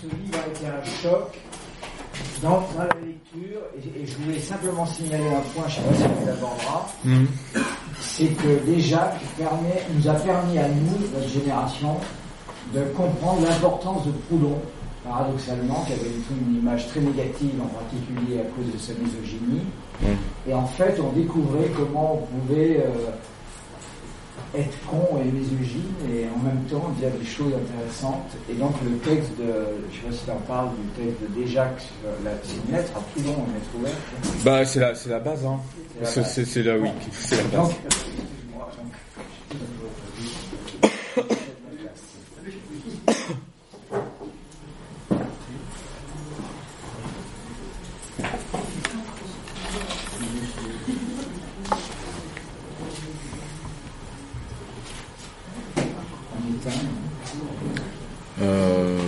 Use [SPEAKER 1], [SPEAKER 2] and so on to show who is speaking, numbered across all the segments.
[SPEAKER 1] ce livre a été un choc dans, dans la lecture, et, et je voulais simplement signaler un point, je ne sais pas si on l'abordera,
[SPEAKER 2] Mhm.
[SPEAKER 1] c'est que déjà, permet, nous a permis à nous, notre génération, de comprendre l'importance de Proudhon, paradoxalement, qui avait une, une image très négative, en particulier à cause de sa misogynie.
[SPEAKER 2] Mhm.
[SPEAKER 1] Et en fait, on découvrait comment on pouvait euh, être con et misogyne et en même temps dire des choses intéressantes. Et donc le texte de, je sais pas si tu en parles, du texte de Déjac, c'est une lettre à Proudhon, on est trouvé.
[SPEAKER 2] Bah, c'est la, c'est la base, hein.
[SPEAKER 1] C'est la
[SPEAKER 2] C'est,
[SPEAKER 1] base.
[SPEAKER 2] c'est, c'est la, oui, c'est la base.
[SPEAKER 1] Donc, excuse-moi, on éteint.
[SPEAKER 2] Euh,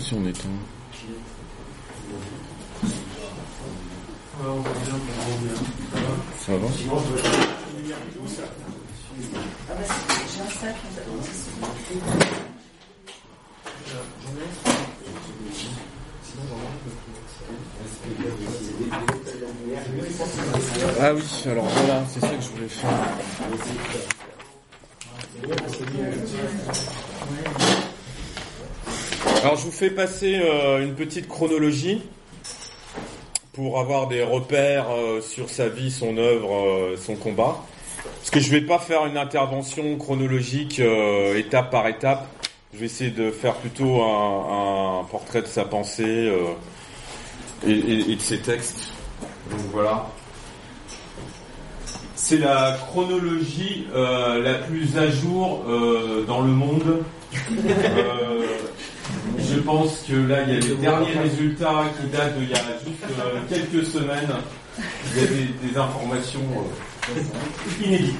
[SPEAKER 2] si on éteint. Ça va? Ah oui, alors voilà, c'est ça que je voulais faire. Alors je vous fais passer euh, une petite chronologie pour avoir des repères euh, sur sa vie, son œuvre, euh, son combat. Parce que je vais pas faire une intervention chronologique étape par étape. Je vais essayer de faire plutôt un, portrait de sa pensée et, et- de ses textes. Donc voilà. C'est la chronologie la plus à jour dans le monde. Je pense que là, il y a les derniers résultats qui datent d'il y a juste euh, quelques semaines. Il y a des, informations euh, inédites.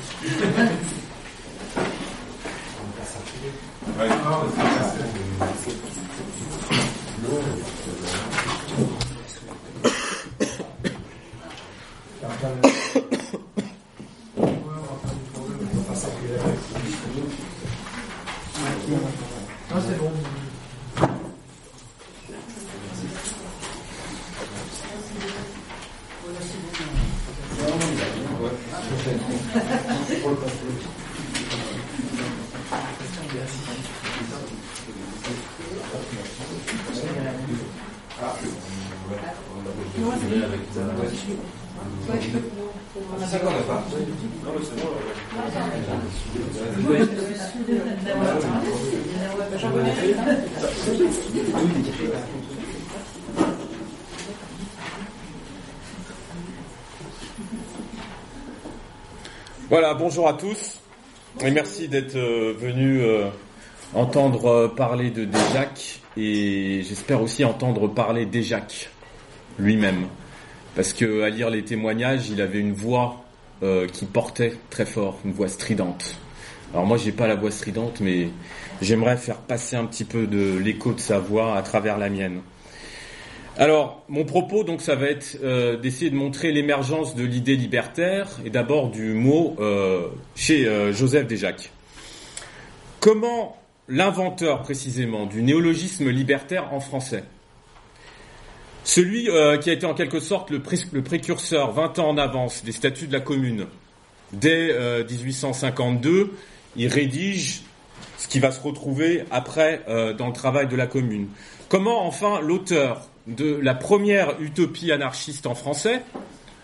[SPEAKER 2] Voilà, bonjour à tous. Et merci d'être euh, venus euh, entendre euh, parler de Déjac et j'espère aussi entendre parler d'Éjac lui-même parce que à lire les témoignages, il avait une voix euh, qui portait très fort, une voix stridente. Alors moi, j'ai pas la voix stridente, mais j'aimerais faire passer un petit peu de l'écho de sa voix à travers la mienne. Alors, mon propos, donc, ça va être euh, d'essayer de montrer l'émergence de l'idée libertaire et d'abord du mot euh, chez Joseph Déjac. Comment l'inventeur précisément du néologisme libertaire en français, celui euh, qui a été en quelque sorte le, pré- le précurseur 20 ans en avance des statuts de la commune, dès euh, 1852, il rédige ce qui va se retrouver après euh, dans le travail de la commune. Comment enfin l'auteur de la première utopie anarchiste en français,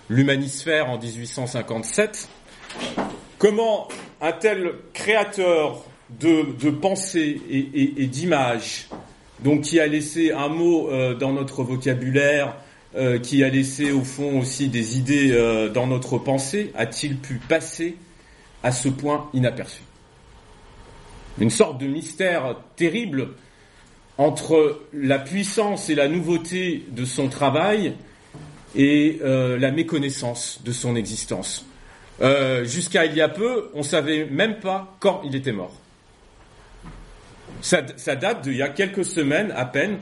[SPEAKER 2] l'humanisphère en 1857, comment un tel créateur de, de et, et- et d'image, donc qui a laissé un mot euh, dans notre vocabulaire, euh, qui a laissé au fond aussi des idées euh, dans notre pensée, a-t-il pu passer à ce point inaperçu? Une sorte de mystère terrible entre la puissance et la nouveauté de son travail et la méconnaissance de son existence. Jusqu'à il y a peu, on savait même pas quand il était mort. Ça, ça date d'il y a quelques semaines à peine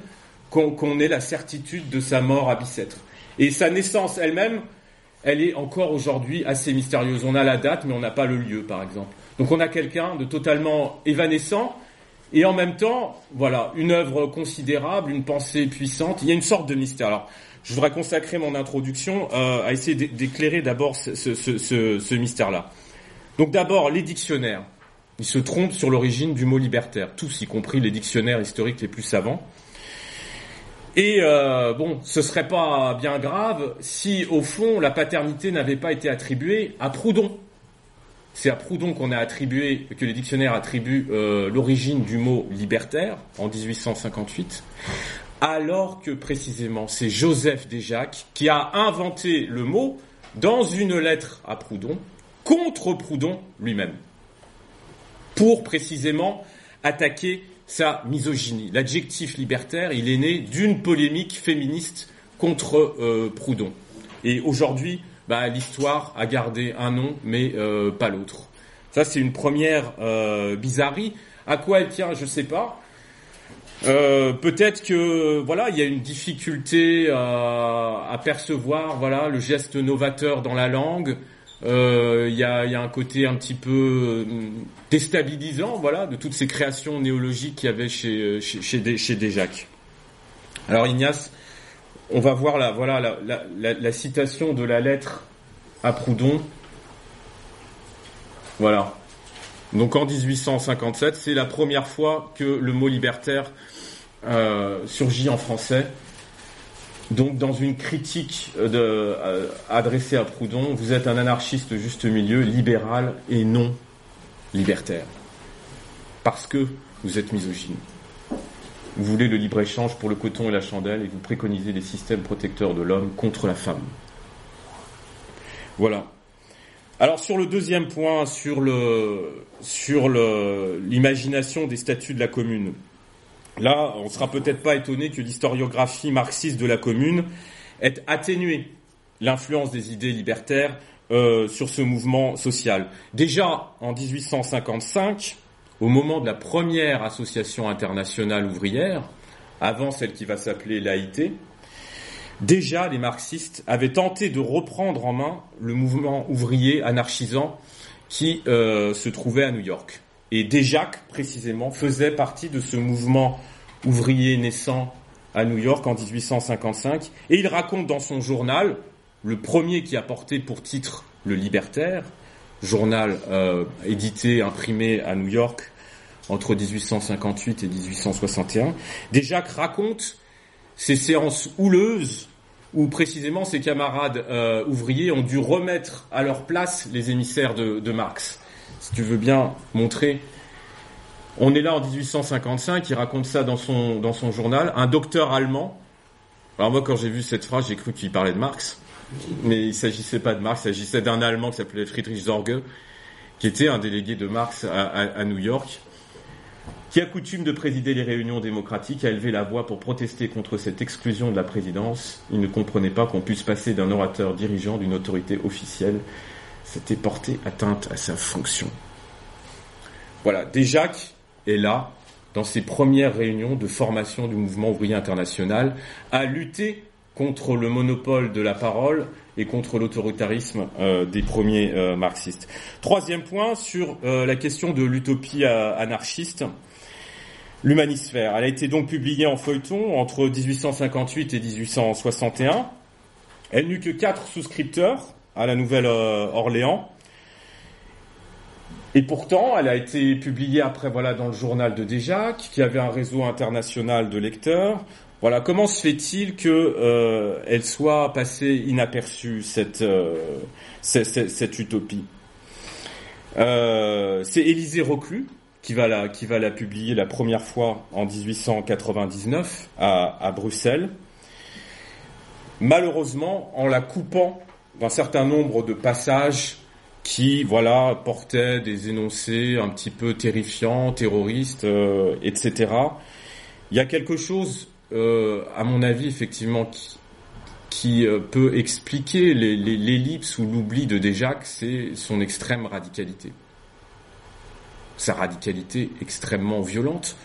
[SPEAKER 2] qu'on ait la certitude de sa mort à Bicêtre. Et sa naissance elle-même, elle est encore aujourd'hui assez mystérieuse. On a la date, mais on n'a pas le lieu, par exemple. Donc on a quelqu'un de totalement évanescent, et en même temps, voilà, une œuvre considérable, une pensée puissante. Il y a une sorte de mystère. Alors, je voudrais consacrer mon introduction euh, à essayer d'éclairer d'abord ce, ce mystère-là. Donc d'abord, les dictionnaires. Ils se trompent sur l'origine du mot libertaire, tous, y compris les dictionnaires historiques les plus savants. Et euh, bon, ce serait pas bien grave si, au fond, la paternité n'avait pas été attribuée à Proudhon. C'est à Proudhon qu'on a attribué, que les dictionnaires attribuent euh, l'origine du mot libertaire en 1858, alors que précisément c'est Joseph Desjacques qui a inventé le mot dans une lettre à Proudhon contre Proudhon lui-même, pour précisément attaquer sa misogynie. L'adjectif libertaire, il est né d'une polémique féministe contre euh, Proudhon. Et aujourd'hui, bah, l'histoire a gardé un nom, mais euh, pas l'autre. Ça, c'est une première euh, bizarrerie. À quoi elle tient, je ne sais pas. Euh, peut-être que voilà, il y a une difficulté à, percevoir voilà le geste novateur dans la langue. Il y, a, un côté un petit peu déstabilisant, voilà, de toutes ces créations néologiques qu'il y avait chez chez, chez, Desjacques. Alors Ignace, on va voir la, voilà, la, citation de la lettre à Proudhon. Voilà. Donc en 1857, c'est la première fois que le mot libertaire euh, surgit en français. Donc dans une critique euh, adressée à Proudhon, vous êtes un anarchiste juste milieu, libéral et non libertaire. Parce que vous êtes misogyne. Vous voulez le libre-échange pour le coton et la chandelle et vous préconisez les systèmes protecteurs de l'homme contre la femme. Voilà. Alors sur le deuxième point, sur le sur l'imagination des statuts de la commune. Là, on sera peut-être pas étonné que l'historiographie marxiste de la commune ait atténué l'influence des idées libertaires euh, sur ce mouvement social. Déjà en 1855, au moment de la première association internationale ouvrière, avant celle qui va s'appeler l'AIT, déjà les marxistes avaient tenté de reprendre en main le mouvement ouvrier anarchisant qui euh, se trouvait à New York. Et Desjacques, précisément, faisait partie de ce mouvement ouvrier naissant à New York en 1855. Et il raconte dans son journal, le premier qui a porté pour titre Le Libertaire, journal euh, édité, imprimé à New York entre 1858 et 1861, déjà raconte ces séances houleuses où précisément ses camarades euh, ouvriers ont dû remettre à leur place les émissaires de, Marx. Si tu veux bien montrer, on est là en 1855, il raconte ça dans son, dans son journal, un docteur allemand. Alors moi quand j'ai vu cette phrase, j'ai cru qu'il parlait de Marx, mais il s'agissait pas de Marx, il s'agissait d'un Allemand qui s'appelait Friedrich Sorge, qui était un délégué de Marx à New York qui a coutume de présider les réunions démocratiques, a élevé la voix pour protester contre cette exclusion de la présidence. Il ne comprenait pas qu'on puisse passer d'un orateur dirigeant d'une autorité officielle. C'était porter atteinte à sa fonction. Voilà, Desjacques est là, dans ses premières réunions de formation du mouvement ouvrier international, à lutter contre le monopole de la parole et contre l'autoritarisme euh, des premiers euh, marxistes. Troisième point sur euh, la question de l'utopie anarchiste. L'Humanisphère. Elle a été donc publiée en feuilleton entre 1858 et 1861. Elle n'eut que quatre souscripteurs à la Nouvelle-Orléans. Et pourtant, elle a été publiée après, voilà, dans le journal de Desjacques, qui avait un réseau international de lecteurs. Voilà, comment se fait-il que euh, elle soit passée inaperçue cette euh, utopie? Euh, C'est Élisée Reclus qui va la, publier la première fois en 1899 à, Bruxelles. Malheureusement, en la coupant d'un certain nombre de passages qui, voilà, portaient des énoncés un petit peu terrifiants, terroristes, etc. Il y a quelque chose, à mon avis, effectivement, qui, euh, peut expliquer l'ellipse ou l'oubli de Desjacques, c'est son extrême radicalité sa radicalité extrêmement violente.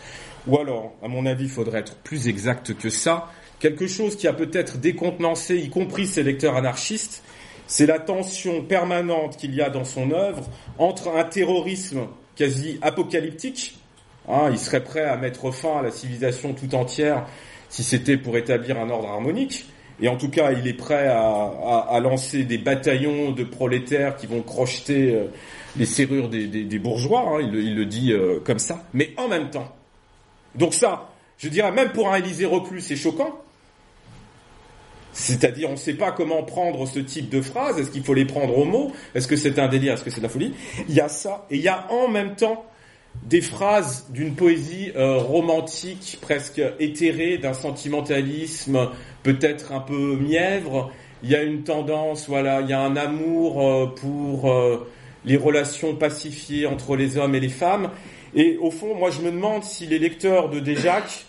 [SPEAKER 2] Ou alors, à mon avis, il faudrait être plus exact que ça, quelque chose qui a peut-être décontenancé, y compris ses lecteurs anarchistes, c'est la tension permanente qu'il y a dans son œuvre entre un terrorisme quasi apocalyptique, Hein, il serait prêt à mettre fin à la civilisation tout entière si c'était pour établir un ordre harmonique. Et en tout cas, il est prêt à, lancer des bataillons de prolétaires qui vont crocheter euh, les serrures des, bourgeois. Hein, il, le dit euh, comme ça. Mais en même temps, donc ça, je dirais même pour un Élysée reclus, c'est choquant. C'est-à-dire, on ne sait pas comment prendre ce type de phrases. Est-ce qu'il faut les prendre au mot? Est-ce que c'est un délire? Est-ce que c'est de la folie? Il y a ça. Et il y a en même temps des phrases d'une poésie euh, romantique, presque éthérée, d'un sentimentalisme peut-être un peu mièvre. Il y a une tendance, voilà, il y a un amour euh, pour euh, les relations pacifiées entre les hommes et les femmes. Et au fond, moi, je me demande si les lecteurs de Déjac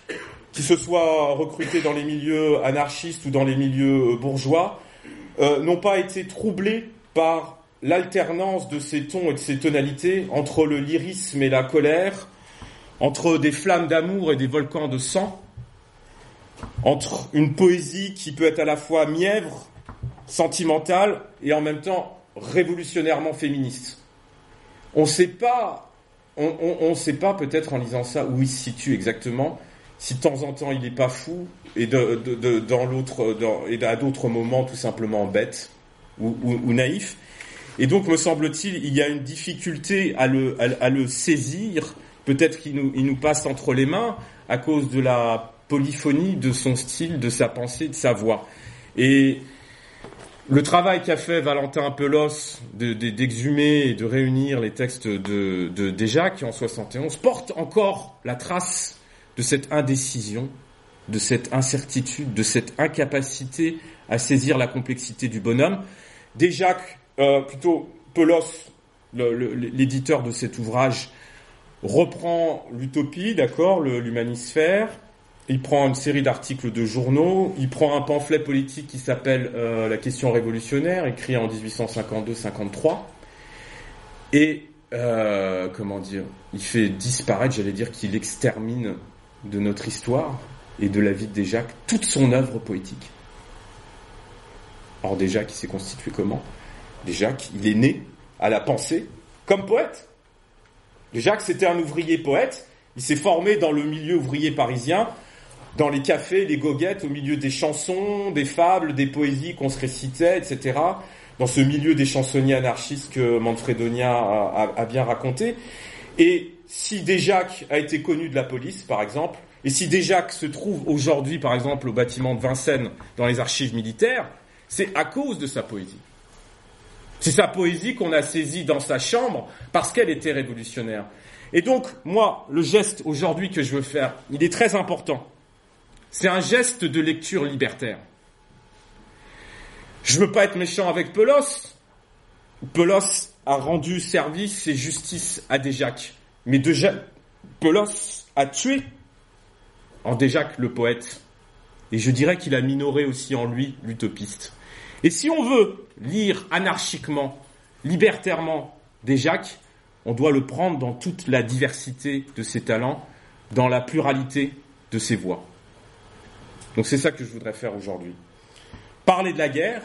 [SPEAKER 2] qu'ils se soient recrutés dans les milieux anarchistes ou dans les milieux bourgeois, n'ont pas été troublés par l'alternance de ces tons et de ces tonalités entre le lyrisme et la colère, entre des flammes d'amour et des volcans de sang, entre une poésie qui peut être à la fois mièvre, sentimentale et en même temps révolutionnairement féministe. On ne sait pas, on, sait pas peut-être en lisant ça où il se situe exactement, si de temps en temps il n'est pas fou, et à d'autres moments tout simplement bête ou, naïf. Et donc, me semble-t-il, il y a une difficulté à le, à, le saisir. Peut-être qu'il nous, il nous passe entre les mains à cause de la polyphonie de son style, de sa pensée, de sa voix. Et le travail qu'a fait Valentin Pelos d'exhumer et de réunir les textes de, de qui en 71 porte encore la trace de cette indécision, de cette incertitude, de cette incapacité à saisir la complexité du bonhomme. Déjà, euh, plutôt Pelos, l'éditeur de cet ouvrage, reprend l'utopie, d'accord, l'humanisphère. Il prend une série d'articles de journaux. Il prend un pamphlet politique qui s'appelle euh, La question révolutionnaire, écrit en 1852-53. Et euh, comment dire, il fait disparaître, j'allais dire qu'il extermine de notre histoire et de la vie de Desjacques toute son œuvre poétique. Or Desjacques, il s'est constitué comment? Desjacques, il est né à la pensée comme poète. Desjacques, c'était un ouvrier poète. Il s'est formé dans le milieu ouvrier parisien, dans les cafés, les goguettes, au milieu des chansons, des fables, des poésies qu'on se récitait, etc. Dans ce milieu des chansonniers anarchistes que Manfredonia a, bien raconté. Et si Desjacques a été connu de la police, par exemple, et si Desjacques se trouve aujourd'hui, par exemple, au bâtiment de Vincennes, dans les archives militaires, c'est à cause de sa poésie. C'est sa poésie qu'on a saisie dans sa chambre parce qu'elle était révolutionnaire. Et donc, moi, le geste aujourd'hui que je veux faire, il est très important. C'est un geste de lecture libertaire. Je veux pas être méchant avec Pelos. Pelos a rendu service et justice à Desjacques. Mais Pelos a tué en Déjac le poète. Et je dirais qu'il a minoré aussi en lui l'utopiste. Et si on veut lire anarchiquement, libertairement Déjac, on doit le prendre dans toute la diversité de ses talents, dans la pluralité de ses voix. Donc c'est ça que je voudrais faire aujourd'hui. Parler de la guerre,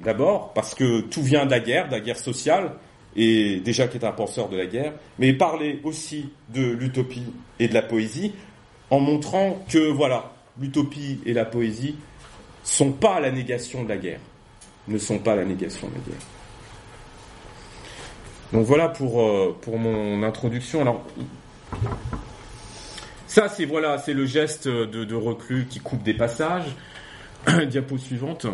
[SPEAKER 2] d'abord, parce que tout vient de la guerre, de la guerre sociale, et déjà qui est un penseur de la guerre, mais parler aussi de l'utopie et de la poésie, en montrant que voilà, l'utopie et la poésie sont pas la négation de la guerre, ne sont pas la négation de la guerre. Donc voilà pour, euh, pour mon introduction. Alors, ça c'est voilà, le geste de, de reclus qui coupe des passages. Diapo suivante.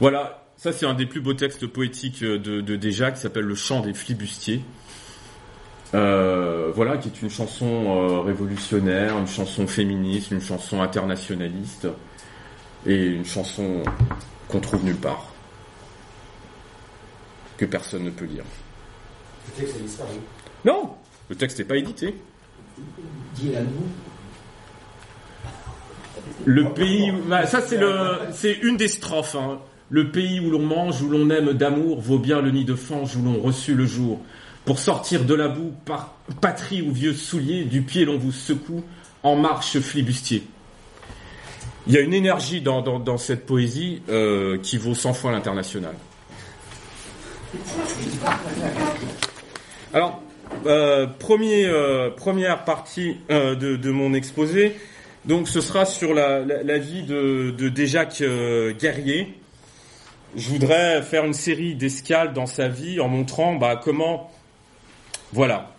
[SPEAKER 2] Voilà, ça, c'est un des plus beaux textes poétiques de, de Déjà qui s'appelle Le chant des flibustiers. Euh, voilà, qui est une chanson euh, révolutionnaire, une chanson féministe, une chanson internationaliste et une chanson qu'on trouve nulle part, que personne ne peut lire.
[SPEAKER 3] Le texte a disparu.
[SPEAKER 2] Non, le texte n'est pas édité. Le pays, bah, ça c'est le, c'est une des strophes. Hein. Le pays où l'on mange, où l'on aime d'amour, vaut bien le nid de fange où l'on reçut le jour. Pour sortir de la boue, par patrie ou vieux souliers, du pied l'on vous secoue, en marche flibustier. Il y a une énergie dans, cette poésie euh, qui vaut 100 fois l'international. Alors, euh, euh, première partie de, mon exposé. Donc, ce sera sur la vie de, de Déjac Guerrier. Je voudrais faire une série d'escales dans sa vie en montrant bah, comment, voilà,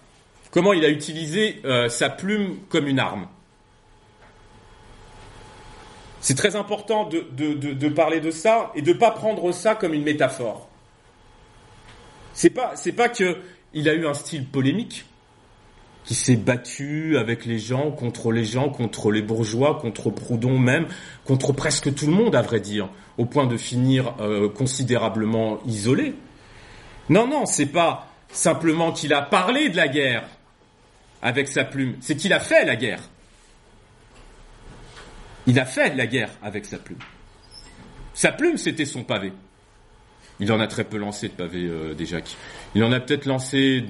[SPEAKER 2] comment il a utilisé sa plume comme une arme. C'est très important de, parler de ça et de pas prendre ça comme une métaphore. C'est pas, c'est pas que il a eu un style polémique, qui s'est battu avec les gens, contre les gens, contre les bourgeois, contre Proudhon même, contre presque tout le monde à vrai dire, au point de finir euh, considérablement isolé. Non, non, c'est pas simplement qu'il a parlé de la guerre avec sa plume, c'est qu'il a fait la guerre. Il a fait la guerre avec sa plume. Sa plume, c'était son pavé. Il en a très peu lancé de pavés euh, déjà. Il en a peut-être lancé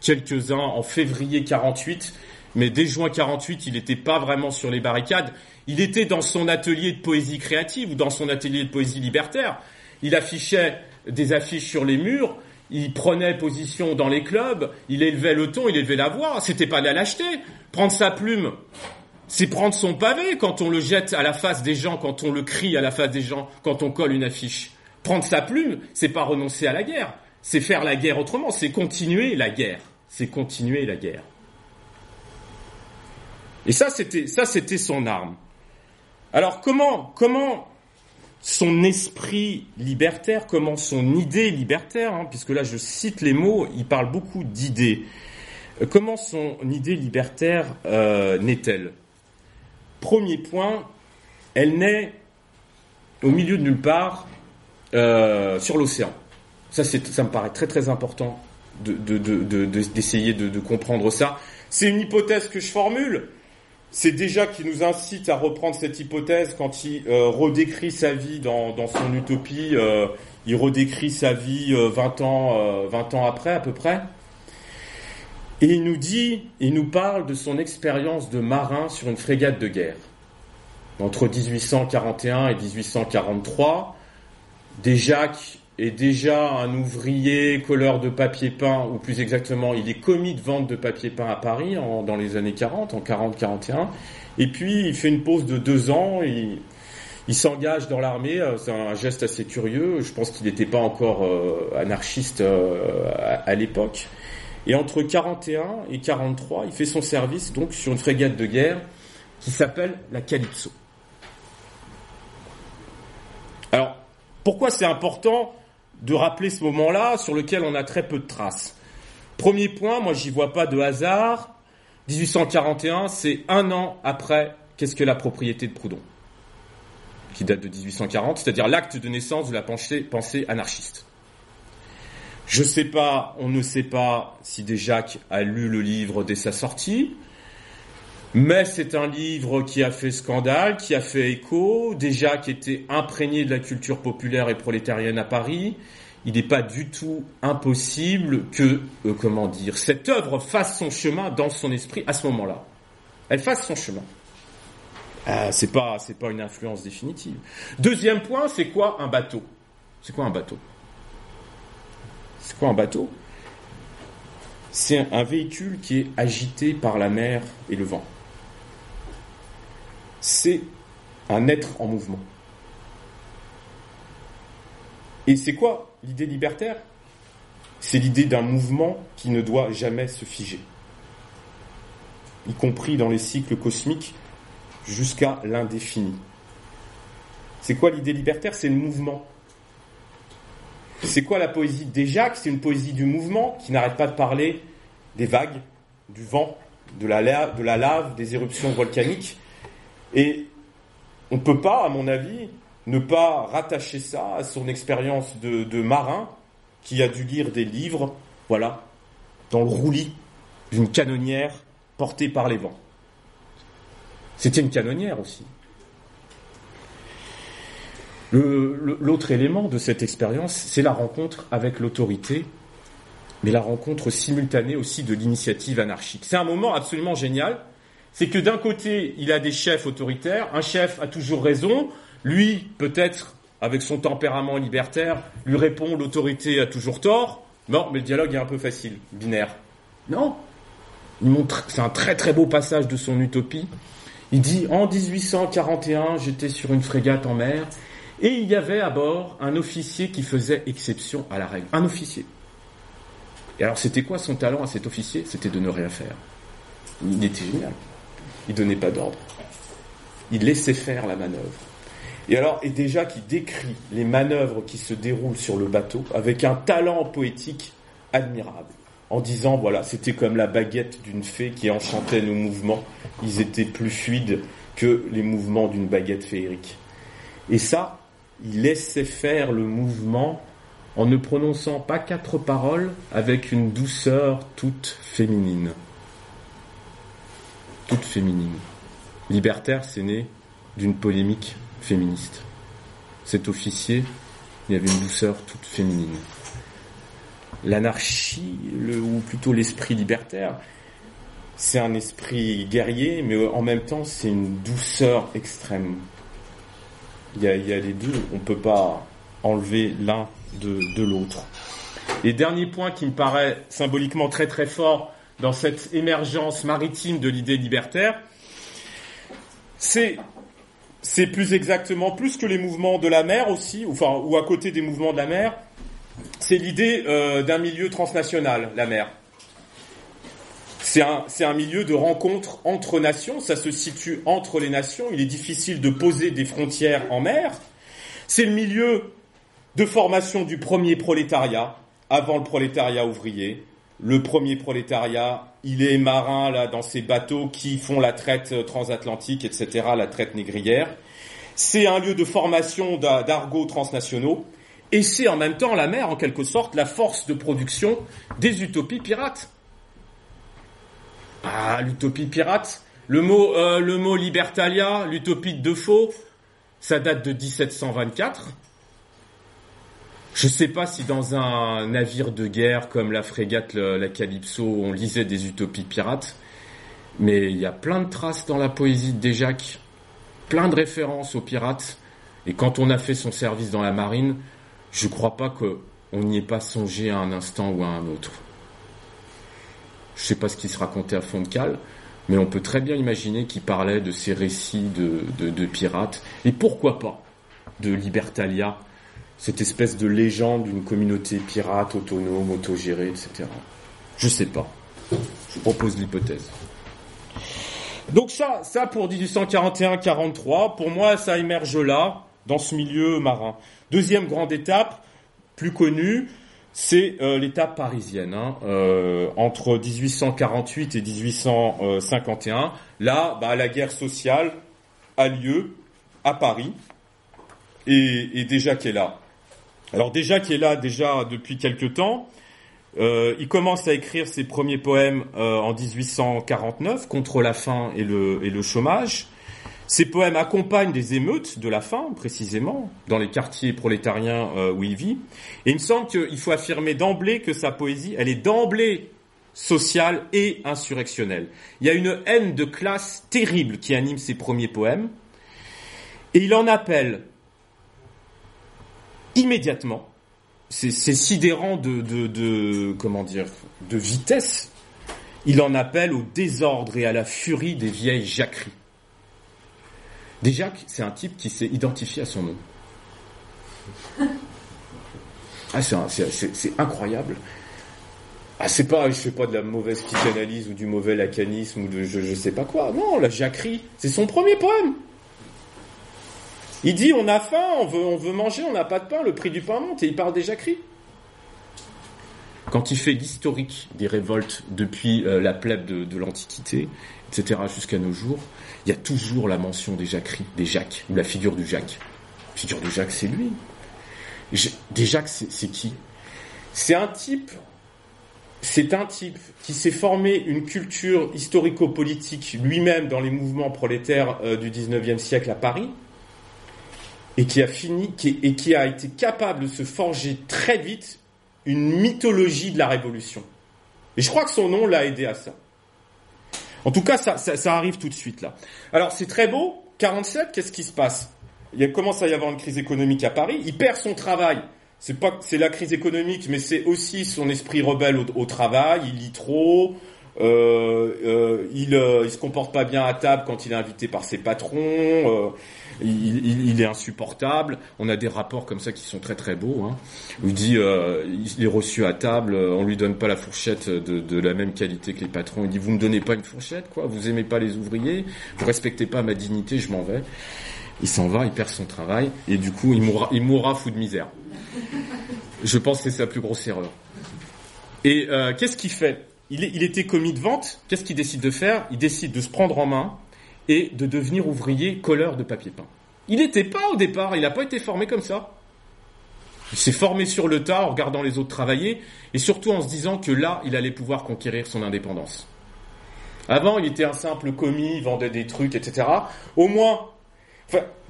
[SPEAKER 2] quelques-uns en février 48, mais dès juin 48, il n'était pas vraiment sur les barricades. Il était dans son atelier de poésie créative ou dans son atelier de poésie libertaire. Il affichait des affiches sur les murs, il prenait position dans les clubs, il élevait le ton, il élevait la voix. C'était pas de la lâcheté. Prendre sa plume, c'est prendre son pavé quand on le jette à la face des gens, quand on le crie à la face des gens, quand on colle une affiche. Prendre sa plume, c'est pas renoncer à la guerre, c'est faire la guerre autrement, c'est continuer la guerre, c'est continuer la guerre. Et ça, c'était, ça, c'était son arme. Alors, comment, comment son esprit libertaire, comment son idée libertaire, hein, puisque là je cite les mots, il parle beaucoup d'idées. Euh, comment son idée libertaire euh, naît-elle? Premier point, elle naît au milieu de nulle part, euh, sur l'océan. Ça, me paraît très très important d'essayer de, comprendre ça. C'est une hypothèse que je formule. C'est déjà qui nous incite à reprendre cette hypothèse quand il euh, redécrit sa vie dans, son utopie. Euh, il redécrit sa vie 20 ans, 20 ans après à peu près. Et il nous dit, il nous parle de son expérience de marin sur une frégate de guerre. Entre 1841 et 1843, Desjacques est déjà un ouvrier colleur de papier peint, ou plus exactement, il est commis de vente de papier peint à Paris dans les années 40, en 40-41. Et puis, il fait une pause de deux ans, il, il s'engage dans l'armée, euh, c'est un geste assez curieux, je pense qu'il n'était pas encore euh, anarchiste euh, à, l'époque. Et entre 41 et 43, il fait son service donc sur une frégate de guerre qui s'appelle la Calypso. Alors, pourquoi c'est important de rappeler ce moment-là sur lequel on a très peu de traces? Premier point, moi j'y vois pas de hasard. 1841, c'est un an après qu'est-ce que la propriété de Proudhon, qui date de 1840, c'est-à-dire l'acte de naissance de la pensée, pensée anarchiste. Je sais pas, on ne sait pas si Desjacques a lu le livre dès sa sortie. Mais c'est un livre qui a fait scandale, qui a fait écho, qui était imprégné de la culture populaire et prolétarienne à Paris. Il n'est pas du tout impossible que, euh, comment dire, cette œuvre fasse son chemin dans son esprit à ce moment-là. Elle fasse son chemin. Euh, c'est pas, c'est pas une influence définitive. Deuxième point, c'est quoi un bateau? C'est quoi un bateau? C'est quoi un bateau? C'est un véhicule qui est agité par la mer et le vent c'est un être en mouvement. Et c'est quoi l'idée libertaire? C'est l'idée d'un mouvement qui ne doit jamais se figer, y compris dans les cycles cosmiques jusqu'à l'indéfini. C'est quoi l'idée libertaire? C'est le mouvement. C'est quoi la poésie Jacques? C'est une poésie du mouvement qui n'arrête pas de parler des vagues, du vent, de la, de la lave, des éruptions volcaniques, et on ne peut pas, à mon avis, ne pas rattacher ça à son expérience de, marin qui a dû lire des livres, voilà, dans le roulis d'une canonnière portée par les vents. C'était une canonnière aussi. L'autre élément de cette expérience, c'est la rencontre avec l'autorité, mais la rencontre simultanée aussi de l'initiative anarchique. C'est un moment absolument génial c'est que d'un côté, il a des chefs autoritaires, un chef a toujours raison, lui, peut-être, avec son tempérament libertaire, lui répond l'autorité a toujours tort. Non, mais le dialogue est un peu facile, binaire. Non. C'est un très très beau passage de son utopie. Il dit en 1841, j'étais sur une frégate en mer et il y avait à bord un officier qui faisait exception à la règle. Un officier. Et alors c'était quoi son talent à cet officier? C'était de ne rien faire. Il était génial. Il donnait pas d'ordre. Il laissait faire la manœuvre. Et alors, et déjà qui décrit les manœuvres qui se déroulent sur le bateau avec un talent poétique admirable, en disant voilà, c'était comme la baguette d'une fée qui enchantait nos mouvements. Ils étaient plus fluides que les mouvements d'une baguette féerique. Et ça, il laissait faire le mouvement en ne prononçant pas quatre paroles avec une douceur toute féminine. Toute féminine. Libertaire, c'est né d'une polémique féministe. Cet officier, il avait une douceur toute féminine. L'anarchie, ou plutôt l'esprit libertaire, c'est un esprit guerrier, mais en même temps, c'est une douceur extrême. Il y a, les deux, on ne peut pas enlever l'un de, l'autre. Et dernier point qui me paraît symboliquement très très fort dans cette émergence maritime de l'idée libertaire, c'est plus exactement plus que les mouvements de la mer aussi, enfin ou à côté des mouvements de la mer, c'est l'idée euh, d'un milieu transnational, la mer. C'est un, milieu de rencontre entre nations, ça se situe entre les nations, il est difficile de poser des frontières en mer. C'est le milieu de formation du premier prolétariat, avant le prolétariat ouvrier. Le premier prolétariat, il est marin là dans ces bateaux qui font la traite transatlantique, etc., la traite négrière. C'est un lieu de formation d'argots transnationaux. Et c'est en même temps la mer, en quelque sorte, la force de production des utopies pirates. Ah, l'utopie pirate. Le mot, euh, le mot libertalia, l'utopie de Defoe, ça date de 1724. Je ne sais pas si dans un navire de guerre comme la frégate la Calypso, on lisait des utopies pirates, mais il y a plein de traces dans la poésie de Déjac, plein de références aux pirates, et quand on a fait son service dans la marine, je crois pas qu'on n'y ait pas songé à un instant ou à un autre. Je ne sais pas ce qui se racontait à fond de cale, mais on peut très bien imaginer qu'il parlait de ces récits de, pirates, et pourquoi pas de Libertalia, cette espèce de légende d'une communauté pirate, autonome, autogérée, etc. Je sais pas. Je propose l'hypothèse. Donc ça, ça pour 1841-43, pour moi, ça émerge là, dans ce milieu marin. Deuxième grande étape, plus connue, c'est euh, l'étape parisienne, hein, euh, entre 1848 et 1851. Là, bah, la guerre sociale a lieu à Paris, et, déjà qu'elle est là. Alors déjà qui est là déjà depuis quelque temps, euh, il commence à écrire ses premiers poèmes euh, en 1849 contre la faim et le, et le chômage. Ces poèmes accompagnent des émeutes de la faim, précisément, dans les quartiers prolétariens euh, où il vit. Et il me semble qu'il faut affirmer d'emblée que sa poésie, elle est d'emblée sociale et insurrectionnelle. Il y a une haine de classe terrible qui anime ses premiers poèmes. Et il en appelle immédiatement. C'est sidérant de, comment dire, de vitesse. Il en appelle au désordre et à la furie des vieilles jacqueries. Déjà, c'est un type qui s'est identifié à son nom. Ah, c'est incroyable. Ah, c'est pas, je fais pas de la mauvaise psychanalyse ou du mauvais lacanisme ou de je, je sais pas quoi. Non, la jacquerie, c'est son premier poème. Il dit on a faim, on veut, on veut manger, on n'a pas de pain, le prix du pain monte, et il parle déjà cri. Quand il fait l'historique des révoltes depuis euh, la plèbe de, de l'Antiquité, etc., jusqu'à nos jours, il y a toujours la mention des jacqueries, des Jacques, ou la figure du Jacques. La figure du Jacques, c'est lui. Des Jacques, c'est qui? C'est un type, c'est un type qui s'est formé une culture historico-politique lui-même dans les mouvements prolétaires euh, du 19e siècle à Paris, et qui a fini et qui a été capable de se forger très vite une mythologie de la révolution. Et je crois que son nom l'a aidé à ça. En tout cas, ça, arrive tout de suite là. Alors c'est très beau. 47, qu'est-ce qui se passe? Il commence à y avoir une crise économique à Paris. Il perd son travail. c'est pas c'est la crise économique, mais c'est aussi son esprit rebelle au travail. Il lit trop, euh, euh, il, euh, il se comporte pas bien à table quand il est invité par ses patrons. Euh, il, il, il, est insupportable. On a des rapports comme ça qui sont très très beaux. Hein, il dit euh, il est reçu à table, on lui donne pas la fourchette de, de, la même qualité que les patrons. Il dit vous me donnez pas une fourchette quoi? Vous aimez pas les ouvriers? Vous respectez pas ma dignité Je m'en vais. Il s'en va, il perd son travail et du coup il mourra, il mourra fou de misère. Je pense que c'est sa plus grosse erreur. Et euh, qu'est-ce qu'il fait? Il, était commis de vente. Qu'est-ce qu'il décide de faire? Il décide de se prendre en main et de devenir ouvrier colleur de papier peint. Il n'était pas au départ, il n'a pas été formé comme ça. Il s'est formé sur le tas en regardant les autres travailler et surtout en se disant que là, il allait pouvoir conquérir son indépendance. Avant, il était un simple commis, il vendait des trucs, etc. Au moins,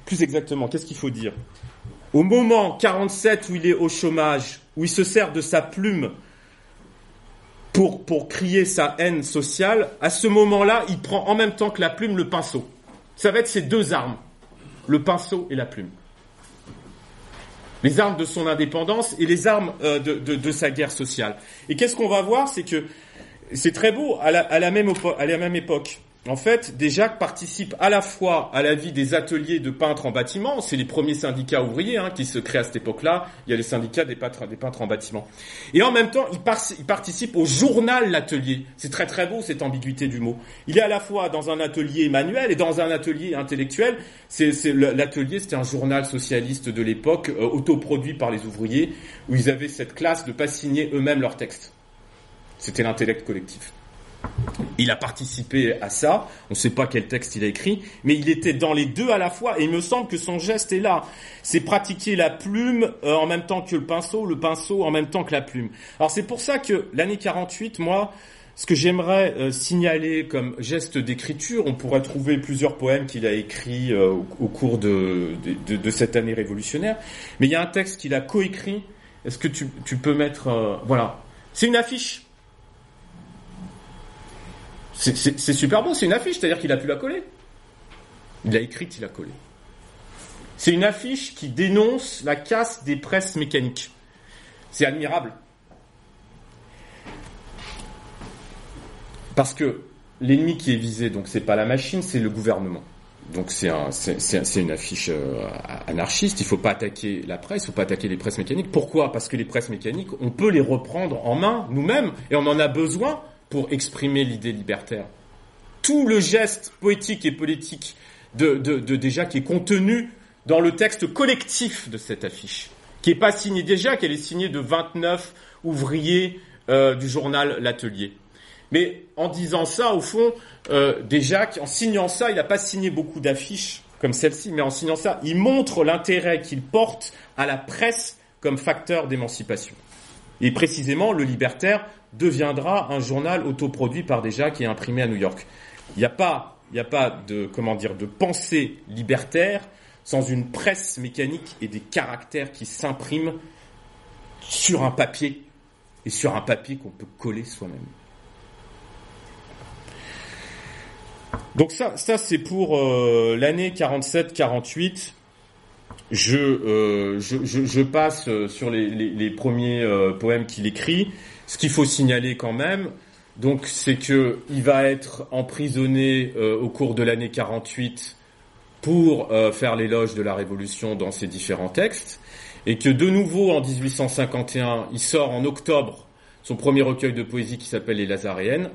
[SPEAKER 2] plus exactement, qu'est-ce qu'il faut dire? Au moment 47 où il est au chômage, où il se sert de sa plume pour, pour crier sa haine sociale, à ce moment-là, il prend en même temps que la plume le pinceau. Ça va être ses deux armes, le pinceau et la plume. Les armes de son indépendance et les armes euh, de, de, de, sa guerre sociale. Et qu'est-ce qu'on va voir? C'est que c'est très beau, à la, à la, même, à la même époque, en fait, déjà participe à la fois à la vie des ateliers de peintres en bâtiment, c'est les premiers syndicats ouvriers hein, qui se créent à cette époque-là, il y a les syndicats des peintres, en bâtiment. Et en même temps, il participe au journal L'Atelier. C'est très très beau cette ambiguïté du mot. Il est à la fois dans un atelier manuel et dans un atelier intellectuel. L'atelier, c'était un journal socialiste de l'époque, euh, autoproduit par les ouvriers, où ils avaient cette classe de pas signer eux-mêmes leurs textes. C'était l'intellect collectif. Il a participé à ça, on ne sait pas quel texte il a écrit, mais il était dans les deux à la fois, et il me semble que son geste est là. C'est pratiquer la plume euh, en même temps que le pinceau, le pinceau en même temps que la plume. Alors c'est pour ça que l'année 48, moi, ce que j'aimerais euh, signaler comme geste d'écriture, on pourrait trouver plusieurs poèmes qu'il a écrits euh, au, cours de, cette année révolutionnaire, mais il y a un texte qu'il a coécrit. Est-ce que tu, peux mettre... Voilà. C'est une affiche c'est super beau, c'est une affiche, c'est-à-dire qu'il a pu la coller. Il l'a écrite, il l'a collée. C'est une affiche qui dénonce la casse des presses mécaniques. C'est admirable. Parce que l'ennemi qui est visé, donc c'est pas la machine, c'est le gouvernement. Donc c'est un, une affiche euh, anarchiste. Il faut pas attaquer la presse, il faut pas attaquer les presses mécaniques. Pourquoi? Parce que les presses mécaniques, on peut les reprendre en main nous-mêmes et on en a besoin pour exprimer l'idée libertaire. Tout le geste poétique et politique de, de, de, déjà qui est contenu dans le texte collectif de cette affiche, qui n'est pas signée déjà, qu'elle est signée de 29 ouvriers euh, du journal L'Atelier. Mais en disant ça, au fond, euh, déjà, en signant ça, il n'a pas signé beaucoup d'affiches comme celle-ci, mais en signant ça, il montre l'intérêt qu'il porte à la presse comme facteur d'émancipation. Et précisément, le libertaire deviendra un journal autoproduit par déjà qui est imprimé à New York. Il n'y a pas, de, comment dire, de pensée libertaire sans une presse mécanique et des caractères qui s'impriment sur un papier et sur un papier qu'on peut coller soi-même. Donc ça, c'est pour euh, l'année 47-48. Je, euh, je, passe sur les, premiers euh, poèmes qu'il écrit. Ce qu'il faut signaler quand même, donc, c'est que il va être emprisonné euh, au cours de l'année 48 pour euh, faire l'éloge de la Révolution dans ses différents textes, et que de nouveau en 1851, il sort en octobre son premier recueil de poésie qui s'appelle Les Lazaréennes,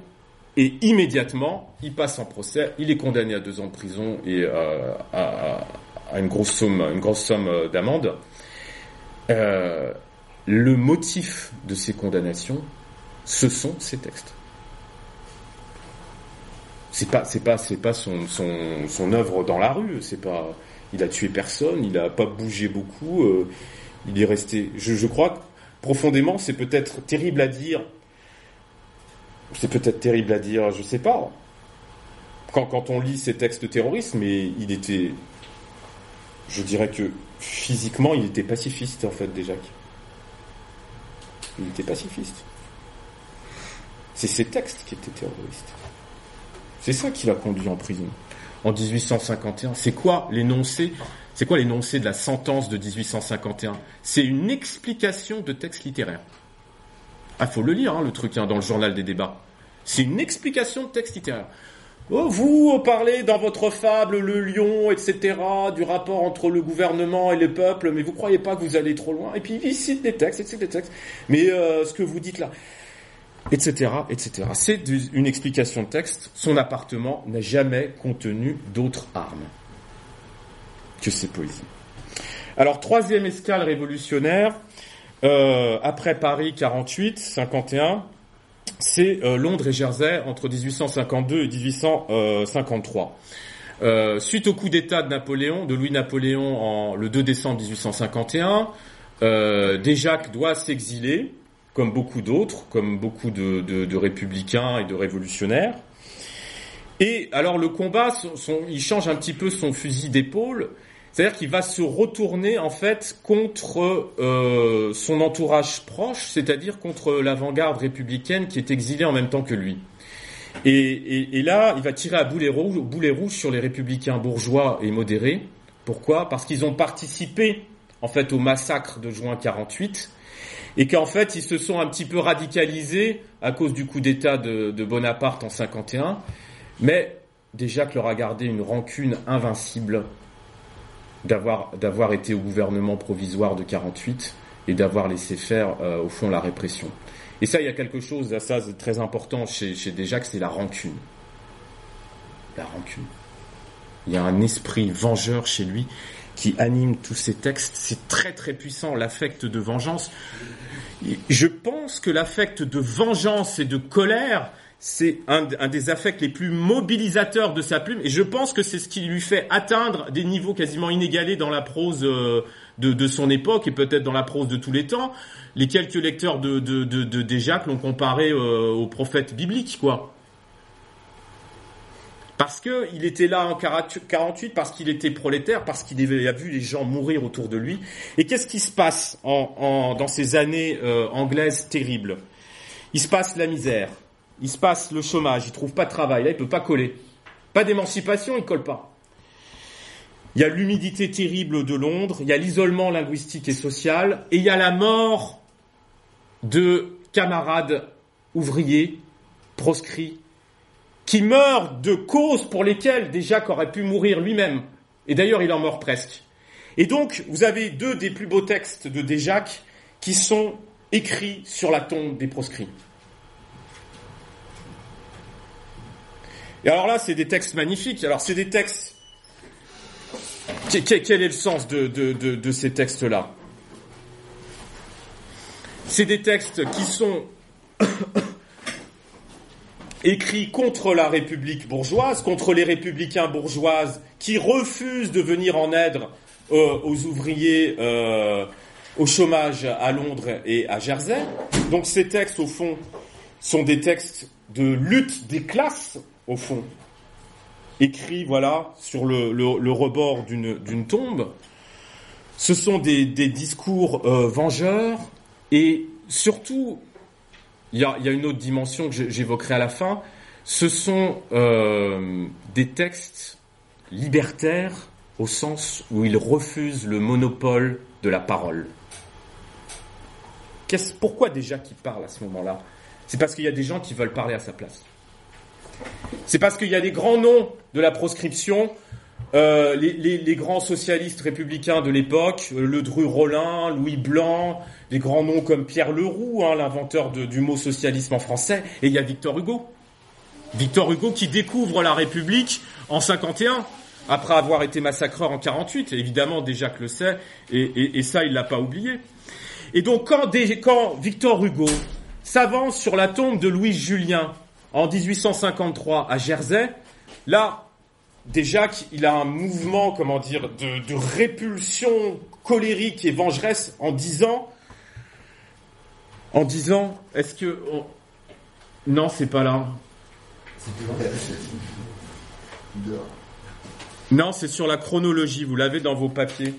[SPEAKER 2] et immédiatement, il passe en procès, il est condamné à deux ans de prison et euh, à, à, une grosse somme, une grosse somme d'amende. Le motif de ces condamnations, ce sont ces textes. C'est pas, c'est pas, c'est pas son, son, œuvre dans la rue. C'est pas, il a tué personne, il a pas bougé beaucoup. Euh, il est resté. Je, je crois que profondément, c'est peut-être terrible à dire. C'est peut-être terrible à dire, je sais pas. Quand, quand on lit ces textes terroristes, mais il était, je dirais que physiquement, il était pacifiste en fait déjà. Il était pacifiste. C'est ces textes qui étaient terroristes. C'est ça qui l'a conduit en prison. En 1851, c'est quoi l'énoncé C'est quoi l'énoncé de la sentence de 1851 C'est une explication de texte littéraire. Ah, faut le lire, hein, le truc, hein, dans le journal des débats. C'est une explication de texte littéraire. Oh, vous parlez dans votre fable le lion, etc., du rapport entre le gouvernement et le peuple, mais vous croyez pas que vous allez trop loin. Et puis il cite des textes, etc., des textes. Mais euh, ce que vous dites là, etc., etc. C'est une explication de texte. Son appartement n'a jamais contenu d'autres armes que ses poésies. Alors troisième escale révolutionnaire euh, après Paris 48, 51 c'est euh, Londres et Jersey entre 1852 et 1853. Euh, suite au coup d'État de Napoléon, de Louis-Napoléon en le 2 décembre 1851, euh, Desjacques doit s'exiler, comme beaucoup d'autres, comme beaucoup de, de, républicains et de révolutionnaires. Et alors le combat, il change un petit peu son fusil d'épaule. C'est-à-dire qu'il va se retourner en fait contre euh, son entourage proche, c'est-à-dire contre l'avant-garde républicaine qui est exilée en même temps que lui. Et, là, il va tirer à boulet rouge, sur les républicains bourgeois et modérés. Pourquoi? Parce qu'ils ont participé en fait au massacre de juin 48 et qu'en fait ils se sont un petit peu radicalisés à cause du coup d'État de, de Bonaparte en 51, mais déjà que leur a gardé une rancune invincible d'avoir d'avoir été au gouvernement provisoire de 48 et d'avoir laissé faire euh, au fond la répression. Et ça, il y a quelque chose, ça c'est très important chez, chez Desjacques, c'est la rancune. La rancune. Il y a un esprit vengeur chez lui qui anime tous ces textes. C'est très très puissant, l'affect de vengeance. Je pense que l'affect de vengeance et de colère, c'est un, des affects les plus mobilisateurs de sa plume, et je pense que c'est ce qui lui fait atteindre des niveaux quasiment inégalés dans la prose euh, de, son époque et peut-être dans la prose de tous les temps. Les quelques lecteurs de, de, de, l'ont comparé euh, au prophète quoi. Parce que il était là en 48, parce qu'il était prolétaire, parce qu'il a vu les gens mourir autour de lui. Et qu'est-ce qui se passe en, dans ces années euh, anglaises terribles? Il se passe la misère, il se passe le chômage, il trouve pas de travail, là il peut pas coller. Pas d'émancipation, il colle pas. Il y a l'humidité terrible de Londres, il y a l'isolement linguistique et social, et il y a la mort de camarades ouvriers proscrits qui meurent de causes pour lesquelles déjà qu'aurait pu mourir lui-même. Et d'ailleurs, il en meurt presque. Et donc, vous avez deux des plus beaux textes de Déjac qui sont écrits sur la tombe des proscrits. Et alors là, c'est des textes magnifiques. Alors c'est des textes... Quel est le sens de, de, ces textes-là? C'est des textes qui sont écrits contre la République bourgeoise, contre les républicains bourgeoises qui refusent de venir en aide euh, aux ouvriers euh, au chômage à Londres et à Jersey. Donc ces textes, au fond, sont des textes de lutte des classes au fond, écrit voilà sur le, le, rebord d'une tombe. Ce sont des, discours euh, vengeurs et surtout, il y a, une autre dimension que j'évoquerai à la fin. Ce sont euh, des textes libertaires au sens où ils refusent le monopole de la parole. pourquoi déjà qu'il parle à ce moment-là? C'est parce qu'il y a des gens qui veulent parler à sa place. C'est parce qu'il y a des grands noms de la proscription, euh, les, grands socialistes républicains de l'époque, euh, Le Dru-Rollin, Louis Blanc, des grands noms comme Pierre Leroux, hein, l'inventeur du mot socialisme en français, et il y a Victor Hugo. Victor Hugo qui découvre la République en 51, après avoir été massacreur en 48, évidemment déjà que le sait, et, ça il l'a pas oublié. Et donc quand, quand Victor Hugo s'avance sur la tombe de Louis Julien, en 1853 à Jersey, là, déjà qu'il a un mouvement, comment dire, de, répulsion colérique et vengeresse en disant, en disant, est-ce que, non, c'est pas là. Non, c'est sur la chronologie, vous l'avez dans vos papiers.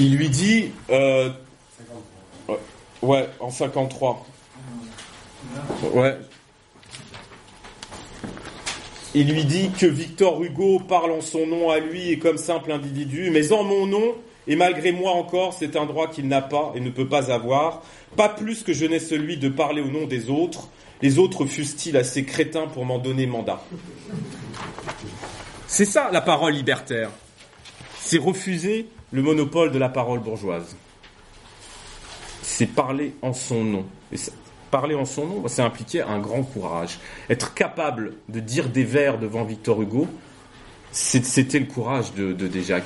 [SPEAKER 2] Il lui dit, euh, ouais, en 53. Ouais. il lui dit que Victor Hugo parle en son nom à lui et comme simple individu, mais en mon nom, et malgré moi encore, c'est un droit qu'il n'a pas et ne peut pas avoir, pas plus que je n'ai celui de parler au nom des autres, les autres fussent-ils assez crétins pour m'en donner mandat? C'est ça la parole libertaire. C'est refuser le monopole de la parole bourgeoise. C'est parler en son nom. Parler en son nom, ça impliquait un grand courage. Être capable de dire des vers devant Victor Hugo, c'était le courage de, de Déjac.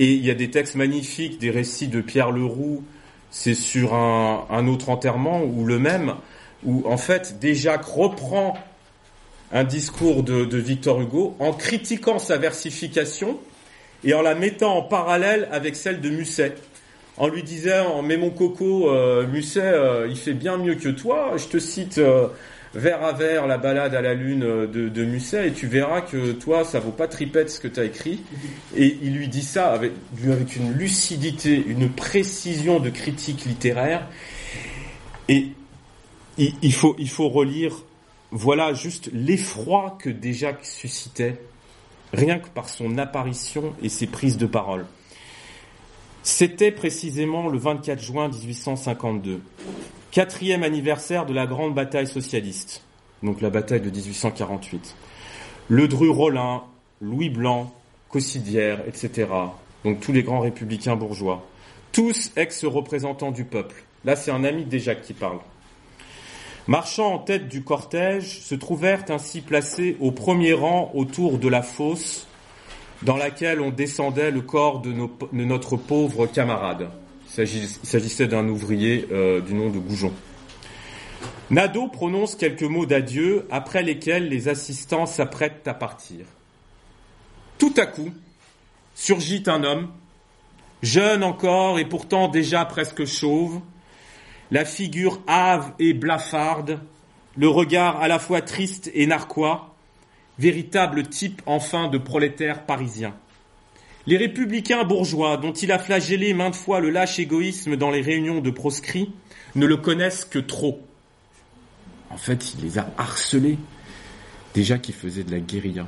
[SPEAKER 2] Et il y a des textes magnifiques, des récits de Pierre Leroux, c'est sur un, autre enterrement, ou le même, où en fait Déjac reprend un discours de Victor Hugo en critiquant sa versification et en la mettant en parallèle avec celle de Musset en lui disant mais mon coco euh, Musset euh, il fait bien mieux que toi. Je te cite euh, vers à vers la balade à la lune euh, de, Musset et tu verras que toi ça vaut pas tripette ce que tu as écrit. Et il lui dit ça avec, une lucidité une précision de critique littéraire. Et il, il faut il faut relire voilà juste l'effroi que déjà suscitait rien que par son apparition et ses prises de parole c'était précisément le 24 juin 1852, quatrième anniversaire de la grande bataille socialiste, donc la bataille de 1848. Ledru Rollin, Louis Blanc, Cossidière, etc. Donc tous les grands républicains bourgeois, tous ex-représentants du peuple. Là, c'est un ami de Déjac qui parle. Marchant en tête du cortège, se trouvèrent ainsi placés au premier rang autour de la fosse dans laquelle on descendait le corps de, notre pauvre camarade. Il s'agissait d'un ouvrier euh, du nom de Goujon. Nadeau prononce quelques mots d'adieu après lesquels les assistants s'apprêtent à partir. Tout à coup, surgit un homme, jeune encore et pourtant déjà presque chauve, la figure hâve et blafarde, le regard à la fois triste et narquois, véritable type enfin de prolétaire parisien. Les républicains bourgeois, dont il a flagellé maintes fois le lâche égoïsme dans les réunions de proscrits, ne le connaissent que trop. En fait, il les a harcelés, déjà qu'il faisait de la guérilla.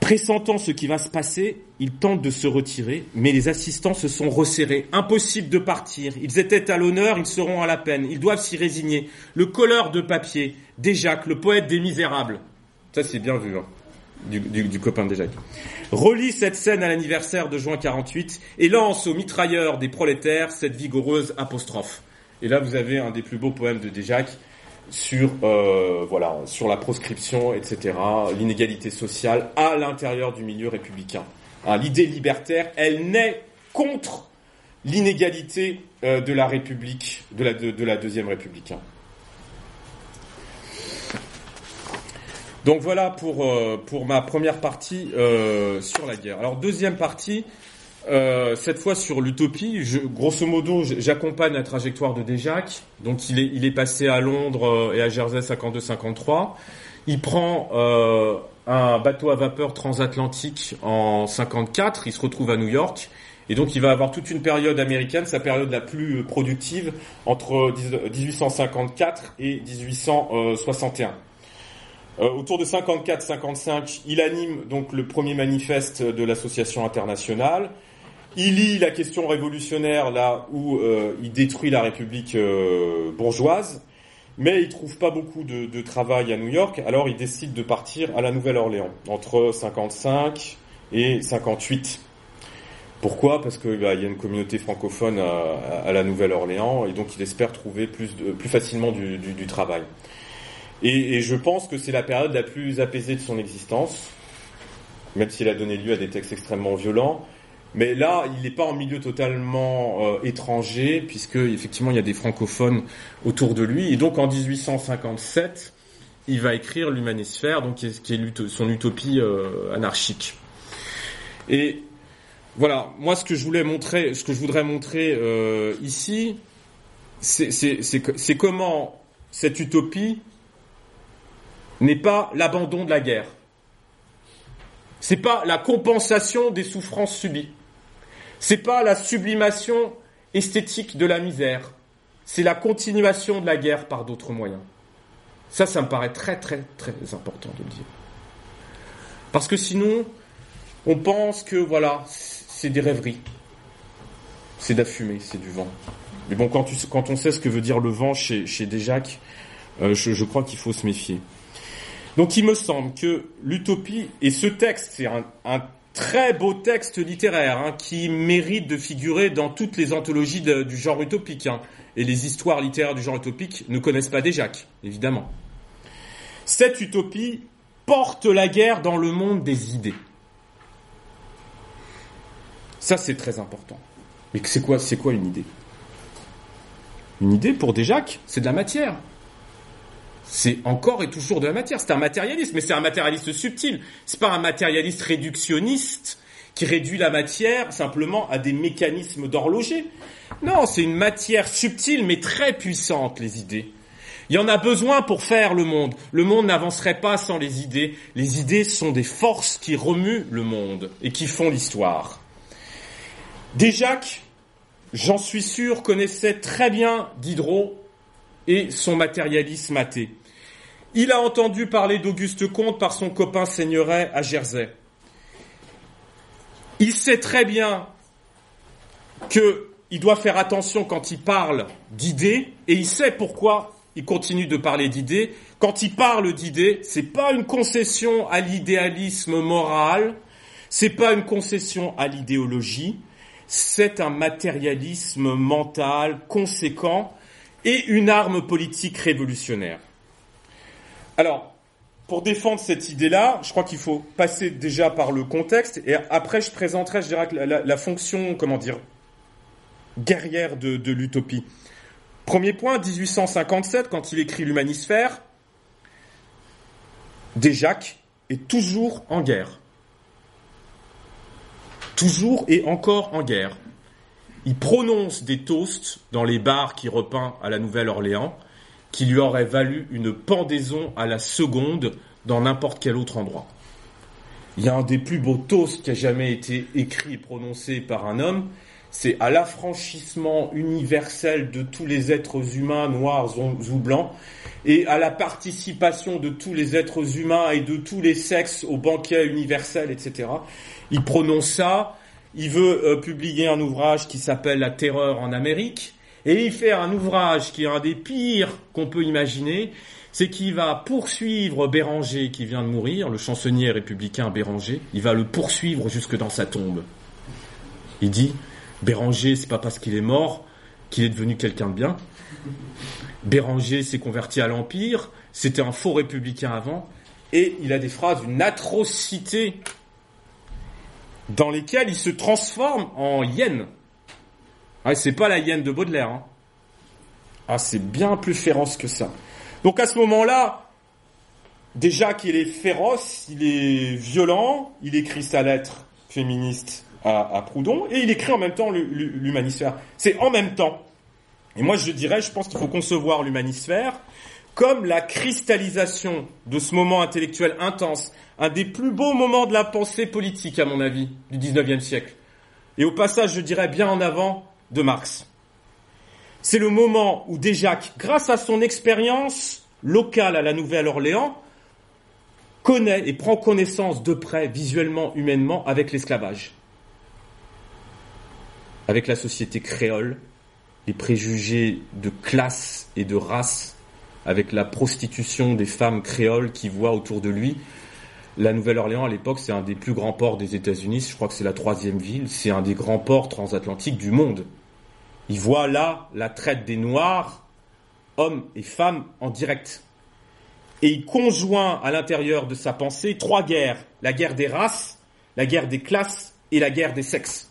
[SPEAKER 2] Pressentant ce qui va se passer, il tente de se retirer, mais les assistants se sont resserrés. Impossible de partir. Ils étaient à l'honneur, ils seront à la peine. Ils doivent s'y résigner. Le colleur de papier, Déjac, le poète des misérables. Ça, c'est bien vu, hein, du, du, copain Déjac. Relie cette scène à l'anniversaire de juin 48 et lance aux mitrailleurs des prolétaires cette vigoureuse apostrophe. Et là, vous avez un des plus beaux poèmes de Déjac sur euh, sur la proscription, etc., l'inégalité sociale à l'intérieur du milieu républicain. Hein, l'idée libertaire, elle naît contre l'inégalité euh, de la République, de la, de, la deuxième République. Hein. Donc voilà pour, euh, pour ma première partie sur la guerre. Alors deuxième partie, euh, cette fois sur l'utopie, grosso modo, j'accompagne la trajectoire de Déjac. Donc il est, il est passé à Londres euh, et à Jersey 52-53. Il prend euh, un bateau à vapeur transatlantique en 54. Il se retrouve à New York. Et donc il va avoir toute une période américaine, sa période la plus productive, entre 1854 et 1861. Euh, autour de 54-55, il anime donc le premier manifeste de l'association internationale. Il lit la question révolutionnaire là où euh, il détruit la République euh, bourgeoise, mais il trouve pas beaucoup de, travail à New York, alors il décide de partir à la Nouvelle-Orléans entre 55 et 58. Pourquoi? Parce qu'il bah, y a une communauté francophone à, la Nouvelle-Orléans et donc il espère trouver plus, facilement du, travail. Et, je pense que c'est la période la plus apaisée de son existence, même s'il a donné lieu à des textes extrêmement violents. Mais là, il n'est pas en milieu totalement euh, étranger, puisque effectivement il y a des francophones autour de lui. Et donc en 1857, il va écrire l'Humanisphère, donc qui est, son utopie euh, anarchique. Et voilà, moi ce que je voulais montrer, ce que je voudrais montrer euh, ici, c'est comment cette utopie n'est pas l'abandon de la guerre. C'est pas la compensation des souffrances subies. C'est pas la sublimation esthétique de la misère, c'est la continuation de la guerre par d'autres moyens. Ça, ça me paraît très très très important de le dire. Parce que sinon, on pense que voilà, c'est des rêveries. C'est de la fumée, c'est du vent. Mais bon, quand, on sait ce que veut dire le vent chez, chez Desjacques, euh, je, crois qu'il faut se méfier. Donc il me semble que l'utopie, et ce texte, c'est un, très beau texte littéraire hein, qui mérite de figurer dans toutes les anthologies du genre utopique. Hein. Et les histoires littéraires du genre utopique ne connaissent pas Desjacques, évidemment. Cette utopie porte la guerre dans le monde des idées. Ça, c'est très important. Mais c'est quoi, c'est quoi une idée? Une idée, pour Desjacques, c'est de la matière. C'est encore et toujours de la matière. C'est un matérialiste, mais c'est un matérialiste subtil. C'est pas un matérialiste réductionniste qui réduit la matière simplement à des mécanismes d'horloger. Non, c'est une matière subtile mais très puissante, les idées. Il y en a besoin pour faire le monde. Le monde n'avancerait pas sans les idées. Les idées sont des forces qui remuent le monde et qui font l'histoire. Desjacques, j'en suis sûr, connaissait très bien Diderot et son matérialisme athée. Il a entendu parler d'Auguste Comte par son copain Seigneuret à Jersey. Il sait très bien qu'il doit faire attention quand il parle d'idées et il sait pourquoi il continue de parler d'idées. Quand il parle d'idées, c'est pas une concession à l'idéalisme moral, c'est pas une concession à l'idéologie, c'est un matérialisme mental conséquent et une arme politique révolutionnaire. Alors, pour défendre cette idée-là, je crois qu'il faut passer déjà par le contexte et après je présenterai, je dirais, la, fonction, comment dire, guerrière de, de l'utopie. Premier point, 1857, quand il écrit l'humanisphère, Desjacques est toujours en guerre. Toujours et encore en guerre. Il prononce des toasts dans les bars qui repeint à la Nouvelle-Orléans qui lui auraient valu une pendaison à la seconde dans n'importe quel autre endroit. Il y a un des plus beaux toasts qui a jamais été écrit et prononcé par un homme, c'est à l'affranchissement universel de tous les êtres humains, noirs ou blancs, et à la participation de tous les êtres humains et de tous les sexes au banquet universel, etc. Il prononce ça, il veut euh, publier un ouvrage qui s'appelle La terreur en Amérique, et il fait un ouvrage qui est un des pires qu'on peut imaginer, c'est qu'il va poursuivre Béranger qui vient de mourir, le chansonnier républicain Béranger, il va le poursuivre jusque dans sa tombe. Il dit, Béranger, c'est pas parce qu'il est mort qu'il est devenu quelqu'un de bien. Béranger s'est converti à l'Empire, c'était un faux républicain avant, et il a des phrases d'une atrocité dans lesquelles il se transforme en hyène. Ah, c'est pas la hyène de Baudelaire. Hein. Ah, c'est bien plus féroce que ça. Donc à ce moment-là, déjà qu'il est féroce, il est violent, il écrit sa lettre féministe à, Proudhon, et il écrit en même temps l'humanisphère. C'est en même temps. Et moi, je dirais, je pense qu'il faut concevoir l'humanisphère comme la cristallisation de ce moment intellectuel intense, un des plus beaux moments de la pensée politique, à mon avis, du 19e siècle. Et au passage, je dirais bien en avant de Marx. C'est le moment où Desjacques, grâce à son expérience locale à la Nouvelle-Orléans, connaît et prend connaissance de près, visuellement, humainement, avec l'esclavage avec la société créole, les préjugés de classe et de race, avec la prostitution des femmes créoles qui voient autour de lui. La Nouvelle-Orléans, à l'époque, c'est un des plus grands ports des États-Unis. Je crois que c'est la troisième ville. C'est un des grands ports transatlantiques du monde. Il voit là la traite des Noirs, hommes et femmes, en direct. Et il conjoint à l'intérieur de sa pensée trois guerres. La guerre des races, la guerre des classes et la guerre des sexes.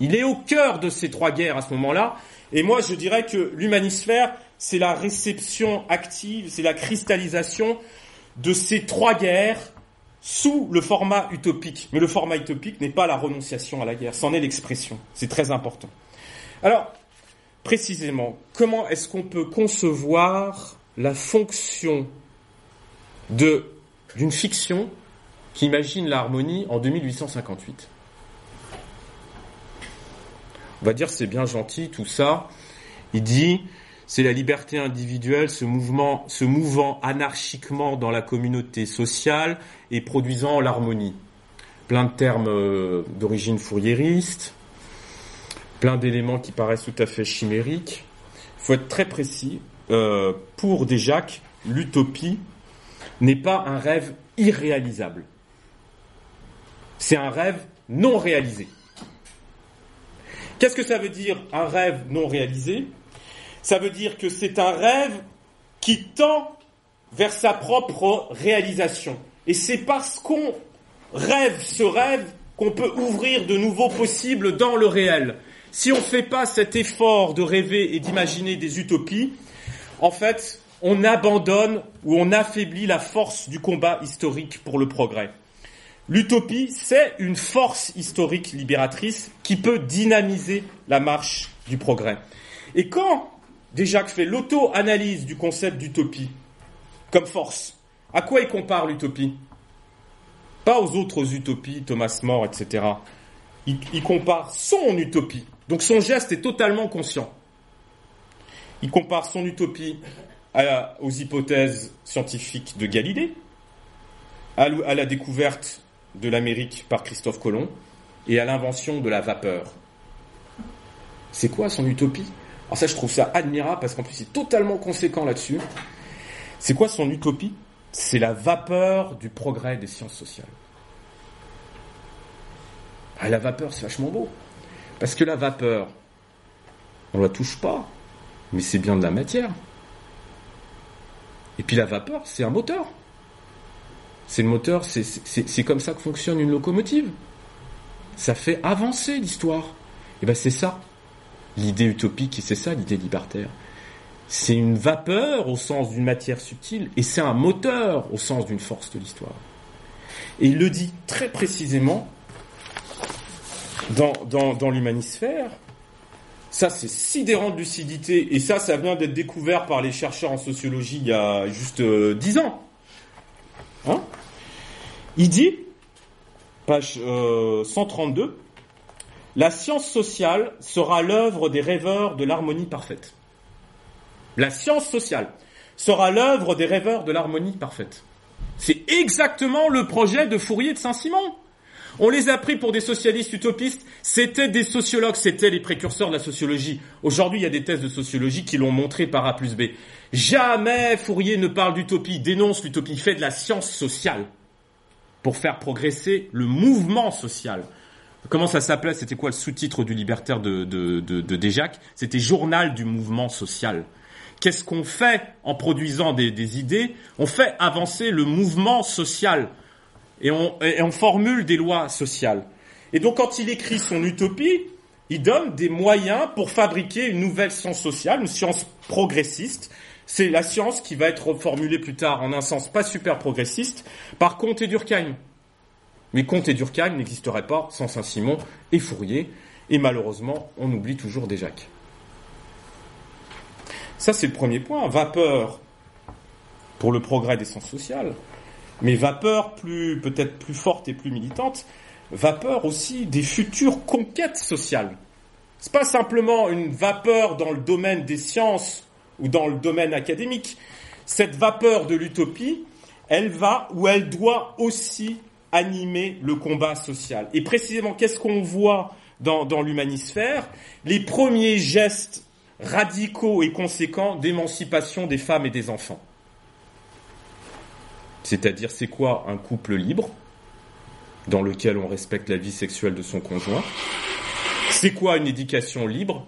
[SPEAKER 2] Il est au cœur de ces trois guerres à ce moment-là. Et moi, je dirais que l'humanisphère, c'est la réception active, c'est la cristallisation de ces trois guerres sous le format utopique. Mais le format utopique n'est pas la renonciation à la guerre, c'en est l'expression. C'est très important. Alors, précisément, comment est-ce qu'on peut concevoir la fonction d'une fiction qui imagine l'harmonie en 2858 on va dire c'est bien gentil tout ça. Il dit c'est la liberté individuelle se, mouvement, se mouvant anarchiquement dans la communauté sociale et produisant l'harmonie. Plein de termes euh, d'origine fourriériste, plein d'éléments qui paraissent tout à fait chimériques. Il faut être très précis. Euh, pour Desjacques, l'utopie n'est pas un rêve irréalisable. C'est un rêve non réalisé. Qu'est-ce que ça veut dire un rêve non réalisé? Ça veut dire que c'est un rêve qui tend vers sa propre réalisation. Et c'est parce qu'on rêve ce rêve qu'on peut ouvrir de nouveaux possibles dans le réel. Si on ne fait pas cet effort de rêver et d'imaginer des utopies, en fait, on abandonne ou on affaiblit la force du combat historique pour le progrès. L'utopie, c'est une force historique libératrice qui peut dynamiser la marche du progrès. Et quand Desjacques fait l'auto-analyse du concept d'utopie comme force, à quoi il compare l'utopie? Pas aux autres utopies, Thomas More, etc. Il compare son utopie. Donc son geste est totalement conscient. Il compare son utopie aux hypothèses scientifiques de Galilée, à, à la découverte de l'Amérique par Christophe Colomb et à l'invention de la vapeur. C'est quoi son utopie? Alors ça, je trouve ça admirable parce qu'en plus, il est totalement conséquent là-dessus. C'est quoi son utopie? C'est la vapeur du progrès des sciences sociales. Ah, la vapeur, c'est vachement beau. Parce que la vapeur, on la touche pas, mais c'est bien de la matière. Et puis la vapeur, c'est un moteur. C'est le moteur, c'est comme ça que fonctionne une locomotive. Ça fait avancer l'histoire. Et ben c'est ça, l'idée utopique, et c'est ça l'idée libertaire. C'est une vapeur au sens d'une matière subtile, et c'est un moteur au sens d'une force de l'histoire. Et il le dit très précisément dans, dans, dans l'humanisphère. Ça, c'est sidérant de lucidité, et ça, ça vient d'être découvert par les chercheurs en sociologie il y a juste euh, dix ans. Hein? Il dit, page euh, 132, la science sociale sera l'œuvre des rêveurs de l'harmonie parfaite. La science sociale sera l'œuvre des rêveurs de l'harmonie parfaite. C'est exactement le projet de Fourier de Saint-Simon. On les a pris pour des socialistes utopistes, c'était des sociologues, c'était les précurseurs de la sociologie. Aujourd'hui, il y a des thèses de sociologie qui l'ont montré par A plus B. Jamais Fourier ne parle d'utopie, dénonce l'utopie, fait de la science sociale pour faire progresser le mouvement social. Comment ça s'appelait? C'était quoi le sous-titre du libertaire de, de, Déjac C'était Journal du mouvement social. Qu'est-ce qu'on fait en produisant des, idées? On fait avancer le mouvement social et on, formule des lois sociales. Et donc quand il écrit son utopie, il donne des moyens pour fabriquer une nouvelle science sociale, une science progressiste, c'est la science qui va être formulée plus tard en un sens pas super progressiste par Comte et Durkheim. Mais Comte et Durkheim n'existeraient pas sans Saint-Simon et Fourier, et malheureusement, on oublie toujours des Jacques. Ça, c'est le premier point. Vapeur pour le progrès des sciences sociales, mais vapeur plus, peut-être plus forte et plus militante, vapeur aussi des futures conquêtes sociales. C'est pas simplement une vapeur dans le domaine des sciences ou dans le domaine académique. Cette vapeur de l'utopie, elle va ou elle doit aussi animer le combat social. Et précisément, qu'est-ce qu'on voit dans, dans l'humanisphère? Les premiers gestes radicaux et conséquents d'émancipation des femmes et des enfants. C'est-à-dire, c'est quoi un couple libre dans lequel on respecte la vie sexuelle de son conjoint? C'est quoi une éducation libre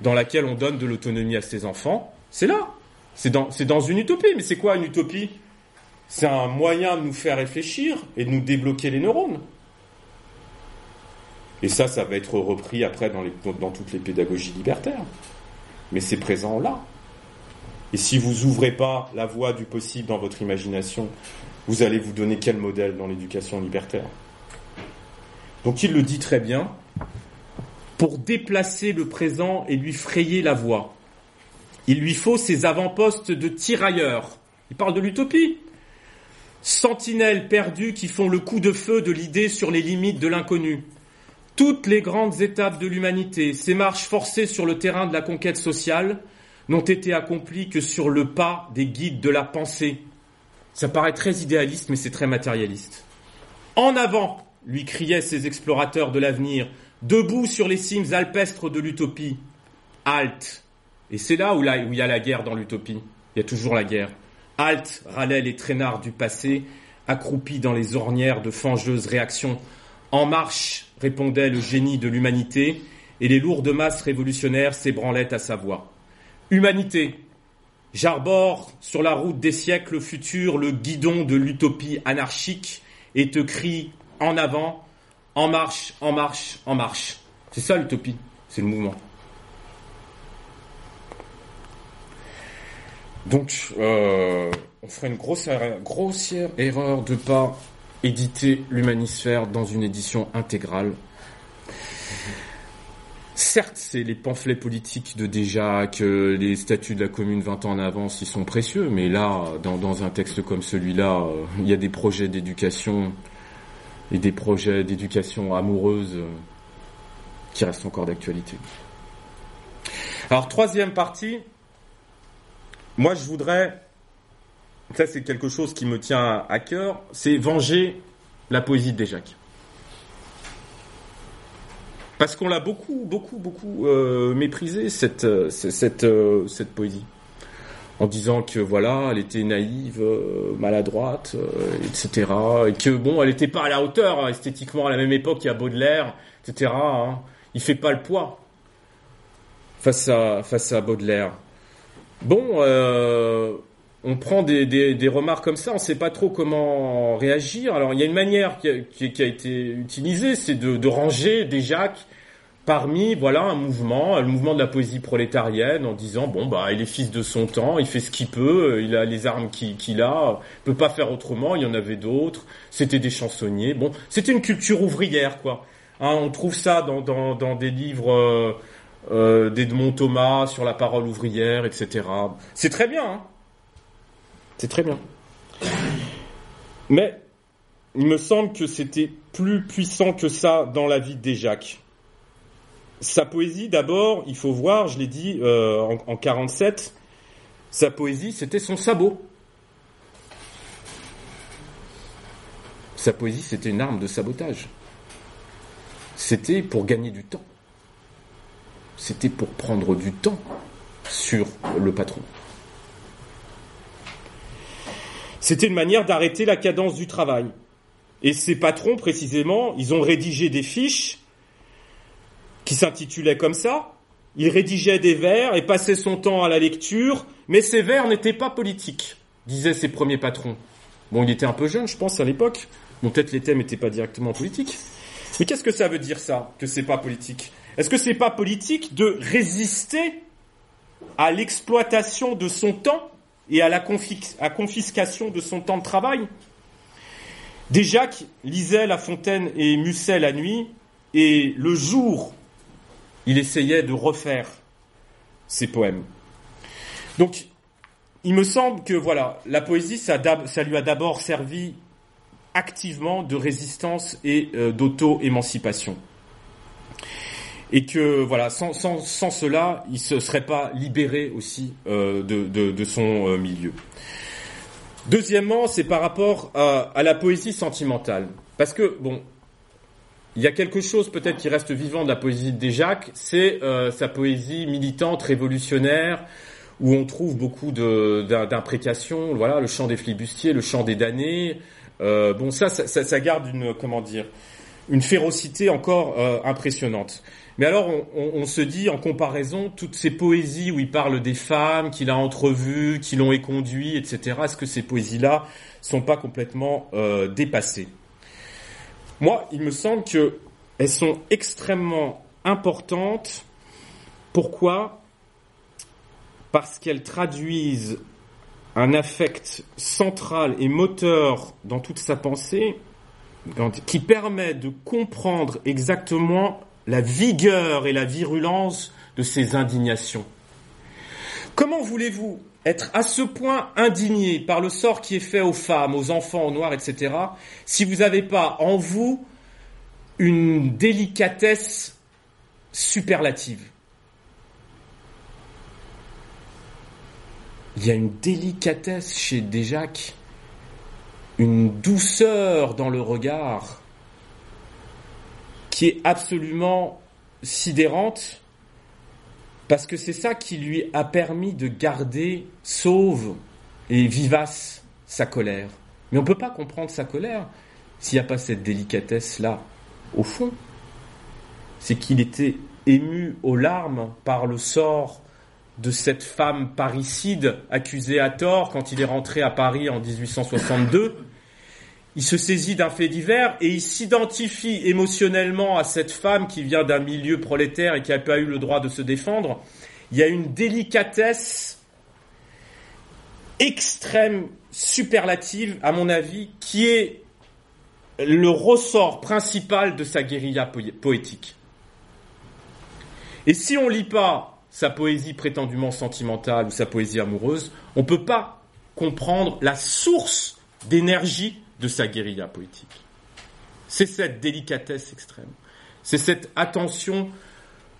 [SPEAKER 2] dans laquelle on donne de l'autonomie à ses enfants? C'est là. C'est dans, dans une utopie. Mais c'est quoi une utopie? C'est un moyen de nous faire réfléchir et de nous débloquer les neurones. Et ça, ça va être repris après dans toutes les pédagogies libertaires. Mais c'est présent là. Et si vous ouvrez pas la voie du possible dans votre imagination, vous allez vous donner quel modèle dans l'éducation libertaire? Donc il le dit très bien, pour déplacer le présent et lui frayer la voie. Il lui faut ses avant-postes de tirailleurs. Il parle de l'utopie. Sentinelles perdues qui font le coup de feu de l'idée sur les limites de l'inconnu. Toutes les grandes étapes de l'humanité, ces marches forcées sur le terrain de la conquête sociale, n'ont été accomplis que sur le pas des guides de la pensée. Ça paraît très idéaliste, mais c'est très matérialiste. En avant, lui criaient ces explorateurs de l'avenir, debout sur les cimes alpestres de l'utopie. Halte. Et c'est là où, il y a la guerre dans l'utopie. Il y a toujours la guerre. Halte, râlaient les traînards du passé, accroupis dans les ornières de fangeuses réactions. En marche, répondait le génie de l'humanité, et les lourdes masses révolutionnaires s'ébranlaient à sa voix. Humanité, j'arbore sur la route des siècles futurs le guidon de l'utopie anarchique et te crie en avant, en marche, en marche, en marche. C'est ça l'utopie, c'est le mouvement. Donc, euh, on ferait une grosse erreur, grossière erreur de pas éditer l'humanisphère dans une édition intégrale. Certes, c'est les pamphlets politiques de que les statuts de la commune 20 ans en avance, ils sont précieux, mais là, dans, dans un texte comme celui-là, euh, il y a des projets d'éducation et des projets d'éducation amoureuse euh, qui restent encore d'actualité. Alors, troisième partie, moi je voudrais, ça c'est quelque chose qui me tient à cœur, c'est venger la poésie de Déjac. Parce qu'on l'a beaucoup, beaucoup, beaucoup euh, méprisée, cette, euh, cette, euh, cette poésie. En disant que voilà, elle était naïve, maladroite, etc. Et que bon, elle n'était pas à la hauteur hein, esthétiquement à la même époque qu'il y a Baudelaire, etc. Hein. Il fait pas le poids face à, face à Baudelaire. Bon, on prend des, des, remarques comme ça, on ne sait pas trop comment réagir. Alors il y a une manière qui a, qui, qui a été utilisée, c'est de, de, ranger des Jacques parmi voilà un mouvement, le mouvement de la poésie prolétarienne, en disant bon bah il est fils de son temps, il fait ce qu'il peut, il a les armes qu'il qu a, il peut pas faire autrement. Il y en avait d'autres, c'était des chansonniers. Bon, c'était une culture ouvrière quoi. Hein, on trouve ça dans, dans, dans des livres. Euh, euh, d'Edmond Thomas sur la parole ouvrière, etc. C'est très bien. Hein c'est très bien. Mais il me semble que c'était plus puissant que ça dans la vie des Jacques. Sa poésie, d'abord, il faut voir, je l'ai dit euh, en, en 47, sa poésie, c'était son sabot. Sa poésie, c'était une arme de sabotage. C'était pour gagner du temps c'était pour prendre du temps sur le patron. C'était une manière d'arrêter la cadence du travail. Et ces patrons, précisément, ils ont rédigé des fiches qui s'intitulaient comme ça. Ils rédigeaient des vers et passaient son temps à la lecture, mais ces vers n'étaient pas politiques, disaient ses premiers patrons. Bon, il était un peu jeune, je pense, à l'époque. Bon, peut-être les thèmes n'étaient pas directement politiques. Mais qu'est-ce que ça veut dire, ça, que c'est pas politique? Est-ce que c'est pas politique de résister à l'exploitation de son temps et à la confiscation de son temps de travail? Déjà lisait La Fontaine et Musset la nuit, et le jour, il essayait de refaire ses poèmes. Donc, il me semble que voilà, la poésie, ça, lui a d'abord servi activement de résistance et euh, d'auto-émancipation et que voilà, sans, cela, il se serait pas libéré aussi euh, de, son euh, milieu. Deuxièmement, c'est par rapport à, la poésie sentimentale, parce que bon, il y a quelque chose peut-être qui reste vivant de la poésie des Jacques, c'est euh, sa poésie militante, révolutionnaire, où on trouve beaucoup d'imprécations, voilà, le chant des flibustiers, le chant des damnés. Euh, bon, ça, ça, garde une comment dire, une férocité encore euh, impressionnante. Mais alors, on, se dit, en comparaison, toutes ces poésies où il parle des femmes qu'il a entrevues, qui l'ont éconduit, etc., est-ce que ces poésies-là sont pas complètement dépassées? Moi, il me semble qu'elles sont extrêmement importantes. Pourquoi? Parce qu'elles traduisent un affect central et moteur dans toute sa pensée qui permet de comprendre exactement la vigueur et la virulence de ces indignations. Comment voulez-vous être à ce point indigné par le sort qui est fait aux femmes, aux enfants, aux noirs, etc., si vous n'avez pas en vous une délicatesse superlative il y a une délicatesse chez Déjac, une douceur dans le regard qui est absolument sidérante parce que c'est ça qui lui a permis de garder sauve et vivace sa colère. Mais on ne peut pas comprendre sa colère s'il n'y a pas cette délicatesse-là au fond. C'est qu'il était ému aux larmes par le sort de cette femme parricide accusée à tort quand il est rentré à Paris en 1862. Il se saisit d'un fait divers et il s'identifie émotionnellement à cette femme qui vient d'un milieu prolétaire et qui n'a pas eu le droit de se défendre. Il y a une délicatesse extrême, superlative, à mon avis, qui est le ressort principal de sa guérilla poétique. Et si on lit pas sa poésie prétendument sentimentale ou sa poésie amoureuse, on ne peut pas comprendre la source d'énergie de sa guérilla poétique. C'est cette délicatesse extrême. C'est cette attention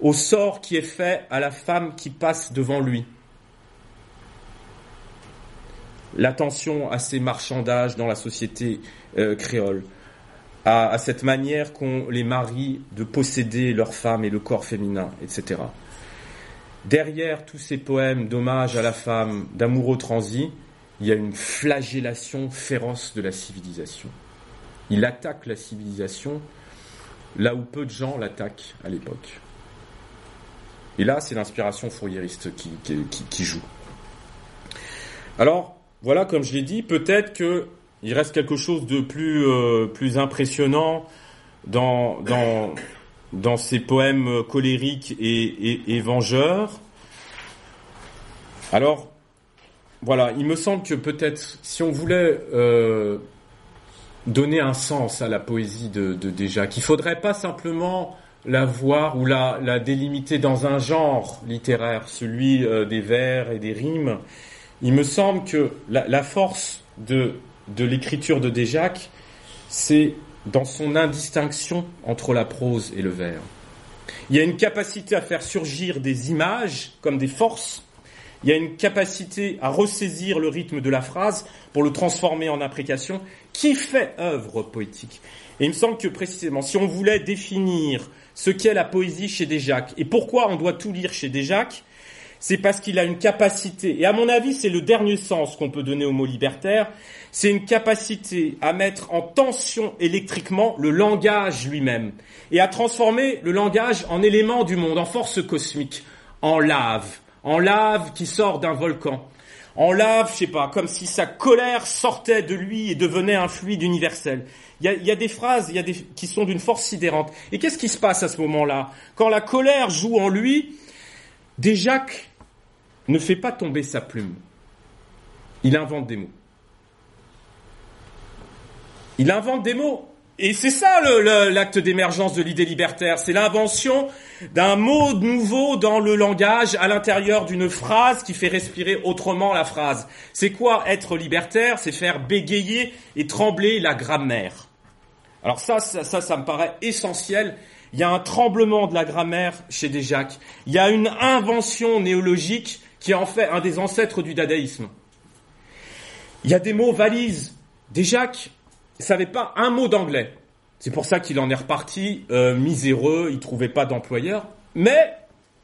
[SPEAKER 2] au sort qui est fait à la femme qui passe devant lui. L'attention à ces marchandages dans la société euh, créole, à, cette manière qu'ont les maris de posséder leur femme et le corps féminin, etc. Derrière tous ces poèmes d'hommage à la femme, d'amoureux transi, il y a une flagellation féroce de la civilisation. Il attaque la civilisation là où peu de gens l'attaquent à l'époque. Et là, c'est l'inspiration fourriériste qui, joue. Alors, voilà, comme je l'ai dit, peut-être qu'il reste quelque chose de plus, euh, impressionnant dans, dans, dans ces poèmes colériques et, et, vengeurs. Alors, voilà, il me semble que peut-être, si on voulait euh, donner un sens à la poésie de, de Déjà, qu'il faudrait pas simplement la voir ou la, délimiter dans un genre littéraire, celui euh, des vers et des rimes. Il me semble que la, la force de, de l'écriture de Déjac, c'est dans son indistinction entre la prose et le vers. Il y a une capacité à faire surgir des images comme des forces. Il y a une capacité à ressaisir le rythme de la phrase pour le transformer en imprécation qui fait œuvre poétique. Et il me semble que précisément, si on voulait définir ce qu'est la poésie chez Desjacques et pourquoi on doit tout lire chez Desjacques, c'est parce qu'il a une capacité, et à mon avis c'est le dernier sens qu'on peut donner au mot libertaire, c'est une capacité à mettre en tension électriquement le langage lui-même, et à transformer le langage en élément du monde, en force cosmique, en lave, en lave qui sort d'un volcan, en lave, je sais pas, comme si sa colère sortait de lui et devenait un fluide universel. Il y a, des phrases y a des, qui sont d'une force sidérante. Et qu'est-ce qui se passe à ce moment-là? Quand la colère joue en lui, Desjacques ne fait pas tomber sa plume. Il invente des mots. Il invente des mots. Et c'est ça l'acte d'émergence de l'idée libertaire, c'est l'invention d'un mot nouveau dans le langage à l'intérieur d'une phrase qui fait respirer autrement la phrase. C'est quoi être libertaire? C'est faire bégayer et trembler la grammaire. Alors ça, ça, ça, me paraît essentiel. Il y a un tremblement de la grammaire chez Desjacques. Il y a une invention néologique qui en fait un des ancêtres du dadaïsme. Il y a des mots valises. Desjacques il savait pas un mot d'anglais. C'est pour ça qu'il en est reparti euh, miséreux, il trouvait pas d'employeur. Mais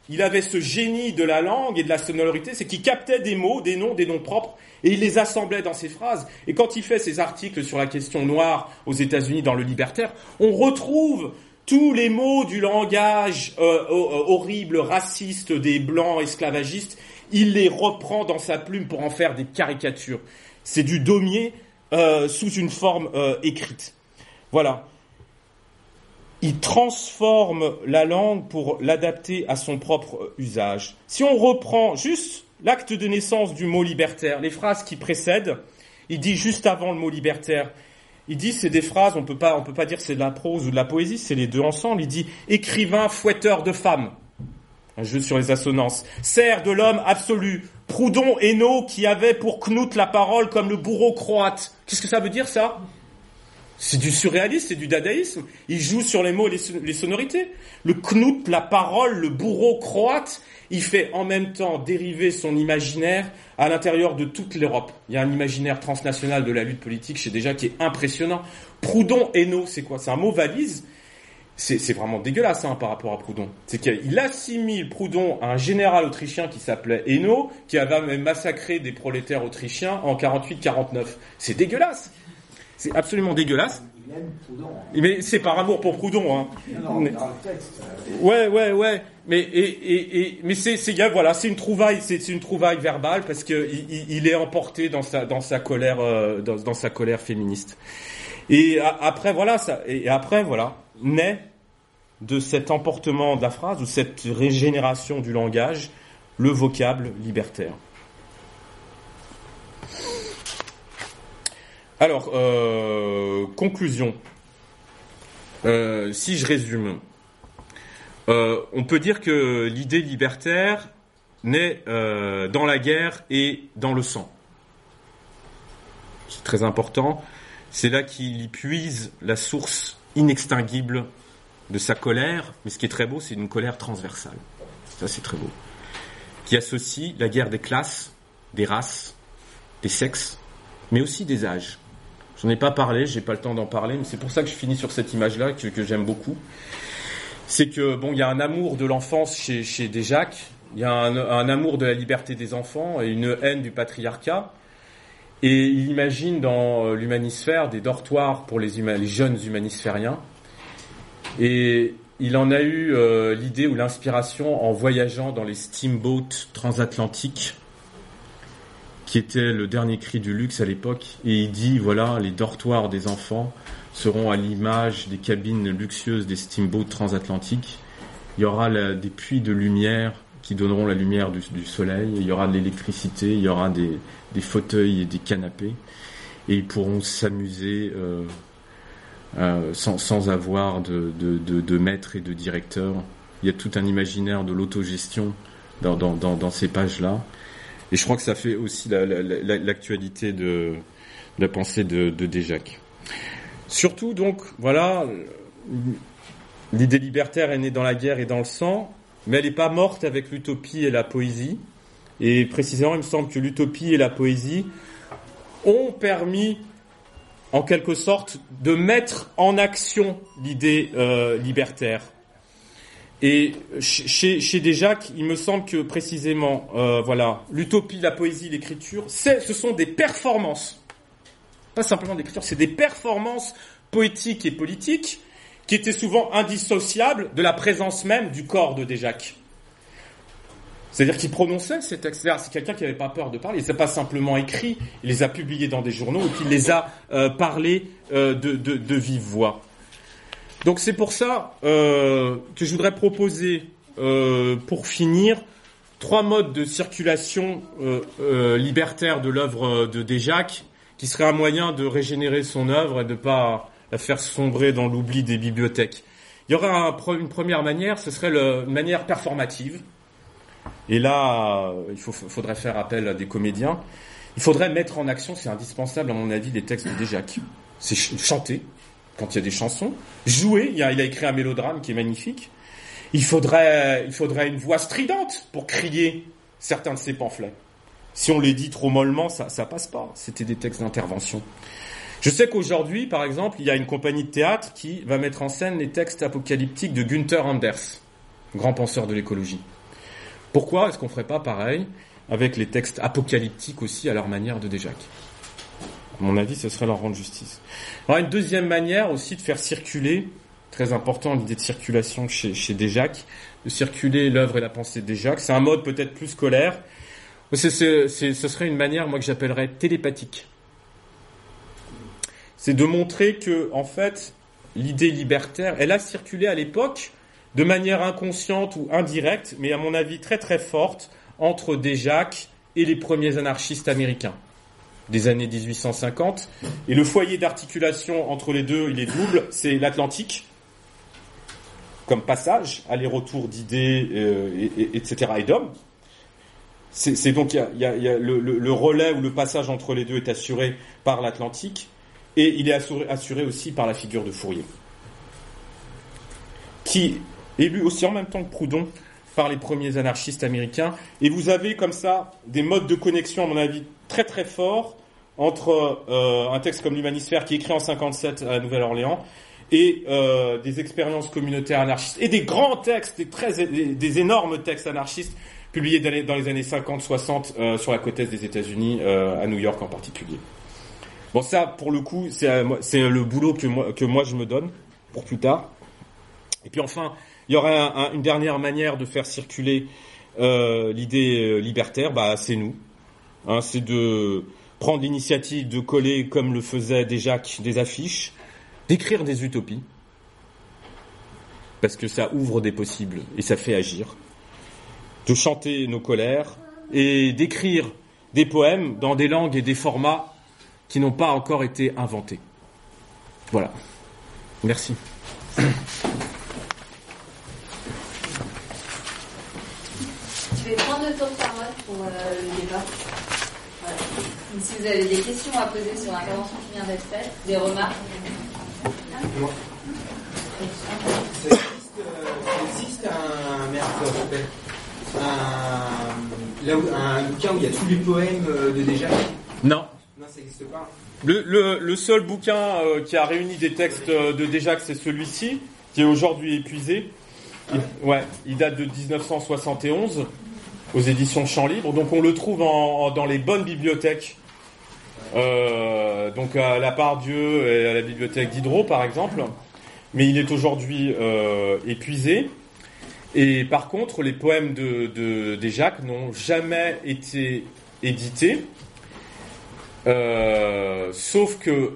[SPEAKER 2] il avait ce génie de la langue et de la sonorité, c'est qu'il captait des mots, des noms, des noms propres, et il les assemblait dans ses phrases. Et quand il fait ses articles sur la question noire aux États-Unis dans le Libertaire, on retrouve tous les mots du langage euh, euh, horrible, raciste des blancs esclavagistes. Il les reprend dans sa plume pour en faire des caricatures. C'est du daumier, euh, sous une forme euh, écrite. Voilà. Il transforme la langue pour l'adapter à son propre usage. Si on reprend juste l'acte de naissance du mot libertaire, les phrases qui précèdent, il dit juste avant le mot libertaire, il dit c'est des phrases, on peut pas, on peut pas dire c'est de la prose ou de la poésie, c'est les deux ensemble. Il dit écrivain fouetteur de femmes. Un jeu sur les assonances. Serre de l'homme absolu, Proudhon Hainaut qui avait pour Knut la parole comme le bourreau croate. Qu'est-ce que ça veut dire ça? C'est du surréalisme, c'est du dadaïsme. Il joue sur les mots et les sonorités. Le knut, la parole, le bourreau croate, il fait en même temps dériver son imaginaire à l'intérieur de toute l'Europe. Il y a un imaginaire transnational de la lutte politique chez déjà qui est impressionnant. Proudhon, Hainaut, c'est quoi? C'est un mot valise. C'est vraiment dégueulasse hein, par rapport à Proudhon. C'est qu'il assimile Proudhon à un général autrichien qui s'appelait Hainaut, qui avait même massacré des prolétaires autrichiens en 48-49. C'est dégueulasse. C'est absolument dégueulasse. Mais c'est par amour pour Proudhon, hein. Non, mais... Ouais, ouais, ouais. Mais et, et, et mais c'est voilà, c'est une trouvaille, c'est une trouvaille verbale parce que il, il, est emporté dans sa dans sa colère euh, dans, dans, sa colère féministe. Et après voilà ça et après voilà naît de cet emportement de la phrase ou cette régénération du langage le vocable libertaire. Alors, euh, conclusion. Euh, si je résume, euh, on peut dire que l'idée libertaire naît dans la guerre et dans le sang. C'est très important. C'est là qu'il y puise la source inextinguible de sa colère. Mais ce qui est très beau, c'est une colère transversale. Ça, c'est très beau. Qui associe la guerre des classes, des races, des sexes, mais aussi des âges. J'en ai pas parlé, j'ai pas le temps d'en parler, mais c'est pour ça que je finis sur cette image-là que, j'aime beaucoup. C'est que bon, il y a un amour de l'enfance chez, chez il y a un, amour de la liberté des enfants et une haine du patriarcat. Et il imagine dans euh, l'humanisphère des dortoirs pour les jeunes humanisphériens. Et il en a eu euh, l'idée ou l'inspiration en voyageant dans les steamboats transatlantiques qui était le dernier cri du luxe à l'époque, et il dit voilà, les dortoirs des enfants seront à l'image des cabines luxueuses des steamboats transatlantiques. Il y aura des puits de lumière qui donneront la lumière du, soleil, il y aura de l'électricité, il y aura des, fauteuils et des canapés, et ils pourront s'amuser euh, euh, sans, avoir de, de, maître et de directeur. Il y a tout un imaginaire de l'autogestion dans ces pages-là. Et je crois que ça fait aussi l'actualité de, la pensée de, de Déjac. Surtout, donc, voilà, l'idée libertaire est née dans la guerre et dans le sang, mais elle n'est pas morte avec l'utopie et la poésie. Et précisément, il me semble que l'utopie et la poésie ont permis, en quelque sorte, de mettre en action l'idée euh, libertaire. Et chez, chez Desjacques, il me semble que précisément, euh, voilà, l'utopie, la poésie, l'écriture, ce sont des performances. Pas simplement d'écriture, c'est des performances poétiques et politiques qui étaient souvent indissociables de la présence même du corps de Desjacques. C'est-à-dire qu'il prononçait ces textes. C'est quelqu'un qui n'avait pas peur de parler. Il ne pas simplement écrit, il les a publiés dans des journaux et qu'il les a euh, parlés euh, de, vive voix. Donc c'est pour ça euh, que je voudrais proposer, euh, pour finir, trois modes de circulation euh, libertaire de l'œuvre de Déjac, qui serait un moyen de régénérer son œuvre et de ne pas la faire sombrer dans l'oubli des bibliothèques. Il y aura une première manière, ce serait la, manière performative. Et là, il faudrait faire appel à des comédiens. Il faudrait mettre en action, c'est indispensable à mon avis, les textes de Déjac. C'est chanter, quand il y a des chansons. Jouer, il a, écrit un mélodrame qui est magnifique. Il faudrait, il faudrait une voix stridente pour crier certains de ses pamphlets. Si on les dit trop mollement, ça, ça passe pas. C'était des textes d'intervention. Je sais qu'aujourd'hui, par exemple, il y a une compagnie de théâtre qui va mettre en scène les textes apocalyptiques de Günther Anders, grand penseur de l'écologie. Pourquoi est-ce qu'on ferait pas pareil avec les textes apocalyptiques aussi à leur manière de Déjac À mon avis, ce serait leur rendre justice. Alors une deuxième manière aussi de faire circuler, très important l'idée de circulation chez, chez de circuler l'œuvre et la pensée de Desjacques, c'est un mode peut-être plus scolaire, ce serait une manière, moi, que j'appellerais télépathique. C'est de montrer que, en fait, l'idée libertaire, elle a circulé à l'époque de manière inconsciente ou indirecte, mais à mon avis très très forte, entre Desjacques et les premiers anarchistes américains des années 1850. Et le foyer d'articulation entre les deux, il est double, c'est l'Atlantique, comme passage, aller-retour d'idées, euh, etc., et d'hommes. C'est donc y a, le, relais ou le passage entre les deux est assuré par l'Atlantique. et il est assuré, assuré aussi par la figure de Fourier, qui est lu aussi en même temps que Proudhon par les premiers anarchistes américains. Et vous avez comme ça des modes de connexion, à mon avis, très très forts entre euh, un texte comme l'Humanisphère qui est écrit en 57 à Nouvelle-Orléans et euh, des expériences communautaires anarchistes et des grands textes, des, très, des, énormes textes anarchistes publiés dans les, années 50-60 euh, sur la côte est des États-Unis, euh, à New York en particulier. Bon, ça, pour le coup, c'est euh, c'est le boulot que moi, que moi je me donne pour plus tard. Et puis enfin, il y aurait un- un- une dernière manière de faire circuler euh, l'idée euh, libertaire, bah, c'est nous. Hein, c'est de prendre l'initiative de coller, comme le faisait déjà des affiches, d'écrire des utopies, parce que ça ouvre des possibles et ça fait agir, de chanter nos colères et d'écrire des poèmes dans des langues et des formats qui n'ont pas encore été inventés. Voilà. Merci.
[SPEAKER 4] Je vais prendre le tour de parole pour euh, le débat. Voilà. Donc, si vous avez des questions à poser sur l'intervention qui vient d'être faite, des remarques.
[SPEAKER 5] Ça existe, euh, ça existe un merde, un, là où- un bouquin où il y a tous les poèmes euh, de déjà
[SPEAKER 2] Non.
[SPEAKER 5] Non, ça n'existe pas.
[SPEAKER 2] Le, le- le seul bouquin euh, qui a réuni des textes euh, de Déjac, c'est celui-ci, qui est aujourd'hui épuisé. Il, ouais, il date de 1971 aux éditions Champs Libre. Donc on le trouve dans les bonnes bibliothèques. Euh, donc à la Pardieu et à la bibliothèque d'Hydro par exemple. Mais il est aujourd'hui euh, épuisé. Et par contre, les poèmes de, de Déjac n'ont jamais été édités. Euh, sauf que,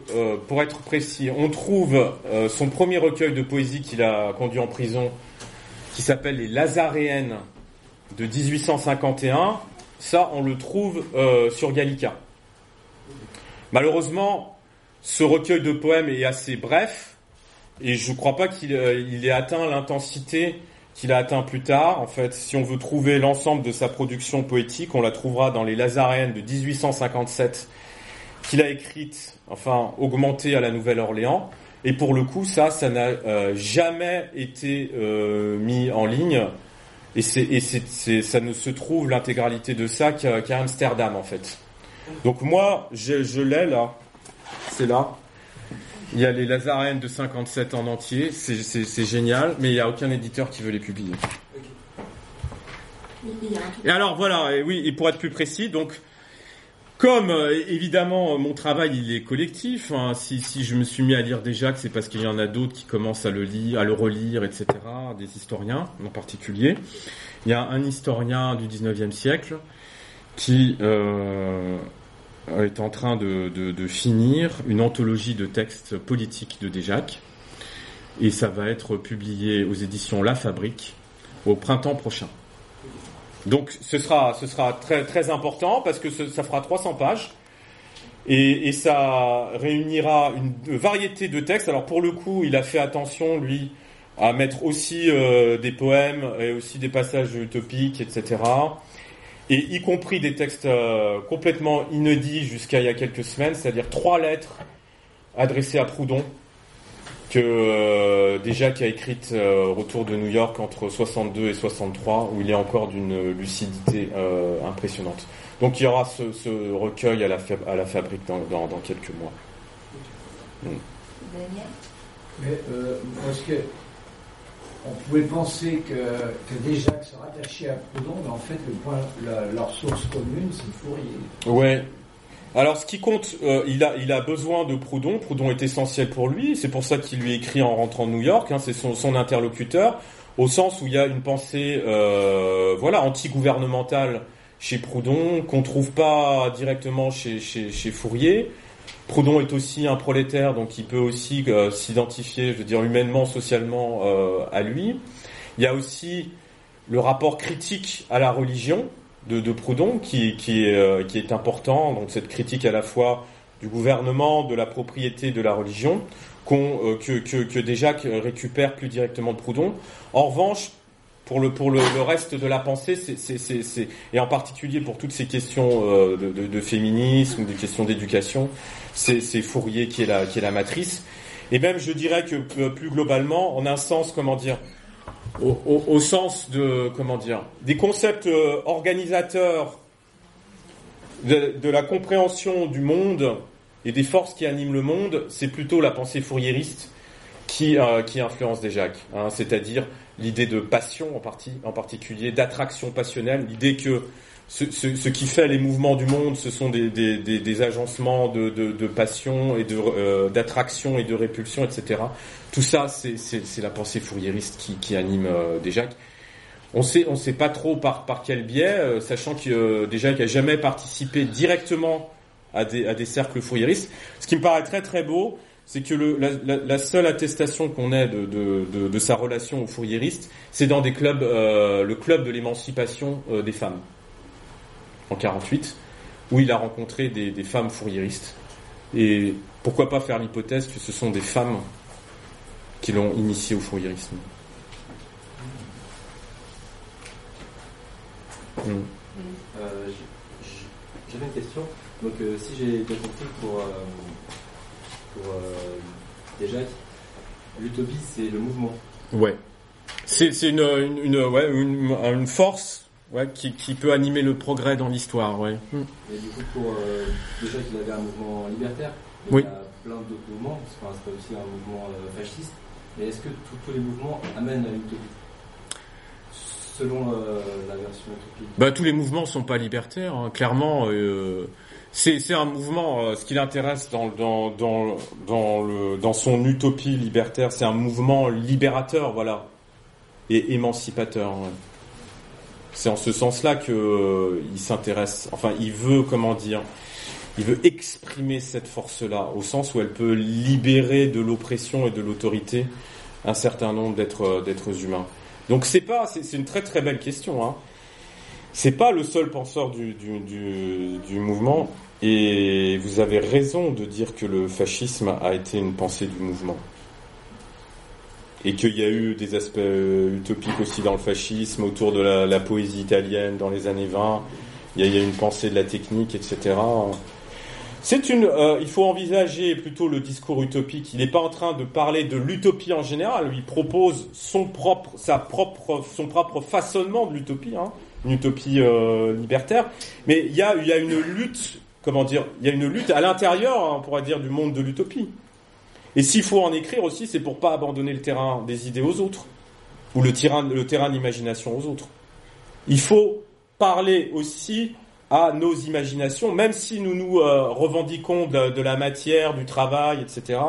[SPEAKER 2] pour être précis, on trouve son premier recueil de poésie qu'il a conduit en prison, qui s'appelle Les Lazaréennes de 1851. Ça, on le trouve euh, sur Gallica. Malheureusement, ce recueil de poèmes est assez bref, et je ne crois pas qu'il euh, ait atteint l'intensité qu'il a atteint plus tard. En fait, si on veut trouver l'ensemble de sa production poétique, on la trouvera dans les Lazaréennes de 1857 qu'il a écrite, enfin augmentée à la Nouvelle-Orléans. Et pour le coup, ça, ça n'a euh, jamais été mis en ligne. Et, c'est, et c'est, c'est- ça ne se trouve l'intégralité de ça qu'à, Amsterdam en fait. Donc moi, je, je l'ai là. C'est là. Il y a les Lazarennes de 57 en entier. C'est, c'est, c'est génial, mais il n'y a aucun éditeur qui veut les publier. Et alors voilà, et oui, et pour être plus précis, donc comme euh, évidemment mon travail il est collectif, hein, si, je me suis mis à lire déjà que c'est parce qu'il y en a d'autres qui commencent à le lire, à le relire, etc. Des historiens en particulier. Il y a un historien du 19e siècle qui euh, est en train de, de- de finir une anthologie de textes politiques de Déjac. Et ça va être publié aux éditions La Fabrique au printemps prochain. Donc ce sera, ce sera très, très important parce que ce- ça fera 300 pages et, et ça réunira une variété de textes. Alors pour le coup, il a fait attention, lui, à mettre aussi euh, des poèmes et aussi des passages utopiques, etc. Et y compris des textes euh, complètement inédits jusqu'à il y a quelques semaines, c'est-à-dire trois lettres adressées à Proudhon que euh, déjà qui a écrite euh, Retour de New York entre 62 et 63 où il est encore d'une lucidité euh, impressionnante. Donc il y aura ce, ce recueil à la, fa- à la fabrique dans, dans, dans quelques mois.
[SPEAKER 4] Daniel?
[SPEAKER 1] Mais euh, parce que on pouvait penser que, que déjà que se rattachait à Proudhon, mais en fait le point, la- leur source commune, c'est Fourier.
[SPEAKER 2] Ouais. Alors ce qui compte, euh, il, a, il a besoin de Proudhon. Proudhon est essentiel pour lui. C'est pour ça qu'il lui écrit en rentrant de New York. hein, c'est son, son interlocuteur, au sens où il y a une pensée, euh, voilà, anti-gouvernementale chez Proudhon qu'on trouve pas directement chez, chez, chez Fourier. Proudhon est aussi un prolétaire, donc il peut aussi euh, s'identifier, je veux dire, humainement, socialement euh, à lui. Il y a aussi le rapport critique à la religion de, Proudhon qui, euh, qui est important. Donc cette critique à la fois du gouvernement, de la propriété, de la religion, euh, que, que, que Déjac récupère plus directement Proudhon. En revanche, pour le pour le, reste de la pensée, et en particulier pour toutes ces questions euh, de, féminisme des questions d'éducation, c'est Fourier qui est la qui est la matrice. Et même je dirais que plus globalement, en un sens, comment dire, au, au, au sens de comment dire, des concepts euh, organisateurs de, de la compréhension du monde et des forces qui animent le monde, c'est plutôt la pensée fourriériste qui, euh, qui influence des hein, C'est-à-dire l'idée de passion en, partie, en particulier, d'attraction passionnelle, l'idée que ce, qui fait les mouvements du monde, ce sont des, agencements de, passion et euh, d'attraction et de répulsion, etc. Tout ça, c'est, la pensée fourriériste qui, anime euh, Jacques. On sait, on sait pas trop par, quel biais, euh, sachant que euh, déjà qu'il n'a jamais participé directement à des, cercles fourriéristes. Ce qui me paraît très très beau, c'est que la, seule attestation qu'on ait de, sa relation aux fourriéristes, c'est dans le club de l'émancipation des femmes, en 48, où il a rencontré des, des femmes fourriéristes. Et pourquoi pas faire l'hypothèse que ce sont des femmes qui l'ont initié au fourriérisme. Mm.
[SPEAKER 6] Euh, j- J'avais une question. Donc, euh, si j'ai bien compris, pour, euh, pour euh, déjà, l'utopie, c'est le mouvement.
[SPEAKER 2] Ouais. C'est c'est une, une, une, ouais, une, une force ouais, qui, qui peut animer le progrès dans l'histoire. Ouais. Mm.
[SPEAKER 6] Et du coup, pour euh, déjà qu'il avait un mouvement libertaire,
[SPEAKER 2] Oui.
[SPEAKER 6] il y a plein d'autres mouvements, pas, c'est aussi un mouvement euh, fasciste. Mais est-ce que tous- les mouvements amènent à l'utopie Selon euh, la version utopique.
[SPEAKER 2] Bah, tous les mouvements sont pas libertaires, hein. clairement. c'est un mouvement. ce qui l'intéresse dans, dans, dans, dans, le, dans son utopie libertaire, c'est un mouvement libérateur, voilà, et émancipateur. ouais. C'est en ce sens-là que euh, il s'intéresse. Enfin, il veut, comment dire, il veut exprimer cette force-là, au sens où elle peut libérer de l'oppression et de l'autorité un certain nombre d'êtres d'êtres humains. Donc c'est pas, c'est une très très belle question. Hein. C'est pas le seul penseur du mouvement, et vous avez raison de dire que le fascisme a été une pensée du mouvement. Et qu'il y a eu des aspects euh, utopiques aussi dans le fascisme, autour de la, poésie italienne dans les années 20. Il y a, il une pensée de la technique, etc. C'est une. euh, il faut envisager plutôt le discours utopique. Il n'est pas en train de parler de l'utopie en général. Il propose son propre, sa propre, son propre façonnement de l'utopie, hein, une utopie euh, libertaire. Mais il y a, il y a une lutte. Comment dire Il y a une lutte à l'intérieur, hein, dire, du monde de l'utopie. Et s'il faut en écrire aussi, c'est pour pas abandonner le terrain des idées aux autres ou le terrain, le terrain d'imagination aux autres. Il faut parler aussi à nos imaginations, même si nous nous euh, revendiquons de, de la matière, du travail, etc.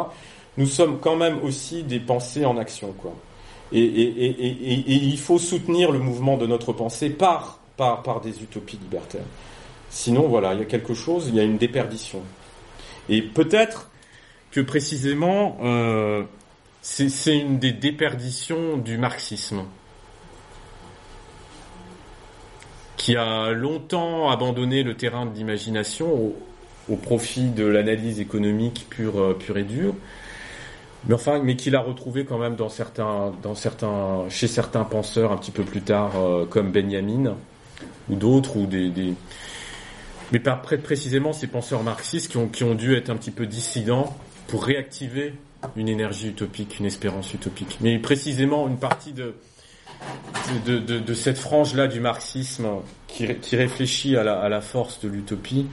[SPEAKER 2] Nous sommes quand même aussi des pensées en action, quoi. Et, et, et- et il faut soutenir le mouvement de notre pensée par, par, par des utopies libertaires. Sinon, voilà, il y a quelque chose, il y a une déperdition. Et peut-être que précisément, euh, c'est une des déperditions du marxisme, qui a longtemps abandonné le terrain de l'imagination au, profit de l'analyse économique pure, euh, pure et dure, mais enfin, mais qu'il a retrouvé quand même dans certains, dans certains, chez certains penseurs un petit peu plus tard, euh, comme Benjamin ou d'autres, ou des, mais près précisément ces penseurs marxistes qui ont dû être un petit peu dissidents pour réactiver une énergie utopique, une espérance utopique. Mais précisément une partie de, de, de, de cette frange-là du marxisme qui, qui réfléchit à la, à la force de l'utopie,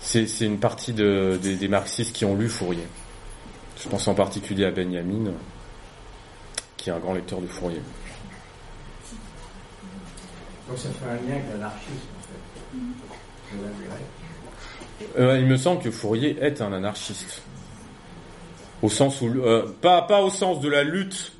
[SPEAKER 2] c'est c'est une partie de, des, des marxistes qui ont lu Fourier. Je pense en particulier à Benjamin, qui est un grand lecteur de Fourier.
[SPEAKER 1] Donc ça fait un lien avec l'anarchisme, en fait.
[SPEAKER 2] Euh, il me semble que Fourier est un anarchiste. Au sens où, euh, pas, au sens de la lutte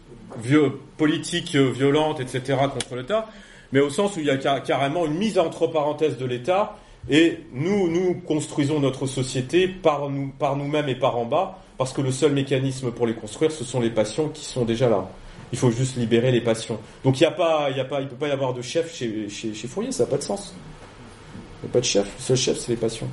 [SPEAKER 2] politique euh, violente, etc., contre l'État, mais au sens où il y a car- carrément une mise entre parenthèses de l'État, et nous, nous construisons notre société par nous, nous-mêmes et par en bas, parce que le seul mécanisme pour les construire, ce sont les passions qui sont déjà là. Il faut juste libérer les passions. Donc il y a pas, il y a pas, il peut pas y avoir de chef chez, chez, chez Fourier, ça n'a pas de sens. Il n'y a pas de chef. Le seul chef, c'est les passions.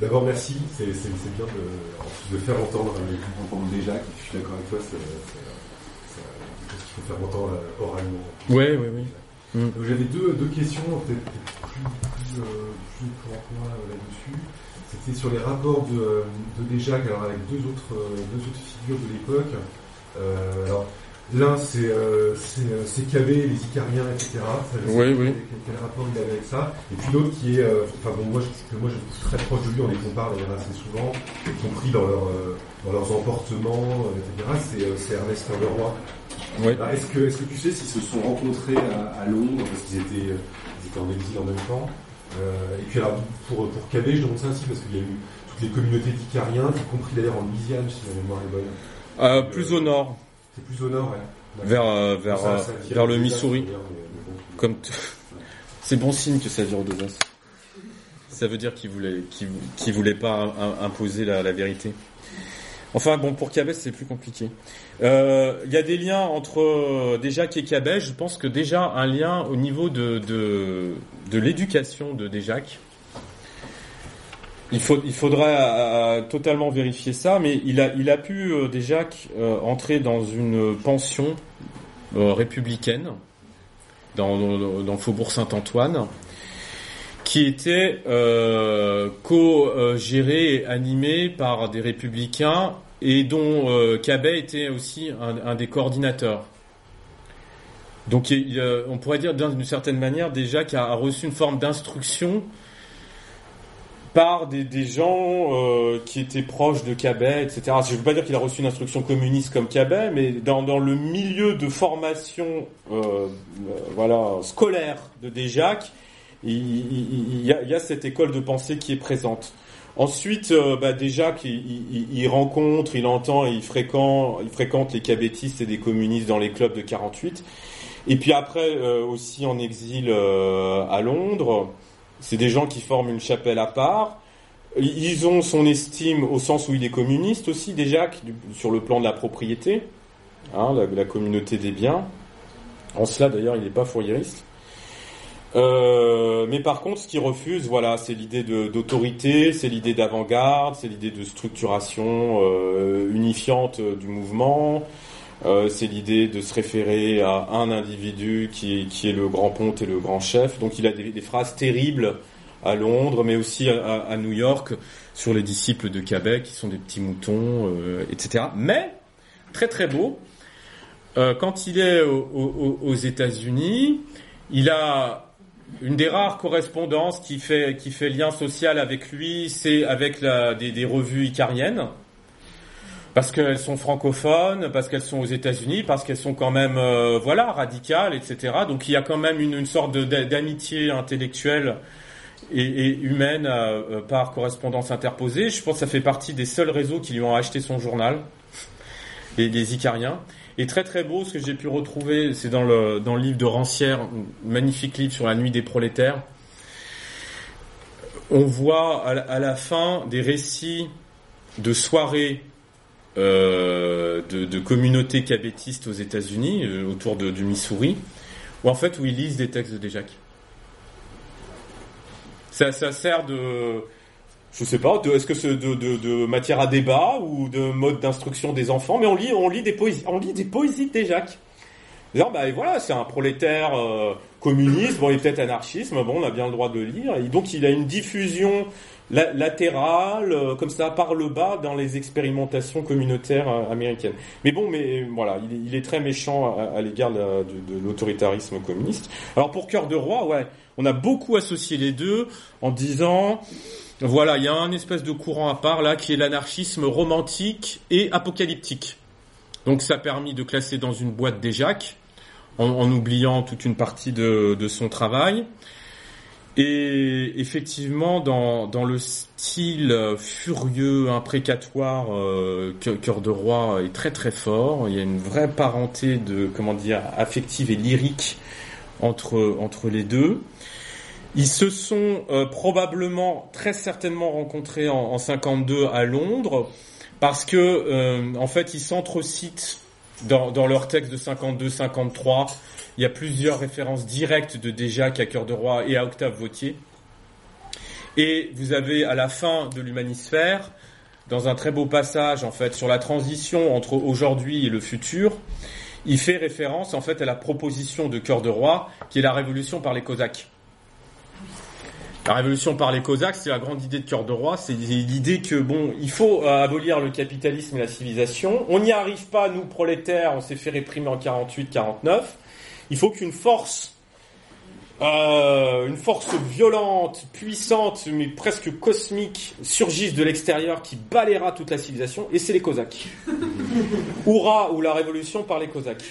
[SPEAKER 7] D'abord, merci. C'est c'est- c'est bien de, en plus de faire entendre les entendre déjà. Je suis d'accord avec toi. c'est- c'est- quelque chose qu'il faut faire entendre euh, oralement.
[SPEAKER 2] Ouais, oui, oui. Mm.
[SPEAKER 7] Donc, J'avais deux, deux questions, peut-être plus, plus, euh, plus euh, là-dessus. C'était sur les rapports de, euh, de Déjac, alors avec deux autres, euh, deux autres figures de l'époque. Euh, alors, l'un, c'est euh, euh, les Icariens, etc.
[SPEAKER 2] Oui, oui.
[SPEAKER 7] Quel, quel rapport il avait avec ça. Et puis l'autre qui est, euh, enfin bon, moi, je, que moi, je suis très proche de lui, on les compare d'ailleurs assez souvent, y compris dans, leur, euh, dans leurs emportements, euh, etc. C'est euh, c'est Ernest Leroy.
[SPEAKER 2] Oui.
[SPEAKER 7] Ah, Est-ce que, est-ce que tu sais s'ils se sont rencontrés à, à Londres parce qu'ils étaient, ils étaient en exil en même temps Euh, Et puis alors pour pour je demande ça aussi parce qu'il y a eu toutes les communautés d'Icariens, y compris d'ailleurs en Louisiane, si ma mémoire est bonne.
[SPEAKER 2] Euh, plus au nord,
[SPEAKER 7] C'est plus au nord, ouais.
[SPEAKER 2] Vers, euh, vers,
[SPEAKER 7] Ça-
[SPEAKER 2] euh,
[SPEAKER 7] ça
[SPEAKER 2] vers le Missouri.
[SPEAKER 7] mais-.
[SPEAKER 2] Comme t- c'est bon signe que ça vire au Texas. Ça veut dire qu'il voulait, qu'il, qu'il voulait pas im- im- imposer la, la vérité. Enfin bon, pour Cabès c'est plus compliqué. Euh, Il y a des liens entre euh, Déjac et Cabès. Je pense que déjà un lien au niveau de de, de l'éducation de Déjac. Il, faut, il faudrait euh, totalement vérifier ça, mais il a, pu euh, euh, entrer dans une pension euh, républicaine dans, le faubourg Saint-Antoine, qui était euh, co-géré et animé par des républicains et dont euh, Cabet était aussi un, des coordinateurs. Donc euh, on pourrait dire d'une certaine manière déjà qu'il a reçu une forme d'instruction par des, des gens euh, qui étaient proches de Cabet, etc. Je ne veux pas dire qu'il a reçu une instruction communiste comme Cabet, mais dans, dans le milieu de formation euh, euh, voilà, scolaire de Déjac, il, il- il y, a, il y a cette école de pensée qui est présente. Ensuite, euh, bah, Déjac, il, rencontre, il entend et il fréquente, il fréquente les cabétistes et des communistes dans les clubs de 48. Et puis après, euh, aussi en exil à Londres, c'est des gens qui forment une chapelle à part. Ils ont son estime au sens où il est communiste aussi, déjà, sur le plan de la propriété, hein, la, communauté des biens. En cela, d'ailleurs, il n'est pas fourriériste. Euh, mais par contre, ce qu'il refuse, voilà, c'est l'idée d'autorité, c'est l'idée d'avant-garde, c'est l'idée de structuration euh, unifiante euh, du mouvement, euh, c'est l'idée de se référer à un individu qui est, le grand ponte et le grand chef. Donc il a des, phrases terribles à Londres, mais aussi à, New York sur les disciples de Québec qui sont des petits moutons, euh, etc. Mais très très beau. Euh, quand il est au- au- aux États-Unis, il a une des rares correspondances qui fait lien social avec lui, c'est avec des revues icariennes parce qu'elles sont francophones, parce qu'elles sont aux États-Unis, parce qu'elles sont quand même euh, voilà radicales, etc. Donc il y a quand même une, sorte d'amitié intellectuelle et, humaine euh, par correspondance interposée. Je pense que ça fait partie des seuls réseaux qui lui ont acheté son journal, les, Icariens. Et très très beau, ce que j'ai pu retrouver, c'est dans le dans livre de Rancière, un magnifique livre sur la nuit des prolétaires. On voit à la, fin des récits de soirées de, de communautés cabétistes aux États-Unis, euh, autour du Missouri, où en fait où ils lisent des textes de Déjac. Ça, sert de, je sais pas, est-ce que de, matière à débat ou de mode d'instruction des enfants, mais on lit, on lit des poésies, on lit des poésies de Déjac. Bah voilà, c'est un prolétaire euh, communiste, bon, il est peut-être anarchiste, bon, on a bien le droit de le lire. Donc, il a une diffusion la- latérale, euh, comme ça, par le bas, dans les expérimentations communautaires euh, américaines. Mais bon, mais voilà, il est, très méchant à, l'égard de l'autoritarisme communiste. Alors, pour Cœur de Roi, ouais, on a beaucoup associé les deux en disant, voilà, il y a un espèce de courant à part là, qui est l'anarchisme romantique et apocalyptique. Donc, ça a permis de classer dans une boîte des Jacques en, en oubliant toute une partie de, de son travail. Et effectivement, dans, dans le style furieux, imprécatoire, euh, Cœur de Roi est très très fort. Il y a une vraie parenté de, comment dire, affective et lyrique entre, entre les deux. Ils se sont euh, probablement, très certainement rencontrés en, en 52 à Londres, parce que euh, en fait, ils s'entrecitent dans, dans leur texte de 52-53. Il y a plusieurs références directes de Déjac à Cœur de Roi et à Octave Vautier. Et vous avez à la fin de l'Humanisphère, dans un très beau passage en fait sur la transition entre aujourd'hui et le futur, il fait référence en fait à la proposition de Cœur de Roi, qui est la révolution par les Cosaques. La révolution par les Cosaques, c'est la grande idée de Cœur de Roi, c'est l'idée que bon, il faut euh, abolir le capitalisme et la civilisation. On n'y arrive pas, nous prolétaires, on s'est fait réprimer en 48-49. Il faut qu'une force euh, une force violente, puissante, mais presque cosmique surgisse de l'extérieur qui balayera toute la civilisation, et c'est les Cosaques. Hourra ou la révolution par les Cosaques.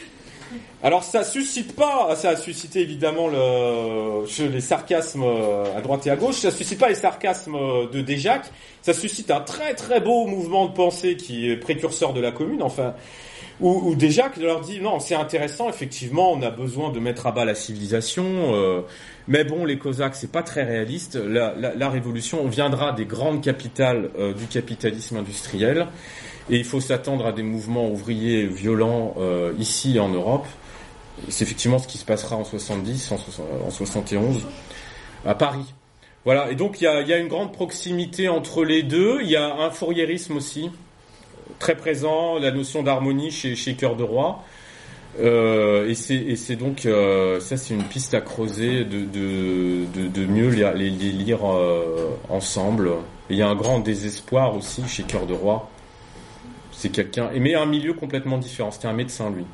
[SPEAKER 2] Alors ça suscite pas, ça a suscité évidemment le, les sarcasmes euh, à droite et à gauche, ça suscite pas les sarcasmes de Déjac, ça suscite un très très beau mouvement de pensée qui est précurseur de la commune, enfin où, que leur dit non, c'est intéressant, effectivement, on a besoin de mettre à bas la civilisation, euh, mais bon, les Cosaques, c'est pas très réaliste. La, la, la, révolution viendra des grandes capitales euh, du capitalisme industriel, et il faut s'attendre à des mouvements ouvriers violents euh, ici en Europe. C'est effectivement ce qui se passera en 70, en, en 71, à Paris. Voilà, et donc il y a, une grande proximité entre les deux. Il y a un fourriérisme aussi très présent, la notion d'harmonie chez, Cœur de Roi. Euh, et c'est donc euh, ça c'est une piste à creuser de, mieux les, lire ensemble. Il y a un grand désespoir aussi chez Cœur de Roi. C'est quelqu'un, mais un milieu complètement différent. C'était un médecin lui.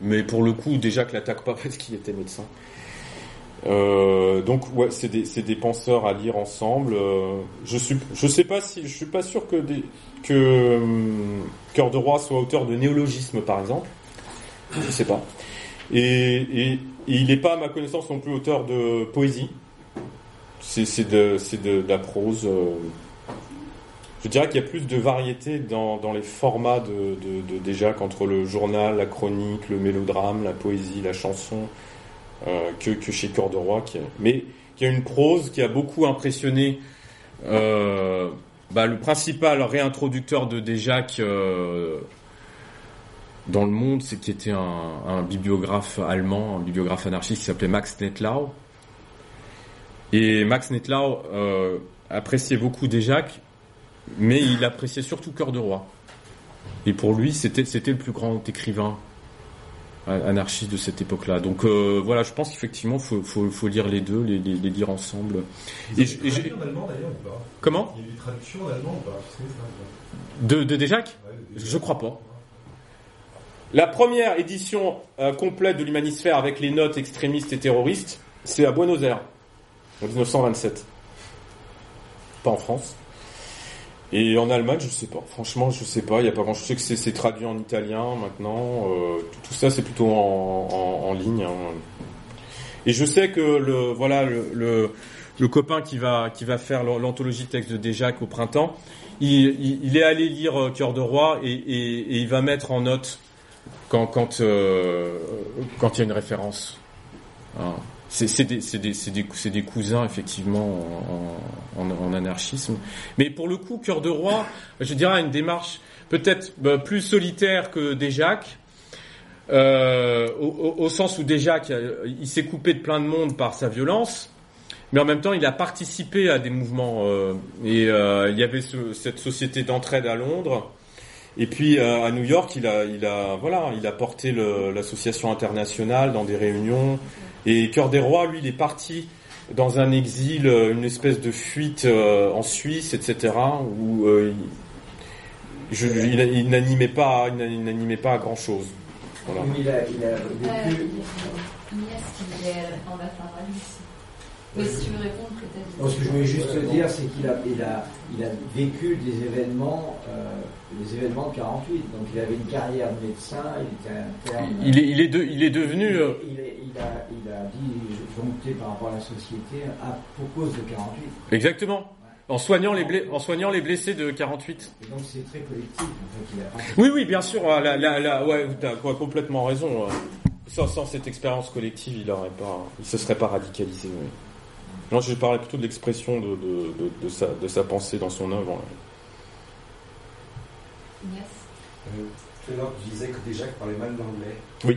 [SPEAKER 2] Mais pour le coup, déjà que l'attaque pas parce qu'il était médecin. Euh, donc ouais, c'est des, penseurs à lire ensemble. Euh, je suis, je sais pas si, je suis pas sûr que euh, Cœur de Roi soit auteur de néologisme par exemple. Je sais pas. Et, il n'est pas à ma connaissance non plus auteur de poésie. C'est de, la prose. Je dirais qu'il y a plus de variété dans, les formats de, de, de déjà le journal, la chronique, le mélodrame, la poésie, la chanson. Euh, que, chez Cœur de Roi, qui a, mais qui a une prose qui a beaucoup impressionné euh, bah, le principal réintroducteur de Déjac euh, dans le monde, c'est qui était un, bibliographe allemand, un bibliographe anarchiste qui s'appelait Max Netlau. Et Max Netlau appréciait beaucoup Déjac, mais il appréciait surtout Cœur de Roi. Et pour lui, c'était c'était le plus grand écrivain anarchiste de cette époque-là. Donc euh, voilà, je pense qu'effectivement, faut, faut, faut lire les deux, les, les, les lire ensemble.
[SPEAKER 7] Et, et en allemand d'ailleurs ou pas?
[SPEAKER 2] Comment?
[SPEAKER 7] Il y a eu des traductions en allemand ou pas?
[SPEAKER 2] De, de Déjac ouais, de Je crois pas. La première édition euh, complète de l'Humanisphère avec les notes extrémistes et terroristes, c'est à Buenos Aires, en 1927. Pas en France. Et en Allemagne, je sais pas. Franchement, je sais pas. Il y a pas. Je sais que c'est traduit en italien maintenant. Euh, tout, ça, c'est plutôt en, en, ligne. Hein. Et je sais que le voilà le, le, copain qui va qui va faire l'anthologie texte de Déjac au printemps, il, il, est allé lire Cœur de roi et, il va mettre en note quand quand euh, quand il y a une référence. Hein. C'est des, des, des, des, cousins, effectivement, en, en, en, anarchisme. Mais pour le coup, Cœur de Roi, je dirais, une démarche peut-être bah, plus solitaire que Déjac, euh, au, au, sens où Déjac, il s'est coupé de plein de monde par sa violence, mais en même temps, il a participé à des mouvements. Euh, et euh, il y avait ce, cette société d'entraide à Londres. Et puis à New York, il a, il a, voilà, il a porté l'association internationale dans des réunions. Et Cœur des Rois, lui, il est parti dans un exil, une espèce de fuite euh, en Suisse, etc., où euh, je, il, il n'animait pas, il n'animait pas à grand chose.
[SPEAKER 1] Voilà. Il a, il a vécu.
[SPEAKER 4] Mais si tu veux répondre, peut-être.
[SPEAKER 1] Non, ce que je voulais juste te dire, c'est qu'il a, il a, il a vécu des événements, euh, les événements de 48. Donc il avait une carrière de médecin, il était interne.
[SPEAKER 2] Il est, il est, de, il est devenu.
[SPEAKER 1] Il, il, est, il, a, il a dit joncté par rapport à la société à, pour cause de 48.
[SPEAKER 2] Exactement. En soignant, les blessés, en soignant les blessés de 48.
[SPEAKER 1] Et donc c'est très collectif. En fait, il a pas...
[SPEAKER 2] Oui, oui, bien sûr. La, la, la, ouais, tu as complètement raison. Sans, sans cette expérience collective, il aurait pas, il se serait pas radicalisé. Oui. Non, je parlais plutôt de l'expression de, de, de, de, sa, de sa pensée dans son œuvre.
[SPEAKER 4] Yes.
[SPEAKER 3] Euh, tout à l'heure, tu disais que déjà qu'il parlait mal l'anglais.
[SPEAKER 2] Oui.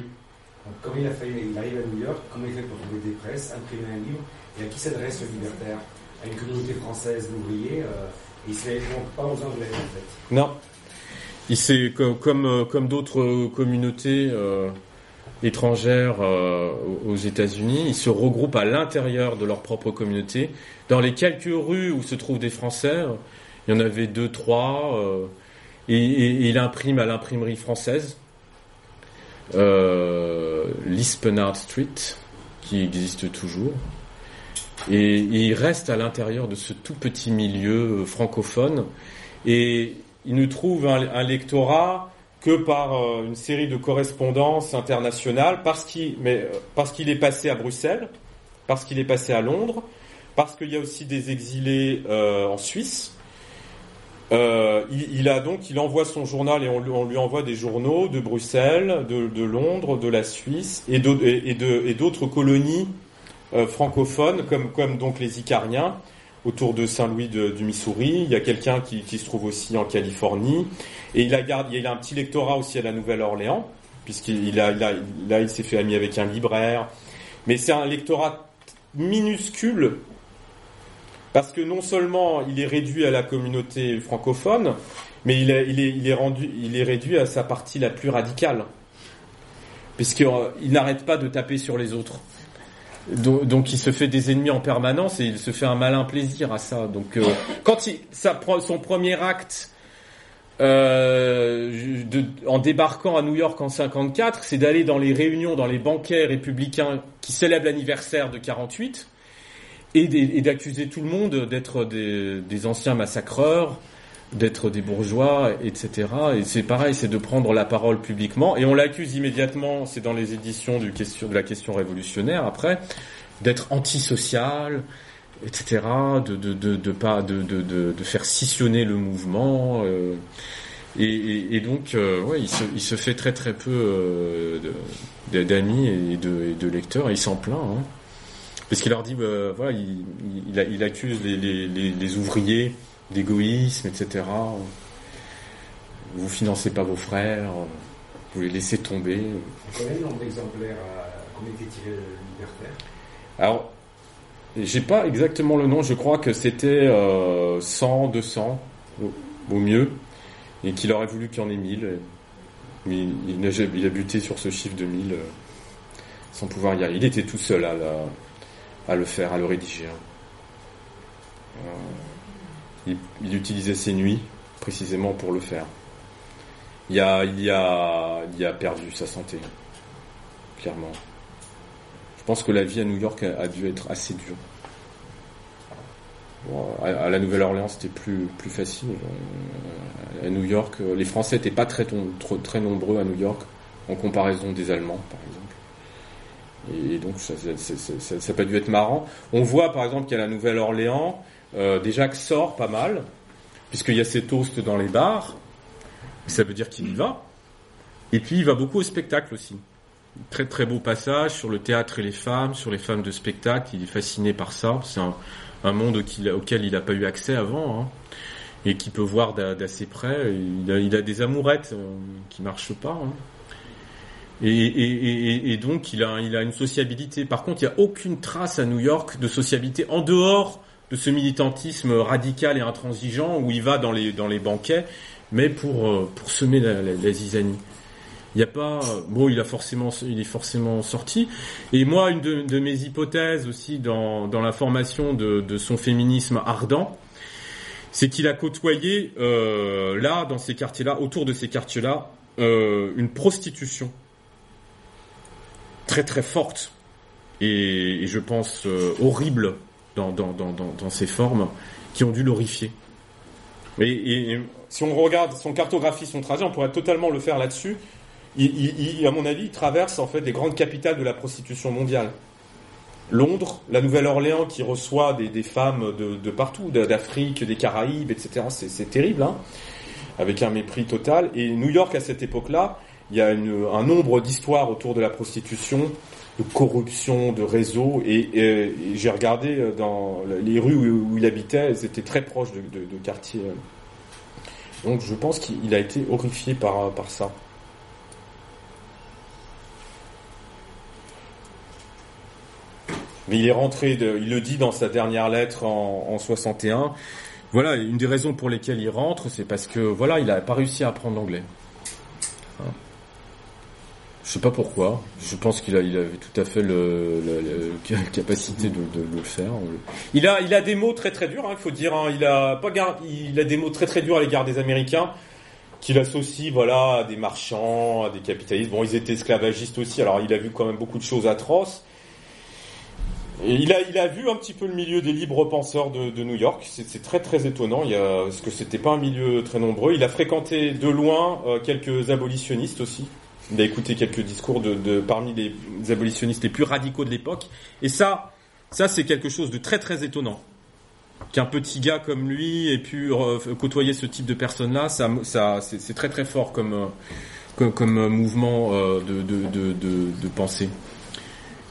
[SPEAKER 3] Donc, comment il a fait Il arrive à New York, comment il fait pour trouver des presses, imprimer un livre Et à qui s'adresse le libertaire? À une communauté française d'ouvriers euh, Il ne pas aux anglais, en fait.
[SPEAKER 2] Non. il s'est comme comme, euh, comme d'autres communautés euh, étrangères euh, aux États-Unis, ils se regroupent à l'intérieur de leur propre communauté. Dans les quelques rues où se trouvent des Français, il y en avait deux, trois, euh, et, et- et il imprime à l'imprimerie française, euh, Lispenard Street, qui existe toujours. Et, et il reste à l'intérieur de ce tout petit milieu francophone. Et il ne trouve un lectorat que par euh, une série de correspondances internationales, parce qu'il, mais, euh, parce qu'il est passé à Bruxelles, parce qu'il est passé à Londres, parce qu'il y a aussi des exilés euh, en Suisse. Il, a donc, envoie son journal et on, lui- envoie des journaux de Bruxelles, de, Londres, de la Suisse et d'autres colonies francophones comme, comme donc les Icariens autour de Saint-Louis du Missouri. Il y a quelqu'un qui, se trouve aussi en Californie et il a un petit lectorat aussi à la Nouvelle-Orléans puisqu'il s'est fait ami avec un libraire. Mais c'est un lectorat minuscule parce que non seulement il est réduit à la communauté francophone, mais il est, réduit à sa partie la plus radicale. Puisqu'il n'arrête pas de taper sur les autres. Donc, il se fait des ennemis en permanence et il se fait un malin plaisir à ça. Donc euh, quand il, ça son premier acte euh, de- en débarquant à New York en 54, c'est d'aller dans les réunions, dans les banquets républicains qui célèbrent l'anniversaire de 48 et des- et d'accuser tout le monde d'être des, des anciens massacreurs, d'être des bourgeois, etc. Et c'est pareil, c'est de prendre la parole publiquement. Et on l'accuse immédiatement, c'est dans les éditions de la question révolutionnaire après, d'être antisocial, etc. De de de, de pas de, de, de, faire scissionner le mouvement. euh, et, et, donc, euh, ouais, il se, il se fait très très peu euh, d'amis et de, et de lecteurs. Et il s'en plaint. Hein. Parce qu'il leur dit, euh, voilà, il, il, accuse les, les, les ouvriers d'égoïsme, etc. Vous financez pas vos frères, vous les laissez tomber.
[SPEAKER 3] Vous connaissez le nombre d'exemplaires à combien était tiré le libertaire?
[SPEAKER 2] Alors, j'ai pas exactement le nom, je crois que c'était euh, 100, 200 au, au mieux, et qu'il aurait voulu qu'il y en ait 1000. Mais il, a buté sur ce chiffre de 1000 euh, sans pouvoir y arriver. Il était tout seul à, la- à le faire, à le rédiger. hein. Euh, il, il utilisait ses nuits précisément pour le faire. Il a, a, perdu sa santé, clairement. Je pense que la vie à New York a, dû être assez dure. À, la Nouvelle-Orléans, c'était plus facile. Euh, À New York, euh, les Français n'étaient pas très, nombreux à New York en comparaison des Allemands, par exemple. Et donc, ça n'a pas dû être marrant. On voit, par exemple, qu'à la Nouvelle-Orléans, euh, déjà que sort pas mal, puisqu'il y a ces toasts dans les bars. Ça veut dire qu'il y va. Et puis, il va beaucoup au spectacle aussi très très beau passage sur le théâtre et les femmes, sur les femmes de spectacle. Il est fasciné par ça. C'est un, monde auquel il n'a pas eu accès avant hein, et qui peut voir d'a- d'assez près. Il a, des amourettes euh, qui marchent pas. hein. Et donc il a, il a une sociabilité. Par contre, il n'y a aucune trace à New York de sociabilité en dehors de ce militantisme radical et intransigeant où il va dans les, dans les banquets, mais pour, euh, pour semer la, la, la zizanie. Il y a pas, bon, il a forcément, il est forcément sorti. Et moi, une de, de mes hypothèses aussi dans, dans la formation de, de son féminisme ardent, c'est qu'il a côtoyé euh, là, dans ces quartiers-là, autour de ces quartiers-là, euh, une prostitution très très forte et, et je pense euh, horrible dans, dans, formes qui ont dû l'horrifier. Et, si on regarde, si on cartographie son trajet, on pourrait totalement le faire là-dessus. Il, à mon avis, il traverse en fait les grandes capitales de la prostitution mondiale. Londres, la Nouvelle-Orléans qui reçoit des, femmes de, de partout, d'Afrique, des Caraïbes, etc. C'est terrible, hein, avec un mépris total. Et New York à cette époque-là, il y a un nombre d'histoires autour de la prostitution, de corruption, de réseaux. Et, j'ai regardé euh, dans les rues où, il habitait, elles étaient très proches de, quartiers. euh. Donc je pense qu'il a été horrifié par, par ça. Mais il est rentré, il le dit dans sa dernière lettre en, en 61, voilà, une des raisons pour lesquelles il rentre, c'est parce que voilà, il a pas réussi à apprendre l'anglais. Je sais pas pourquoi. Je pense qu'il avait tout à fait la capacité de, le faire. Il a, des mots très très durs. hein, il faut dire. hein. il a des mots très très durs à l'égard des Américains qu'il associe voilà à des marchands, à des capitalistes. Bon, ils étaient esclavagistes aussi. Alors, il a vu quand même beaucoup de choses atroces. Il a, vu un petit peu le milieu des libres penseurs de, New York. C'est très très étonnant. Il parce que c'était pas un milieu très nombreux. Il a fréquenté de loin euh, quelques abolitionnistes aussi. Il a écouté quelques discours de, parmi les abolitionnistes les plus radicaux de l'époque. Et ça, ça c'est quelque chose de très très étonnant. Qu'un petit gars comme lui ait pu côtoyer ce type de personnes-là, ça, ça, c'est très très fort comme euh, comme, euh, mouvement euh, de, de, de, pensée.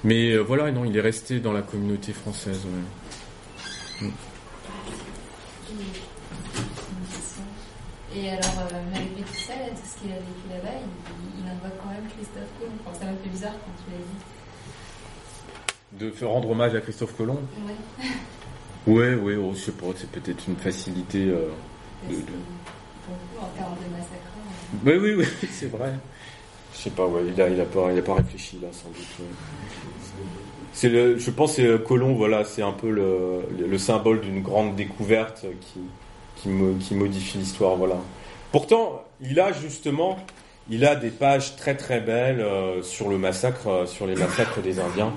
[SPEAKER 2] Mais voilà, non, il est resté dans la communauté française. ouais.
[SPEAKER 4] Et alors, euh, tout ce qu'il a vécu là-bas, il, il invoque quand même Christophe Colomb. Enfin, ça m'a fait bizarre quand tu l'as dit.
[SPEAKER 2] De faire rendre hommage à Christophe Colomb.
[SPEAKER 4] Ouais.
[SPEAKER 2] Ouais, ouais, oh, je sais pas, c'est peut-être une facilité. euh, De- de-
[SPEAKER 4] en termes de massacre, euh,
[SPEAKER 2] Oui, oui, oui, c'est vrai. Je sais pas, ouais, il a, il a pas, il a pas réfléchi là, sans doute. ouais. C'est le, je pense, que c'est Colomb, voilà, c'est un peu le, le, le symbole d'une grande découverte qui, qui, mo- qui modifie l'histoire, voilà. Pourtant, il a justement, il a des pages très très belles euh, sur le massacre, euh, sur les massacres des Indiens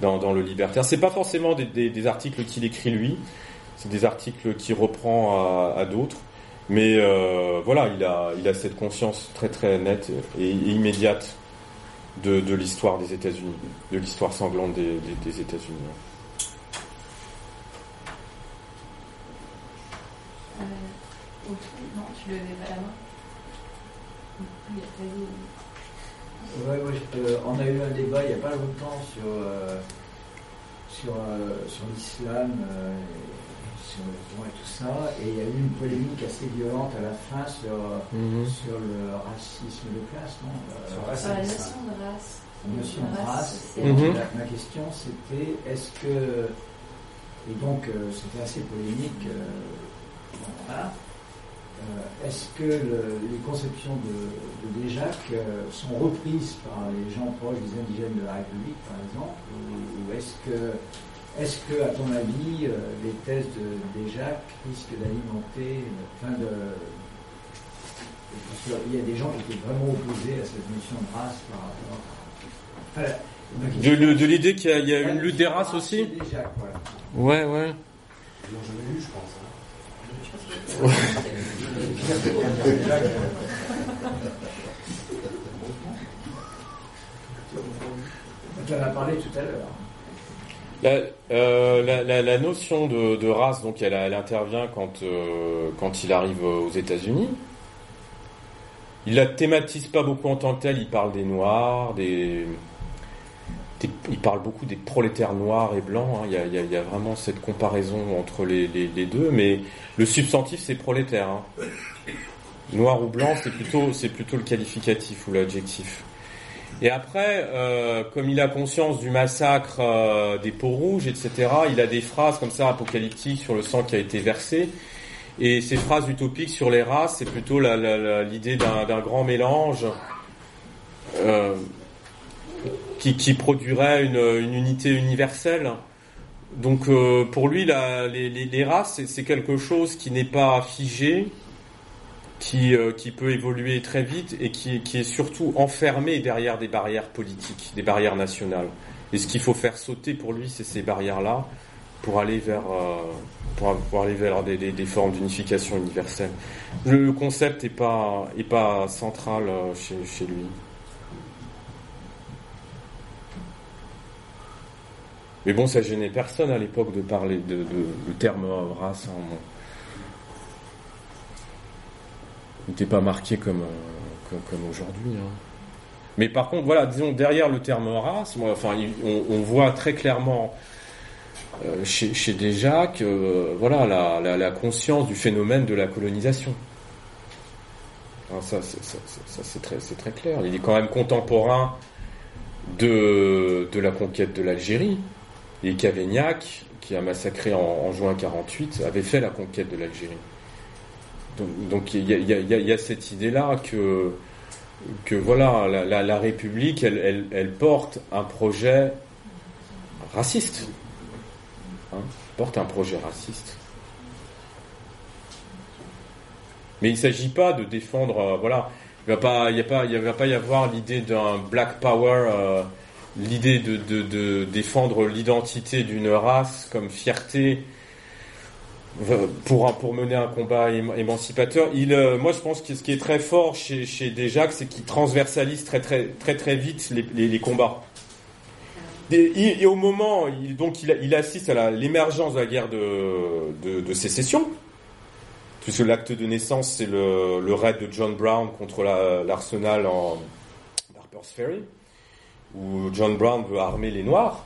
[SPEAKER 2] dans, le Libertaire. C'est pas forcément des, articles qu'il écrit lui, c'est des articles qu'il reprend à, d'autres. Mais euh, voilà, il a, il a cette conscience très très nette et, immédiate de, l'histoire des États-Unis, de l'histoire sanglante des, des, des États-Unis.
[SPEAKER 4] non, tu pas la main.
[SPEAKER 1] Ouais, euh, on a eu un débat il n'y a pas longtemps sur, euh, sur, euh, sur l'islam, euh, et sur le et tout ça, et il y a eu une polémique assez violente à la fin sur,
[SPEAKER 2] Mhm.
[SPEAKER 1] sur le racisme de classe, non Euh,
[SPEAKER 3] Sur la
[SPEAKER 4] Sur la
[SPEAKER 3] race,
[SPEAKER 4] notion de race.
[SPEAKER 1] la notion de race.
[SPEAKER 2] Mhm.
[SPEAKER 1] la- ma question c'était est-ce que. Et donc euh, c'était assez polémique. euh, bon, voilà. Euh, est-ce que le- les conceptions de, de Déjac euh, sont reprises par les gens proches des indigènes de la République, par exemple Ou, ou est-ce que, est-ce que, à ton avis, euh, les thèses de Déjac risquent d'alimenter, euh, enfin de. Parce qu'il y a des gens qui étaient vraiment opposés à cette notion de race par rapport à. Enfin,
[SPEAKER 2] De,
[SPEAKER 1] question-
[SPEAKER 2] de- de l'idée qu'il y a, il y a une lutte des races aussi
[SPEAKER 1] Déjac, voilà.
[SPEAKER 2] Ouais, ouais.
[SPEAKER 3] Ils l'ont jamais lu, je pense. hein.
[SPEAKER 1] Tu en as parlé tout à l'heure.
[SPEAKER 2] La, euh, notion de, race, donc, elle, elle intervient quand, euh, quand il arrive aux États-Unis. Il la thématise pas beaucoup en tant que tel. Il parle des noirs, des, il parle beaucoup des prolétaires noirs et blancs. hein. Il, y a, vraiment cette comparaison entre les, deux, mais le substantif c'est prolétaire. hein. Noir ou blanc, c'est plutôt c'est plutôt le qualificatif ou l'adjectif. Et après, euh, comme il a conscience du massacre euh, des peaux rouges, etc., il a des phrases comme ça apocalyptiques sur le sang qui a été versé. Et ces phrases utopiques sur les races, c'est plutôt l'idée d'un d'un grand mélange euh, qui, produirait une, unité universelle. Donc euh, pour lui, les, races, c'est- quelque chose qui n'est pas figé, qui, euh, peut évoluer très vite et qui, est surtout enfermé derrière des barrières politiques, des barrières nationales. Et ce qu'il faut faire sauter pour lui, c'est ces barrières-là pour aller vers, euh, pour, aller vers des, formes d'unification universelle. Le, concept est pas, central chez lui. Mais bon, ça gênait personne à l'époque de parler de, de, le terme race. hein. Il n'était pas marqué comme, euh, comme, aujourd'hui. hein. Mais par contre, voilà, disons, derrière le terme race, moi, enfin, on, voit très clairement euh, chez, chez euh, voilà, la, conscience du phénomène de la colonisation. Alors ça, c'est- très, très clair. Il est quand même contemporain de, de la conquête de l'Algérie. Et Cavaignac, qui a massacré en, juin 48, avait fait la conquête de l'Algérie. Donc, il y, a, cette idée-là que, que voilà, la, République, elle, porte un projet raciste. Hein, porte un projet raciste. Mais il ne s'agit pas de défendre, euh, voilà, il ne va va pas y avoir l'idée d'un black power, euh, l'idée de, de- défendre l'identité d'une race comme fierté euh, pour, pour mener un combat éma- émancipateur. Euh, moi, je pense que ce qui est très fort chez, chez Desjacques, c'est qu'il transversalise très très très très vite les, les- combats. Et, au moment, il, donc il, il assiste à l'émergence de la guerre de, de, de sécession, puisque l'acte de naissance, c'est le, le raid de John Brown contre la- l'arsenal en Harper's Ferry, où John Brown veut armer les Noirs.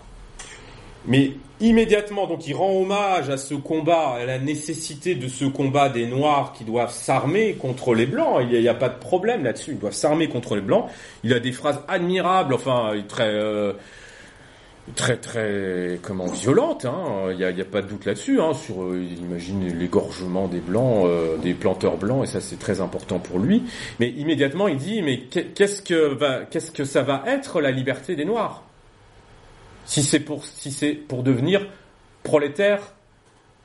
[SPEAKER 2] Mais immédiatement, donc, il rend hommage à ce combat, à la nécessité de ce combat des Noirs qui doivent s'armer contre les Blancs. Il n'y a, a pas de problème là-dessus. Ils doivent s'armer contre les Blancs. Il a des phrases admirables, enfin, très, euh, très, très, comment, violentes. Hein. Il n'y a, pas de doute là-dessus. Hein, sur, euh, imagine l'égorgement des Blancs, euh, des planteurs blancs, et ça, c'est très important pour lui. Mais immédiatement, il dit, mais qu'est- qu'est-ce que ça va être la liberté des Noirs? Si c'est pour si c'est pour devenir prolétaire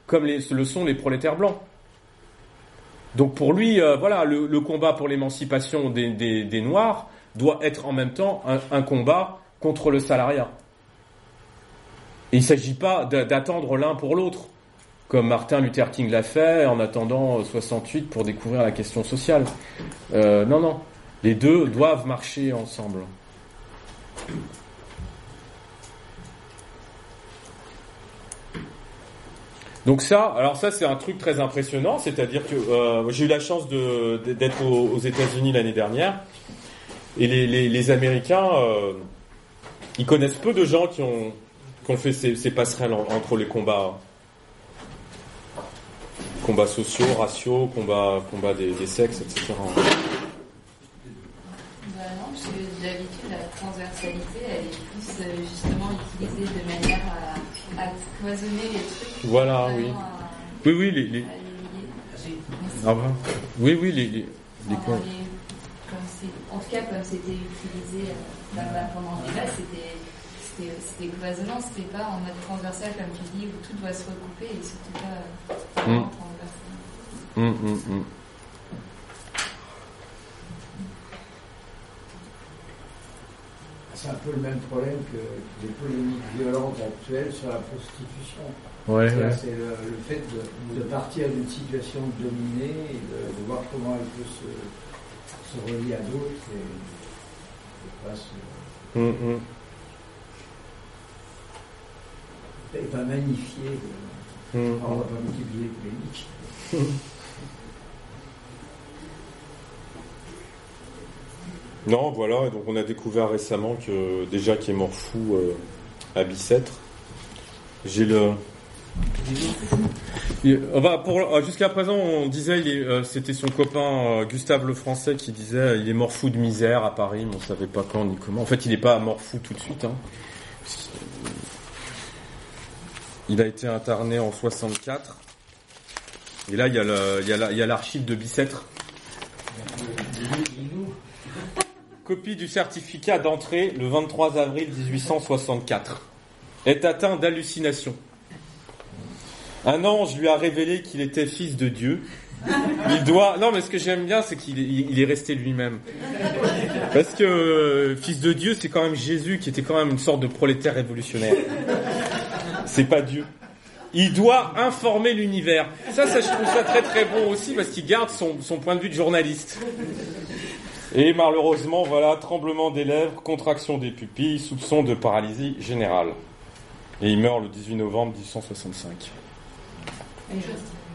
[SPEAKER 2] comme le sont les prolétaires blancs. Donc pour lui, euh, voilà, le, combat pour l'émancipation des, Noirs doit être en même temps un combat contre le salariat. Il ne s'agit pas d'a- d'attendre l'un pour l'autre, comme Martin Luther King l'a fait en attendant euh, 68 pour découvrir la question sociale. Euh, non, non, les deux doivent marcher ensemble. Donc ça, alors ça c'est un truc très impressionnant, c'est-à-dire que euh, j'ai eu la chance d'être aux, aux États-Unis l'année dernière, et les, Américains, euh, ils connaissent peu de gens qui ont, qui ont fait ces, ces passerelles en- entre les combats, combats sociaux, raciaux, combats, combats des, des sexes, etc.
[SPEAKER 4] Bah non, parce que d'habitude, la transversalité, elle est plus euh, justement utilisée de manière à, à cloisonner les trucs.
[SPEAKER 2] Voilà, oui.
[SPEAKER 4] à-
[SPEAKER 2] Oui, oui, les, les- ah, bah. oui, oui, les, les,
[SPEAKER 4] Enfin,
[SPEAKER 2] com-
[SPEAKER 4] les- comme c'est- en tout cas, comme c'était utilisé euh, pendant le débat, c'était c'était- cloisonnant, c'était pas en mode transversal comme tu dis, où tout doit se recouper et surtout pas euh, vraiment
[SPEAKER 2] Mm.
[SPEAKER 4] transversal.
[SPEAKER 2] Hum, hum, hum.
[SPEAKER 1] C'est un peu le même problème que les polémiques violentes actuelles sur la prostitution.
[SPEAKER 2] Ouais,
[SPEAKER 1] C'est-à-dire,
[SPEAKER 2] ouais.
[SPEAKER 1] C'est le, le fait de, de partir d'une situation dominée et de, de voir comment elle peut se, se relier à d'autres et, et pas, se- et pas magnifier. le-
[SPEAKER 2] Hum,
[SPEAKER 1] on va pas multiplier les polémiques.
[SPEAKER 2] Non, voilà, et donc on a découvert récemment que déjà qui est mort fou euh, à Bicêtre. J'ai le. Il- va pour euh, jusqu'à présent on disait euh, c'était son copain euh, Gustave le Français qui disait euh, il est mort fou de misère à Paris mais on savait pas quand ni comment. En fait il n'est pas mort fou tout de suite. Hein. Il a été interné en 64 et là il y a l'archive de Bicêtre. Copie du certificat d'entrée le 23 avril 1864. Est atteint d'hallucination. Un ange lui a révélé qu'il était fils de Dieu. Il doit. Non, mais ce que j'aime bien, c'est qu'il est, il est resté lui-même. Parce que euh, fils de Dieu, c'est quand même Jésus qui était quand même une sorte de prolétaire révolutionnaire. C'est pas Dieu. Il doit informer l'univers. Ça, ça, je trouve ça très très bon aussi parce qu'il garde son, son point de vue de journaliste. Et malheureusement, voilà, tremblement des lèvres, contraction des pupilles, soupçon de paralysie générale. Et il meurt le 18 novembre 1865.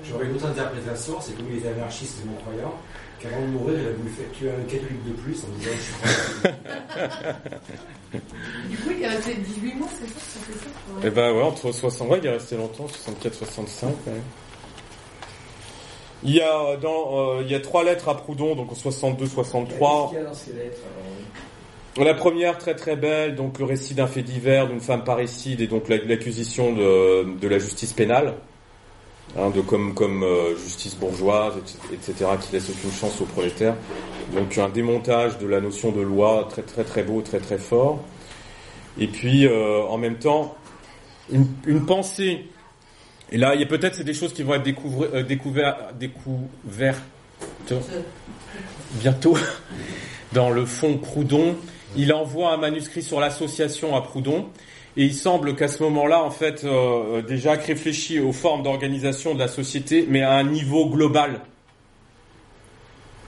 [SPEAKER 3] J'aurais une autre interprétation, c'est comme il était anarchiste et non-croyant, qu'avant de mourir, il a voulu faire tuer un catholique de plus en disant je suis
[SPEAKER 8] Du coup, il est resté 18 mois, c'est ça Ça fait ça pour-
[SPEAKER 2] Et ben ouais, entre 60, ouais, il est resté longtemps, 64-65. Ouais. Il y a euh, dans, euh, il y a trois lettres à Proudhon, donc en 62-63.
[SPEAKER 1] Qu'est-ce qu'il y a dans ces lettres alors, oui
[SPEAKER 2] La première, très très belle, donc le récit d'un fait divers d'une femme parricide et donc la- l'acquisition de, de la justice pénale, hein, de comme, comme euh, justice bourgeoise, etc., qui laisse aucune chance aux prolétaires. Donc un démontage de la notion de loi très très très beau, très très fort. Et puis euh, en même temps, une, pensée. Et là, il y a peut-être c'est des choses qui vont être euh, découvert- découvertes bientôt dans le fond Proudhon. Il envoie un manuscrit sur l'association à Proudhon. Et il semble qu'à ce moment-là, en fait, euh, déjà réfléchit aux formes d'organisation de la société, mais à un niveau global,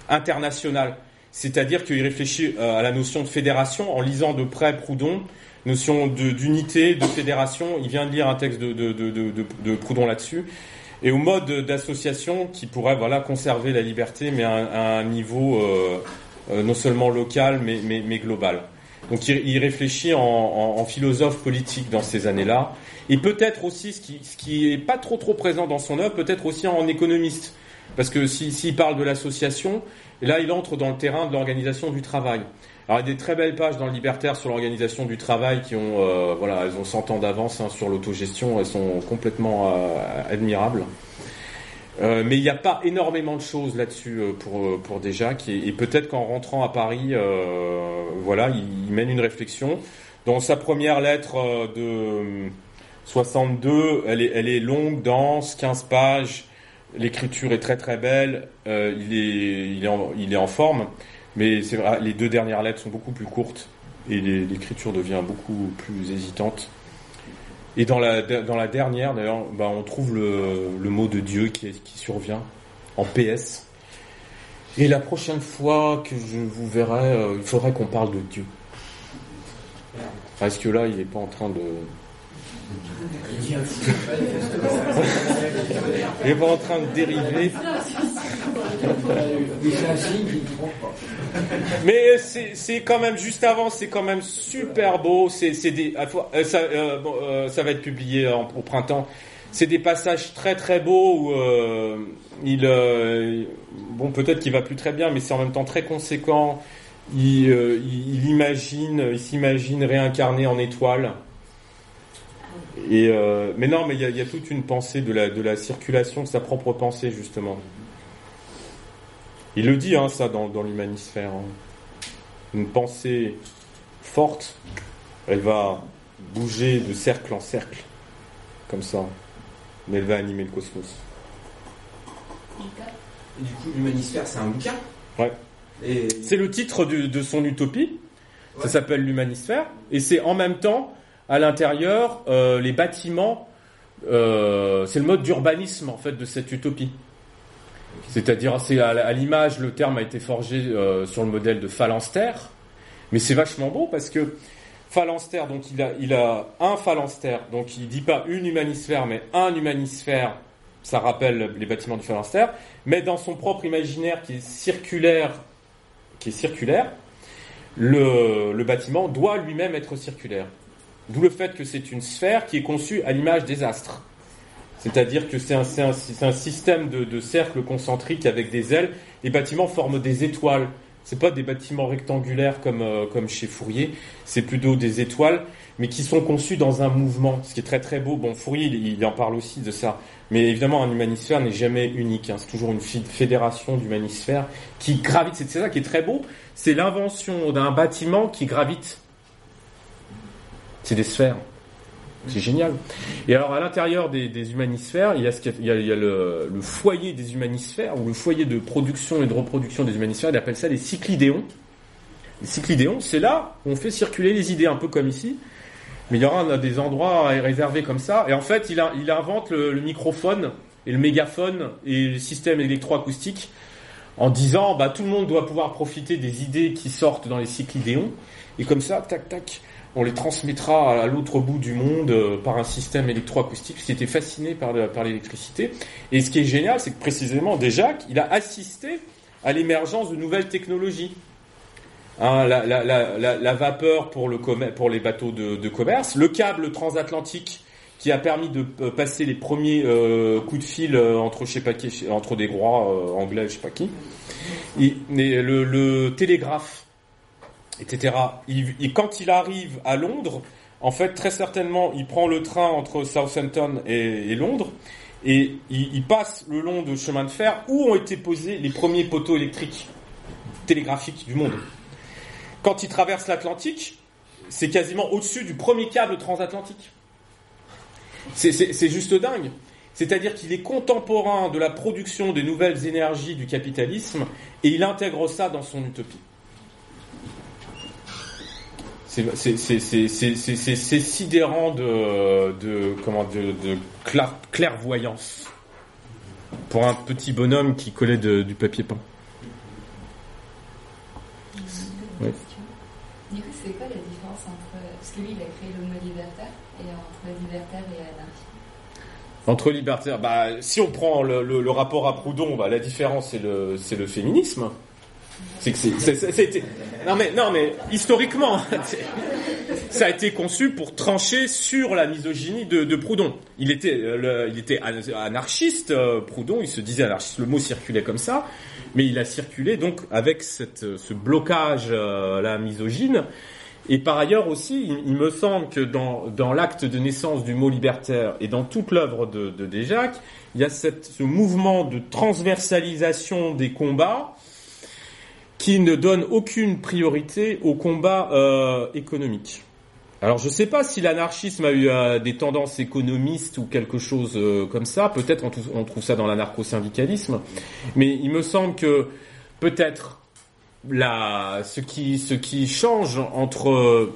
[SPEAKER 2] international. C'est-à-dire qu'il réfléchit euh, à la notion de fédération en lisant de près Proudhon, notion d'unité, de, fédération. Il vient de lire un texte de, Proudhon là-dessus. Et au mode d'association qui pourrait voilà, conserver la liberté, mais à, un- niveau euh, euh, non seulement local, mais global. Donc il, réfléchit en, en- en philosophe politique dans ces années-là. Et peut-être aussi, ce qui, ce qui est pas trop trop présent dans son œuvre, peut-être aussi en économiste. Parce que s'il si, s'il parle de l'association, là il entre dans le terrain de l'organisation du travail. Alors il y a des très belles pages dans le Libertaire sur l'organisation du travail qui ont, euh, voilà, elles ont 100 ans d'avance hein, sur l'autogestion, elles sont complètement euh, admirables. Euh, mais il n'y a pas énormément de choses là-dessus euh, pour euh, pour Desjacques et, peut-être qu'en rentrant à Paris, voilà, il, mène une réflexion. Dans sa première lettre de 62, elle est longue, dense, 15 pages. L'écriture est très très belle. il est il est en, il est en forme, mais c'est vrai, les deux dernières lettres sont beaucoup plus courtes et l'écriture devient beaucoup plus hésitante. Et dans la, dans la dernière, d'ailleurs, bah, on trouve le, le mot de Dieu qui, qui survient en PS. Et la prochaine fois que je vous verrai, euh, il faudrait qu'on parle de Dieu. Est-ce que là, il n'est pas en train de... Il n'est pas en train de dériver.
[SPEAKER 1] Mais c'est.
[SPEAKER 2] Mais c'est quand même juste avant, c'est quand même super beau. C'est fois- euh, ça euh, bon, euh, ça va être publié en- au printemps. C'est des passages très très beaux où euh, il euh, bon peut-être qu'il va plus très bien, mais c'est en même temps très conséquent. Il, euh, il, il imagine, il s'imagine réincarné en étoile. Et euh, mais non, mais il y a, il y a toute une pensée de la de la circulation de sa propre pensée justement. Il le dit, hein, ça, dans, dans l'humanisphère. hein. Une pensée forte, elle va bouger de cercle en cercle, comme ça. Mais elle va animer le cosmos.
[SPEAKER 5] Et du coup, l'humanisphère, c'est un bouquin?
[SPEAKER 2] Ouais.
[SPEAKER 5] Et
[SPEAKER 2] C'est le titre de son utopie. Ça s'appelle l'humanisphère. Et c'est en même temps, à l'intérieur, euh, les bâtiments. euh, c'est le mode d'urbanisme, en fait, de cette utopie. C'est-à-dire, c'est à, l'image, le terme a été forgé euh, sur le modèle de phalanstère. Mais c'est vachement beau parce que phalanstère, donc il a, il a un phalanstère. Donc il dit pas une humanisphère, mais un humanisphère. Ça rappelle les bâtiments du phalanstère. Mais dans son propre imaginaire qui est circulaire qui est circulaire, le bâtiment doit lui-même être circulaire. D'où le fait que c'est une sphère qui est conçue à l'image des astres. C'est-à-dire que c'est un, un- un système de, de cercles concentriques avec des ailes. Les bâtiments forment des étoiles. C'est pas des bâtiments rectangulaires comme, euh, comme chez Fourier, c'est plutôt des étoiles, mais qui sont conçus dans un mouvement, ce qui est très très beau. Bon, Fourier, il, il en parle aussi de ça. Mais évidemment, un humanisphère n'est jamais unique. hein. C'est toujours une fédération d'humanisphères qui gravite. C'est ça qui est très beau. C'est l'invention d'un bâtiment qui gravite. C'est des sphères. C'est génial. Et alors, à l'intérieur des, des humanisphères, il y a, ce y a- il y a, le, le foyer des humanisphères, ou le foyer de production et de reproduction des humanisphères. Il appelle ça les cyclidéons. Les cyclidéons, c'est là où on fait circuler les idées, un peu comme ici. Mais il y aura des endroits réservés comme ça. Et en fait, il, il invente le, le microphone et le mégaphone et le système électroacoustique en disant bah, tout le monde doit pouvoir profiter des idées qui sortent dans les cyclidéons. Et comme ça, tac, tac, on les transmettra à l'autre bout du monde euh, par un système électroacoustique qui était fasciné par, le- par l'électricité. Et ce qui est génial, c'est que précisément, déjà, il a assisté à l'émergence de nouvelles technologies. Hein, la, vapeur pour, les bateaux de, commerce, le câble transatlantique qui a permis de euh, passer les premiers euh, coups de fil entre des euh, anglais, je sais pas qui, et, et le, le télégraphe etc. Il- quand il arrive à Londres, en fait, très certainement, il prend le train entre Southampton et, et Londres, et il, il passe le long de chemin de fer où ont été posés les premiers poteaux électriques télégraphiques du monde. Quand il traverse l'Atlantique, c'est quasiment au-dessus du premier câble transatlantique. C'est juste dingue. C'est-à-dire qu'il est contemporain de la production des nouvelles énergies du capitalisme et il intègre ça dans son utopie. C'est- sidérant de, de, comment, de, de clar- clairvoyance pour un petit bonhomme qui collait de- du papier peint. Ouais.
[SPEAKER 4] Du coup, c'est quoi la différence entre. Parce que lui, il a créé le mot libertaire, et entre libertaire et anarchie?
[SPEAKER 2] Entre libertaires, bah, si on prend le, le- le rapport à Proudhon, bah, la différence c'est le, le féminisme. C'est que c'est, non mais, non mais, historiquement, ça a été conçu pour trancher sur la misogynie de, Proudhon. Il était, euh, il était an- anarchiste, euh, Proudhon, il se disait anarchiste, le mot circulait comme ça, mais il a circulé donc avec cette, euh, ce blocage, euh, la misogyne. Et par ailleurs aussi, il, me semble que dans, dans l'acte de naissance du mot libertaire et dans toute l'œuvre de, de Desjacques, il y a cette, ce mouvement de transversalisation des combats qui ne donne aucune priorité au combat euh, économique. Alors je ne sais pas si l'anarchisme a eu euh, des tendances économistes ou quelque chose euh, comme ça. Peut-être on, trouve ça dans l'anarcho-syndicalisme, mais il me semble que peut-être ce qui, change entre,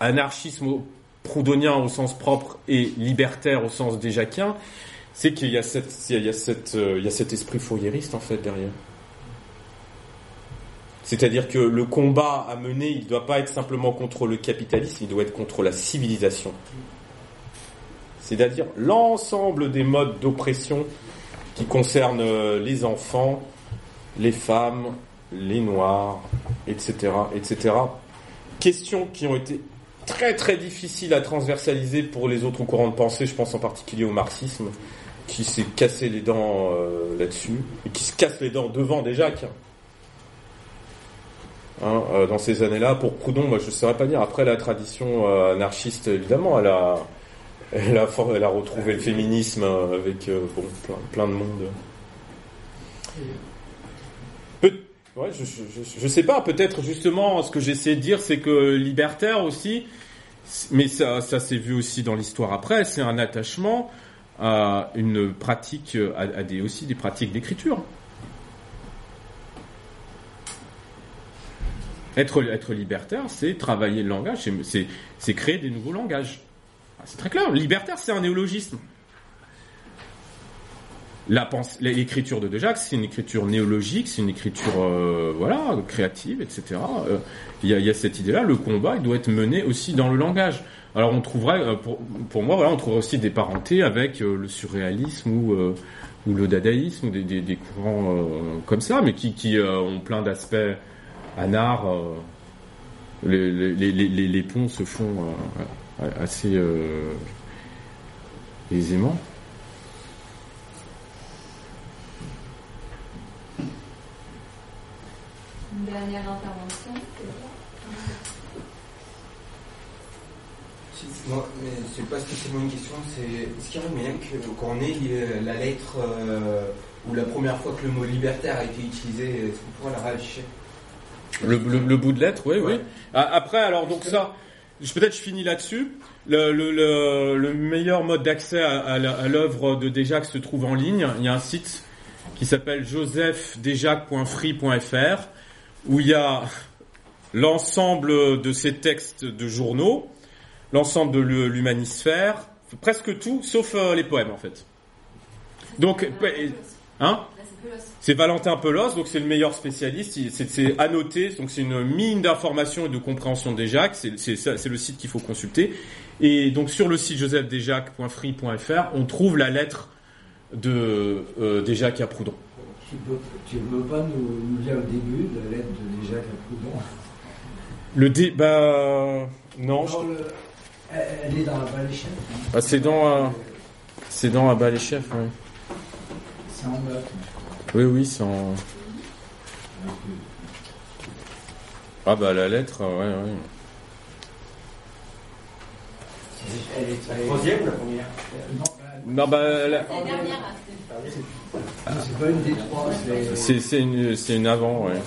[SPEAKER 2] anarchisme proudhonien au sens propre et libertaire au sens déjacquien, c'est qu'il y a cet esprit fourriériste en fait derrière. C'est-à-dire que le combat à mener, il ne doit pas être simplement contre le capitalisme, il doit être contre la civilisation. C'est-à-dire l'ensemble des modes d'oppression qui concernent euh, les enfants, les femmes, les noirs, etc., etc. Questions qui ont été très très difficiles à transversaliser pour les autres courants de pensée, je pense en particulier au marxisme, qui s'est cassé les dents euh, là-dessus, et qui se casse les dents devant déjà. Hein, euh, dans ces années-là, pour Proudhon, moi je ne saurais pas dire. Après la tradition euh, anarchiste, évidemment, elle a, retrouvé le féminisme euh, avec bon, plein, de monde. Ouais, je, je sais pas, peut-être justement, ce que j'essaie de dire, c'est que libertaire aussi, mais ça, ça s'est vu aussi dans l'histoire après, c'est un attachement à une pratique, à des, aussi des pratiques d'écriture. Être, être libertaire, c'est travailler le langage, c'est- créer des nouveaux langages. Ah, C'est très clair. Libertaire, c'est un néologisme. L'écriture de Dejac, c'est une écriture néologique, c'est une écriture euh, voilà créative, etc. Euh, Il y, a, il y a cette idée-là. Le combat, il doit être mené aussi dans le langage. Alors on trouverait, euh, pour, pour moi, voilà, on trouverait aussi des parentés avec euh, le surréalisme ou, euh, ou le dadaïsme, ou des, des, des courants euh, comme ça, mais qui, qui euh, ont plein d'aspects anards. euh, les, les, les, les, les ponts se font euh, assez euh, aisément.
[SPEAKER 4] Une dernière intervention.
[SPEAKER 5] Moi, mais c'est pas spécialement une question, c'est est-ce qu'il y aurait moyen que qu'on ait la lettre euh, ou la première fois que le mot libertaire a été utilisé, est-ce qu'on pourrait la réafficher
[SPEAKER 2] Le, le, le bout de lettre, oui, oui.
[SPEAKER 5] Ouais.
[SPEAKER 2] A- Après, alors donc ça, je- peut-être je finis là-dessus. Le, le, le, le meilleur mode d'accès à, à à l'œuvre de Déjac se trouve en ligne. Il y a un site qui s'appelle josephdejac.free.fr où il y a l'ensemble de ces textes de journaux, l'ensemble de l'hu- l'humanisphère, presque tout, sauf euh, les poèmes en fait. Donc, hein?
[SPEAKER 4] C'est
[SPEAKER 2] Valentin Pelos, donc c'est le meilleur spécialiste. C'est annoté, donc c'est une mine d'informations et de compréhension des Jacques. C'est le site qu'il faut consulter. Et donc sur le site josephdejac.free.fr, on trouve la lettre de euh, Desjacques à Proudhon.
[SPEAKER 1] Tu tu peux pas nous, nous lire le début de la lettre de Déjà Proudhon
[SPEAKER 2] Le dé, bah non, je-
[SPEAKER 1] Non, le- elle, est dans la baléchette. hein.
[SPEAKER 2] bah, c'est dans euh, c'est dans Abba les chefs. ouais.
[SPEAKER 1] C'est en note.
[SPEAKER 2] Oui, oui, c'est en. Ah bah la lettre, ouais, ouais.
[SPEAKER 1] Elle est
[SPEAKER 3] La
[SPEAKER 1] très.
[SPEAKER 3] troisième ou la première
[SPEAKER 1] Euh, non,
[SPEAKER 2] Non, bah, la-
[SPEAKER 4] C'est la dernière. hein.
[SPEAKER 1] c'est pas une des trois, c'est.
[SPEAKER 2] une, c'est une avant, ouais.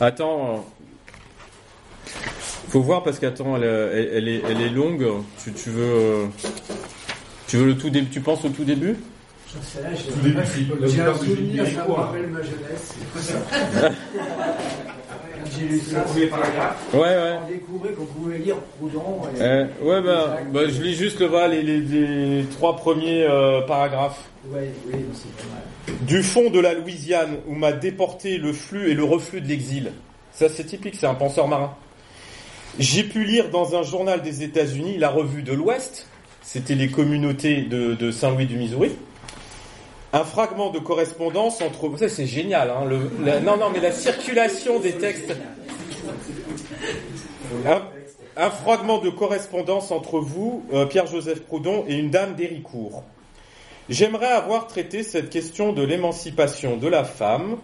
[SPEAKER 2] Attends. euh, Faut voir parce qu'attends, elle, elle, elle est, elle est longue. Tu, tu veux, euh, tu veux le tout début. Tu penses au tout début?
[SPEAKER 1] J'ai-
[SPEAKER 7] Tout début, c'est-
[SPEAKER 1] J'ai un souvenir, ça me rappelle ma jeunesse. J'ai lu ça,
[SPEAKER 3] le premier paragraphe.
[SPEAKER 2] Ouais, ouais.
[SPEAKER 1] on découvrait qu'on pouvait lire Proudhon. et-
[SPEAKER 2] Euh, ouais, bah, bah, je lis juste voilà, les, les, les trois premiers euh, paragraphes.
[SPEAKER 1] Ouais, oui, c'est pas mal.
[SPEAKER 2] Du fond de la Louisiane, où m'a déporté le flux et le reflux de l'exil. Ça, c'est typique, c'est un penseur marin. J'ai pu lire dans un journal des États-Unis la revue de l'Ouest, c'était les communautés de, de Saint-Louis du Missouri, un fragment de correspondance entre... Ça, c'est génial, hein, le, non, non, mais la circulation des textes... Un, fragment de correspondance entre vous, euh, Pierre-Joseph Proudhon, et une dame d'Héricourt. J'aimerais avoir traité cette question de l'émancipation de la femme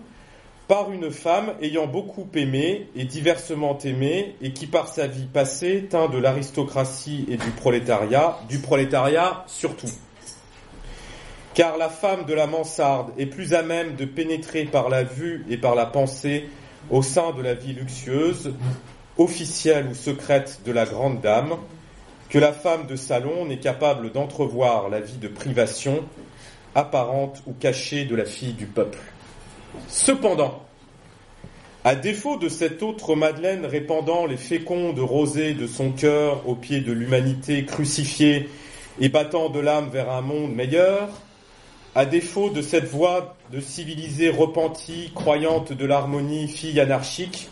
[SPEAKER 2] par une femme ayant beaucoup aimé et diversement aimé et qui par sa vie passée tint de l'aristocratie et du prolétariat, du prolétariat surtout. Car la femme de la mansarde est plus à même de pénétrer par la vue et par la pensée au sein de la vie luxueuse, officielle ou secrète de la grande dame, que la femme de salon n'est capable d'entrevoir la vie de privation, apparente ou cachée de la fille du peuple. Cependant, à défaut de cette autre Madeleine répandant les fécondes rosées de son cœur au pied de l'humanité crucifiée et battant de l'âme vers un monde meilleur, à défaut de cette voix de civilisée repentie, croyante de l'harmonie, fille anarchique,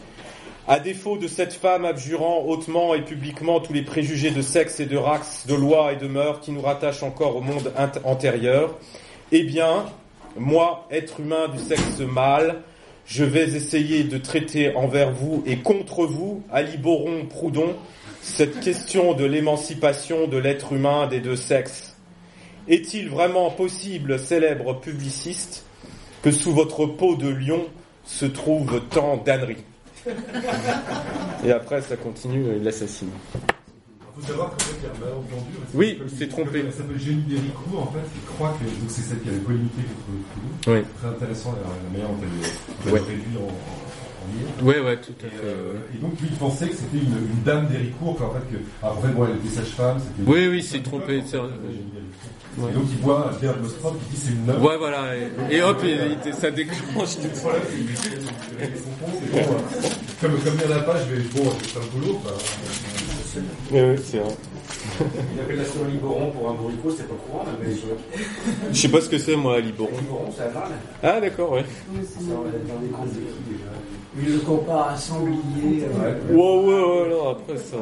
[SPEAKER 2] à défaut de cette femme abjurant hautement et publiquement tous les préjugés de sexe et de race, de loi et de mœurs qui nous rattachent encore au monde antérieur, eh bien, moi, être humain du sexe mâle, je vais essayer de traiter envers vous et contre vous, Ali Boron, Proudhon, cette question de l'émancipation de l'être humain des deux sexes. Est-il vraiment possible, célèbre publiciste, que sous votre peau de lion se trouve tant d'âneries? Et après, ça continue, il l'assassine.
[SPEAKER 7] Faut savoir qu'en fait, il y a un malentendu.
[SPEAKER 2] Oui, c'est trompé.
[SPEAKER 7] Elle s'appelle Jenny Déricourt, en fait. Il croit que donc c'est celle qui avait polémiqué contre Proudhon.
[SPEAKER 2] Oui.
[SPEAKER 7] Très intéressant la, la manière dont elle, elle
[SPEAKER 2] Ouais.
[SPEAKER 7] réduit en, en.
[SPEAKER 2] Ouais, ouais, tout à
[SPEAKER 7] Et,
[SPEAKER 2] fait.
[SPEAKER 7] euh,
[SPEAKER 2] ouais.
[SPEAKER 7] et donc lui il pensait que c'était une, une dame d'Héricourt, qu'en fait, que, alors, en fait bon, elle était sage-femme.
[SPEAKER 2] Oui, oui, c'est trompé,
[SPEAKER 7] Déricourt.
[SPEAKER 2] Ouais.
[SPEAKER 7] Et donc il voit un Nostrope qui dit c'est une meuf.
[SPEAKER 2] Ouais, voilà. Et, et hop, il- il- ça déclenche.
[SPEAKER 7] C'est bon, euh, comme, comme il n'y en a pas, je vais, bon, faire le boulot, quoi.
[SPEAKER 2] Oui, oui, c'est vrai.
[SPEAKER 3] Une appellation Liboron pour un bourricot, c'est pas courant, mais
[SPEAKER 2] Je sais pas ce que c'est, moi, Liboron.
[SPEAKER 3] Liboron, c'est.
[SPEAKER 2] Ah, d'accord, ouais.
[SPEAKER 3] C'est dans dans les comptes de qui déjà
[SPEAKER 1] Il le compare à un sanglier.
[SPEAKER 2] Ouais, ouais, ouais, non, après ça.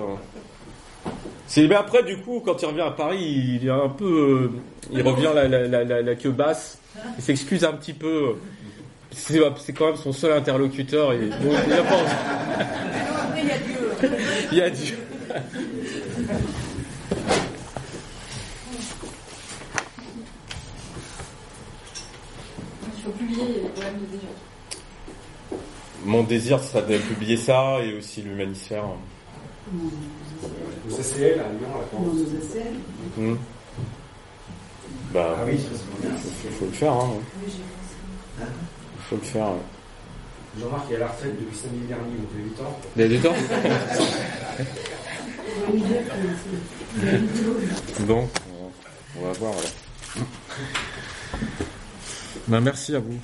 [SPEAKER 2] Mais après, du coup, quand il revient à Paris, il est un peu. euh, il revient la, la, la, la, la queue basse. Il s'excuse un petit peu. C'est, quand même son seul interlocuteur. Et, bon, il y a pas-
[SPEAKER 8] il y a Dieu.
[SPEAKER 2] Mon désir serait de publier ça et aussi l'humanisphère.
[SPEAKER 3] Le CCL à Lyon, à France.
[SPEAKER 8] nos essais.
[SPEAKER 2] Hmm. Bah,
[SPEAKER 3] Ah oui,
[SPEAKER 2] faut, faut le faire, hein. Faut le faire.
[SPEAKER 3] Jean-Marc est à la retraite depuis samedi dernier, donc il a 8 ans.
[SPEAKER 2] Il y a des temps Bon, on va voir alors. Ben, merci à vous.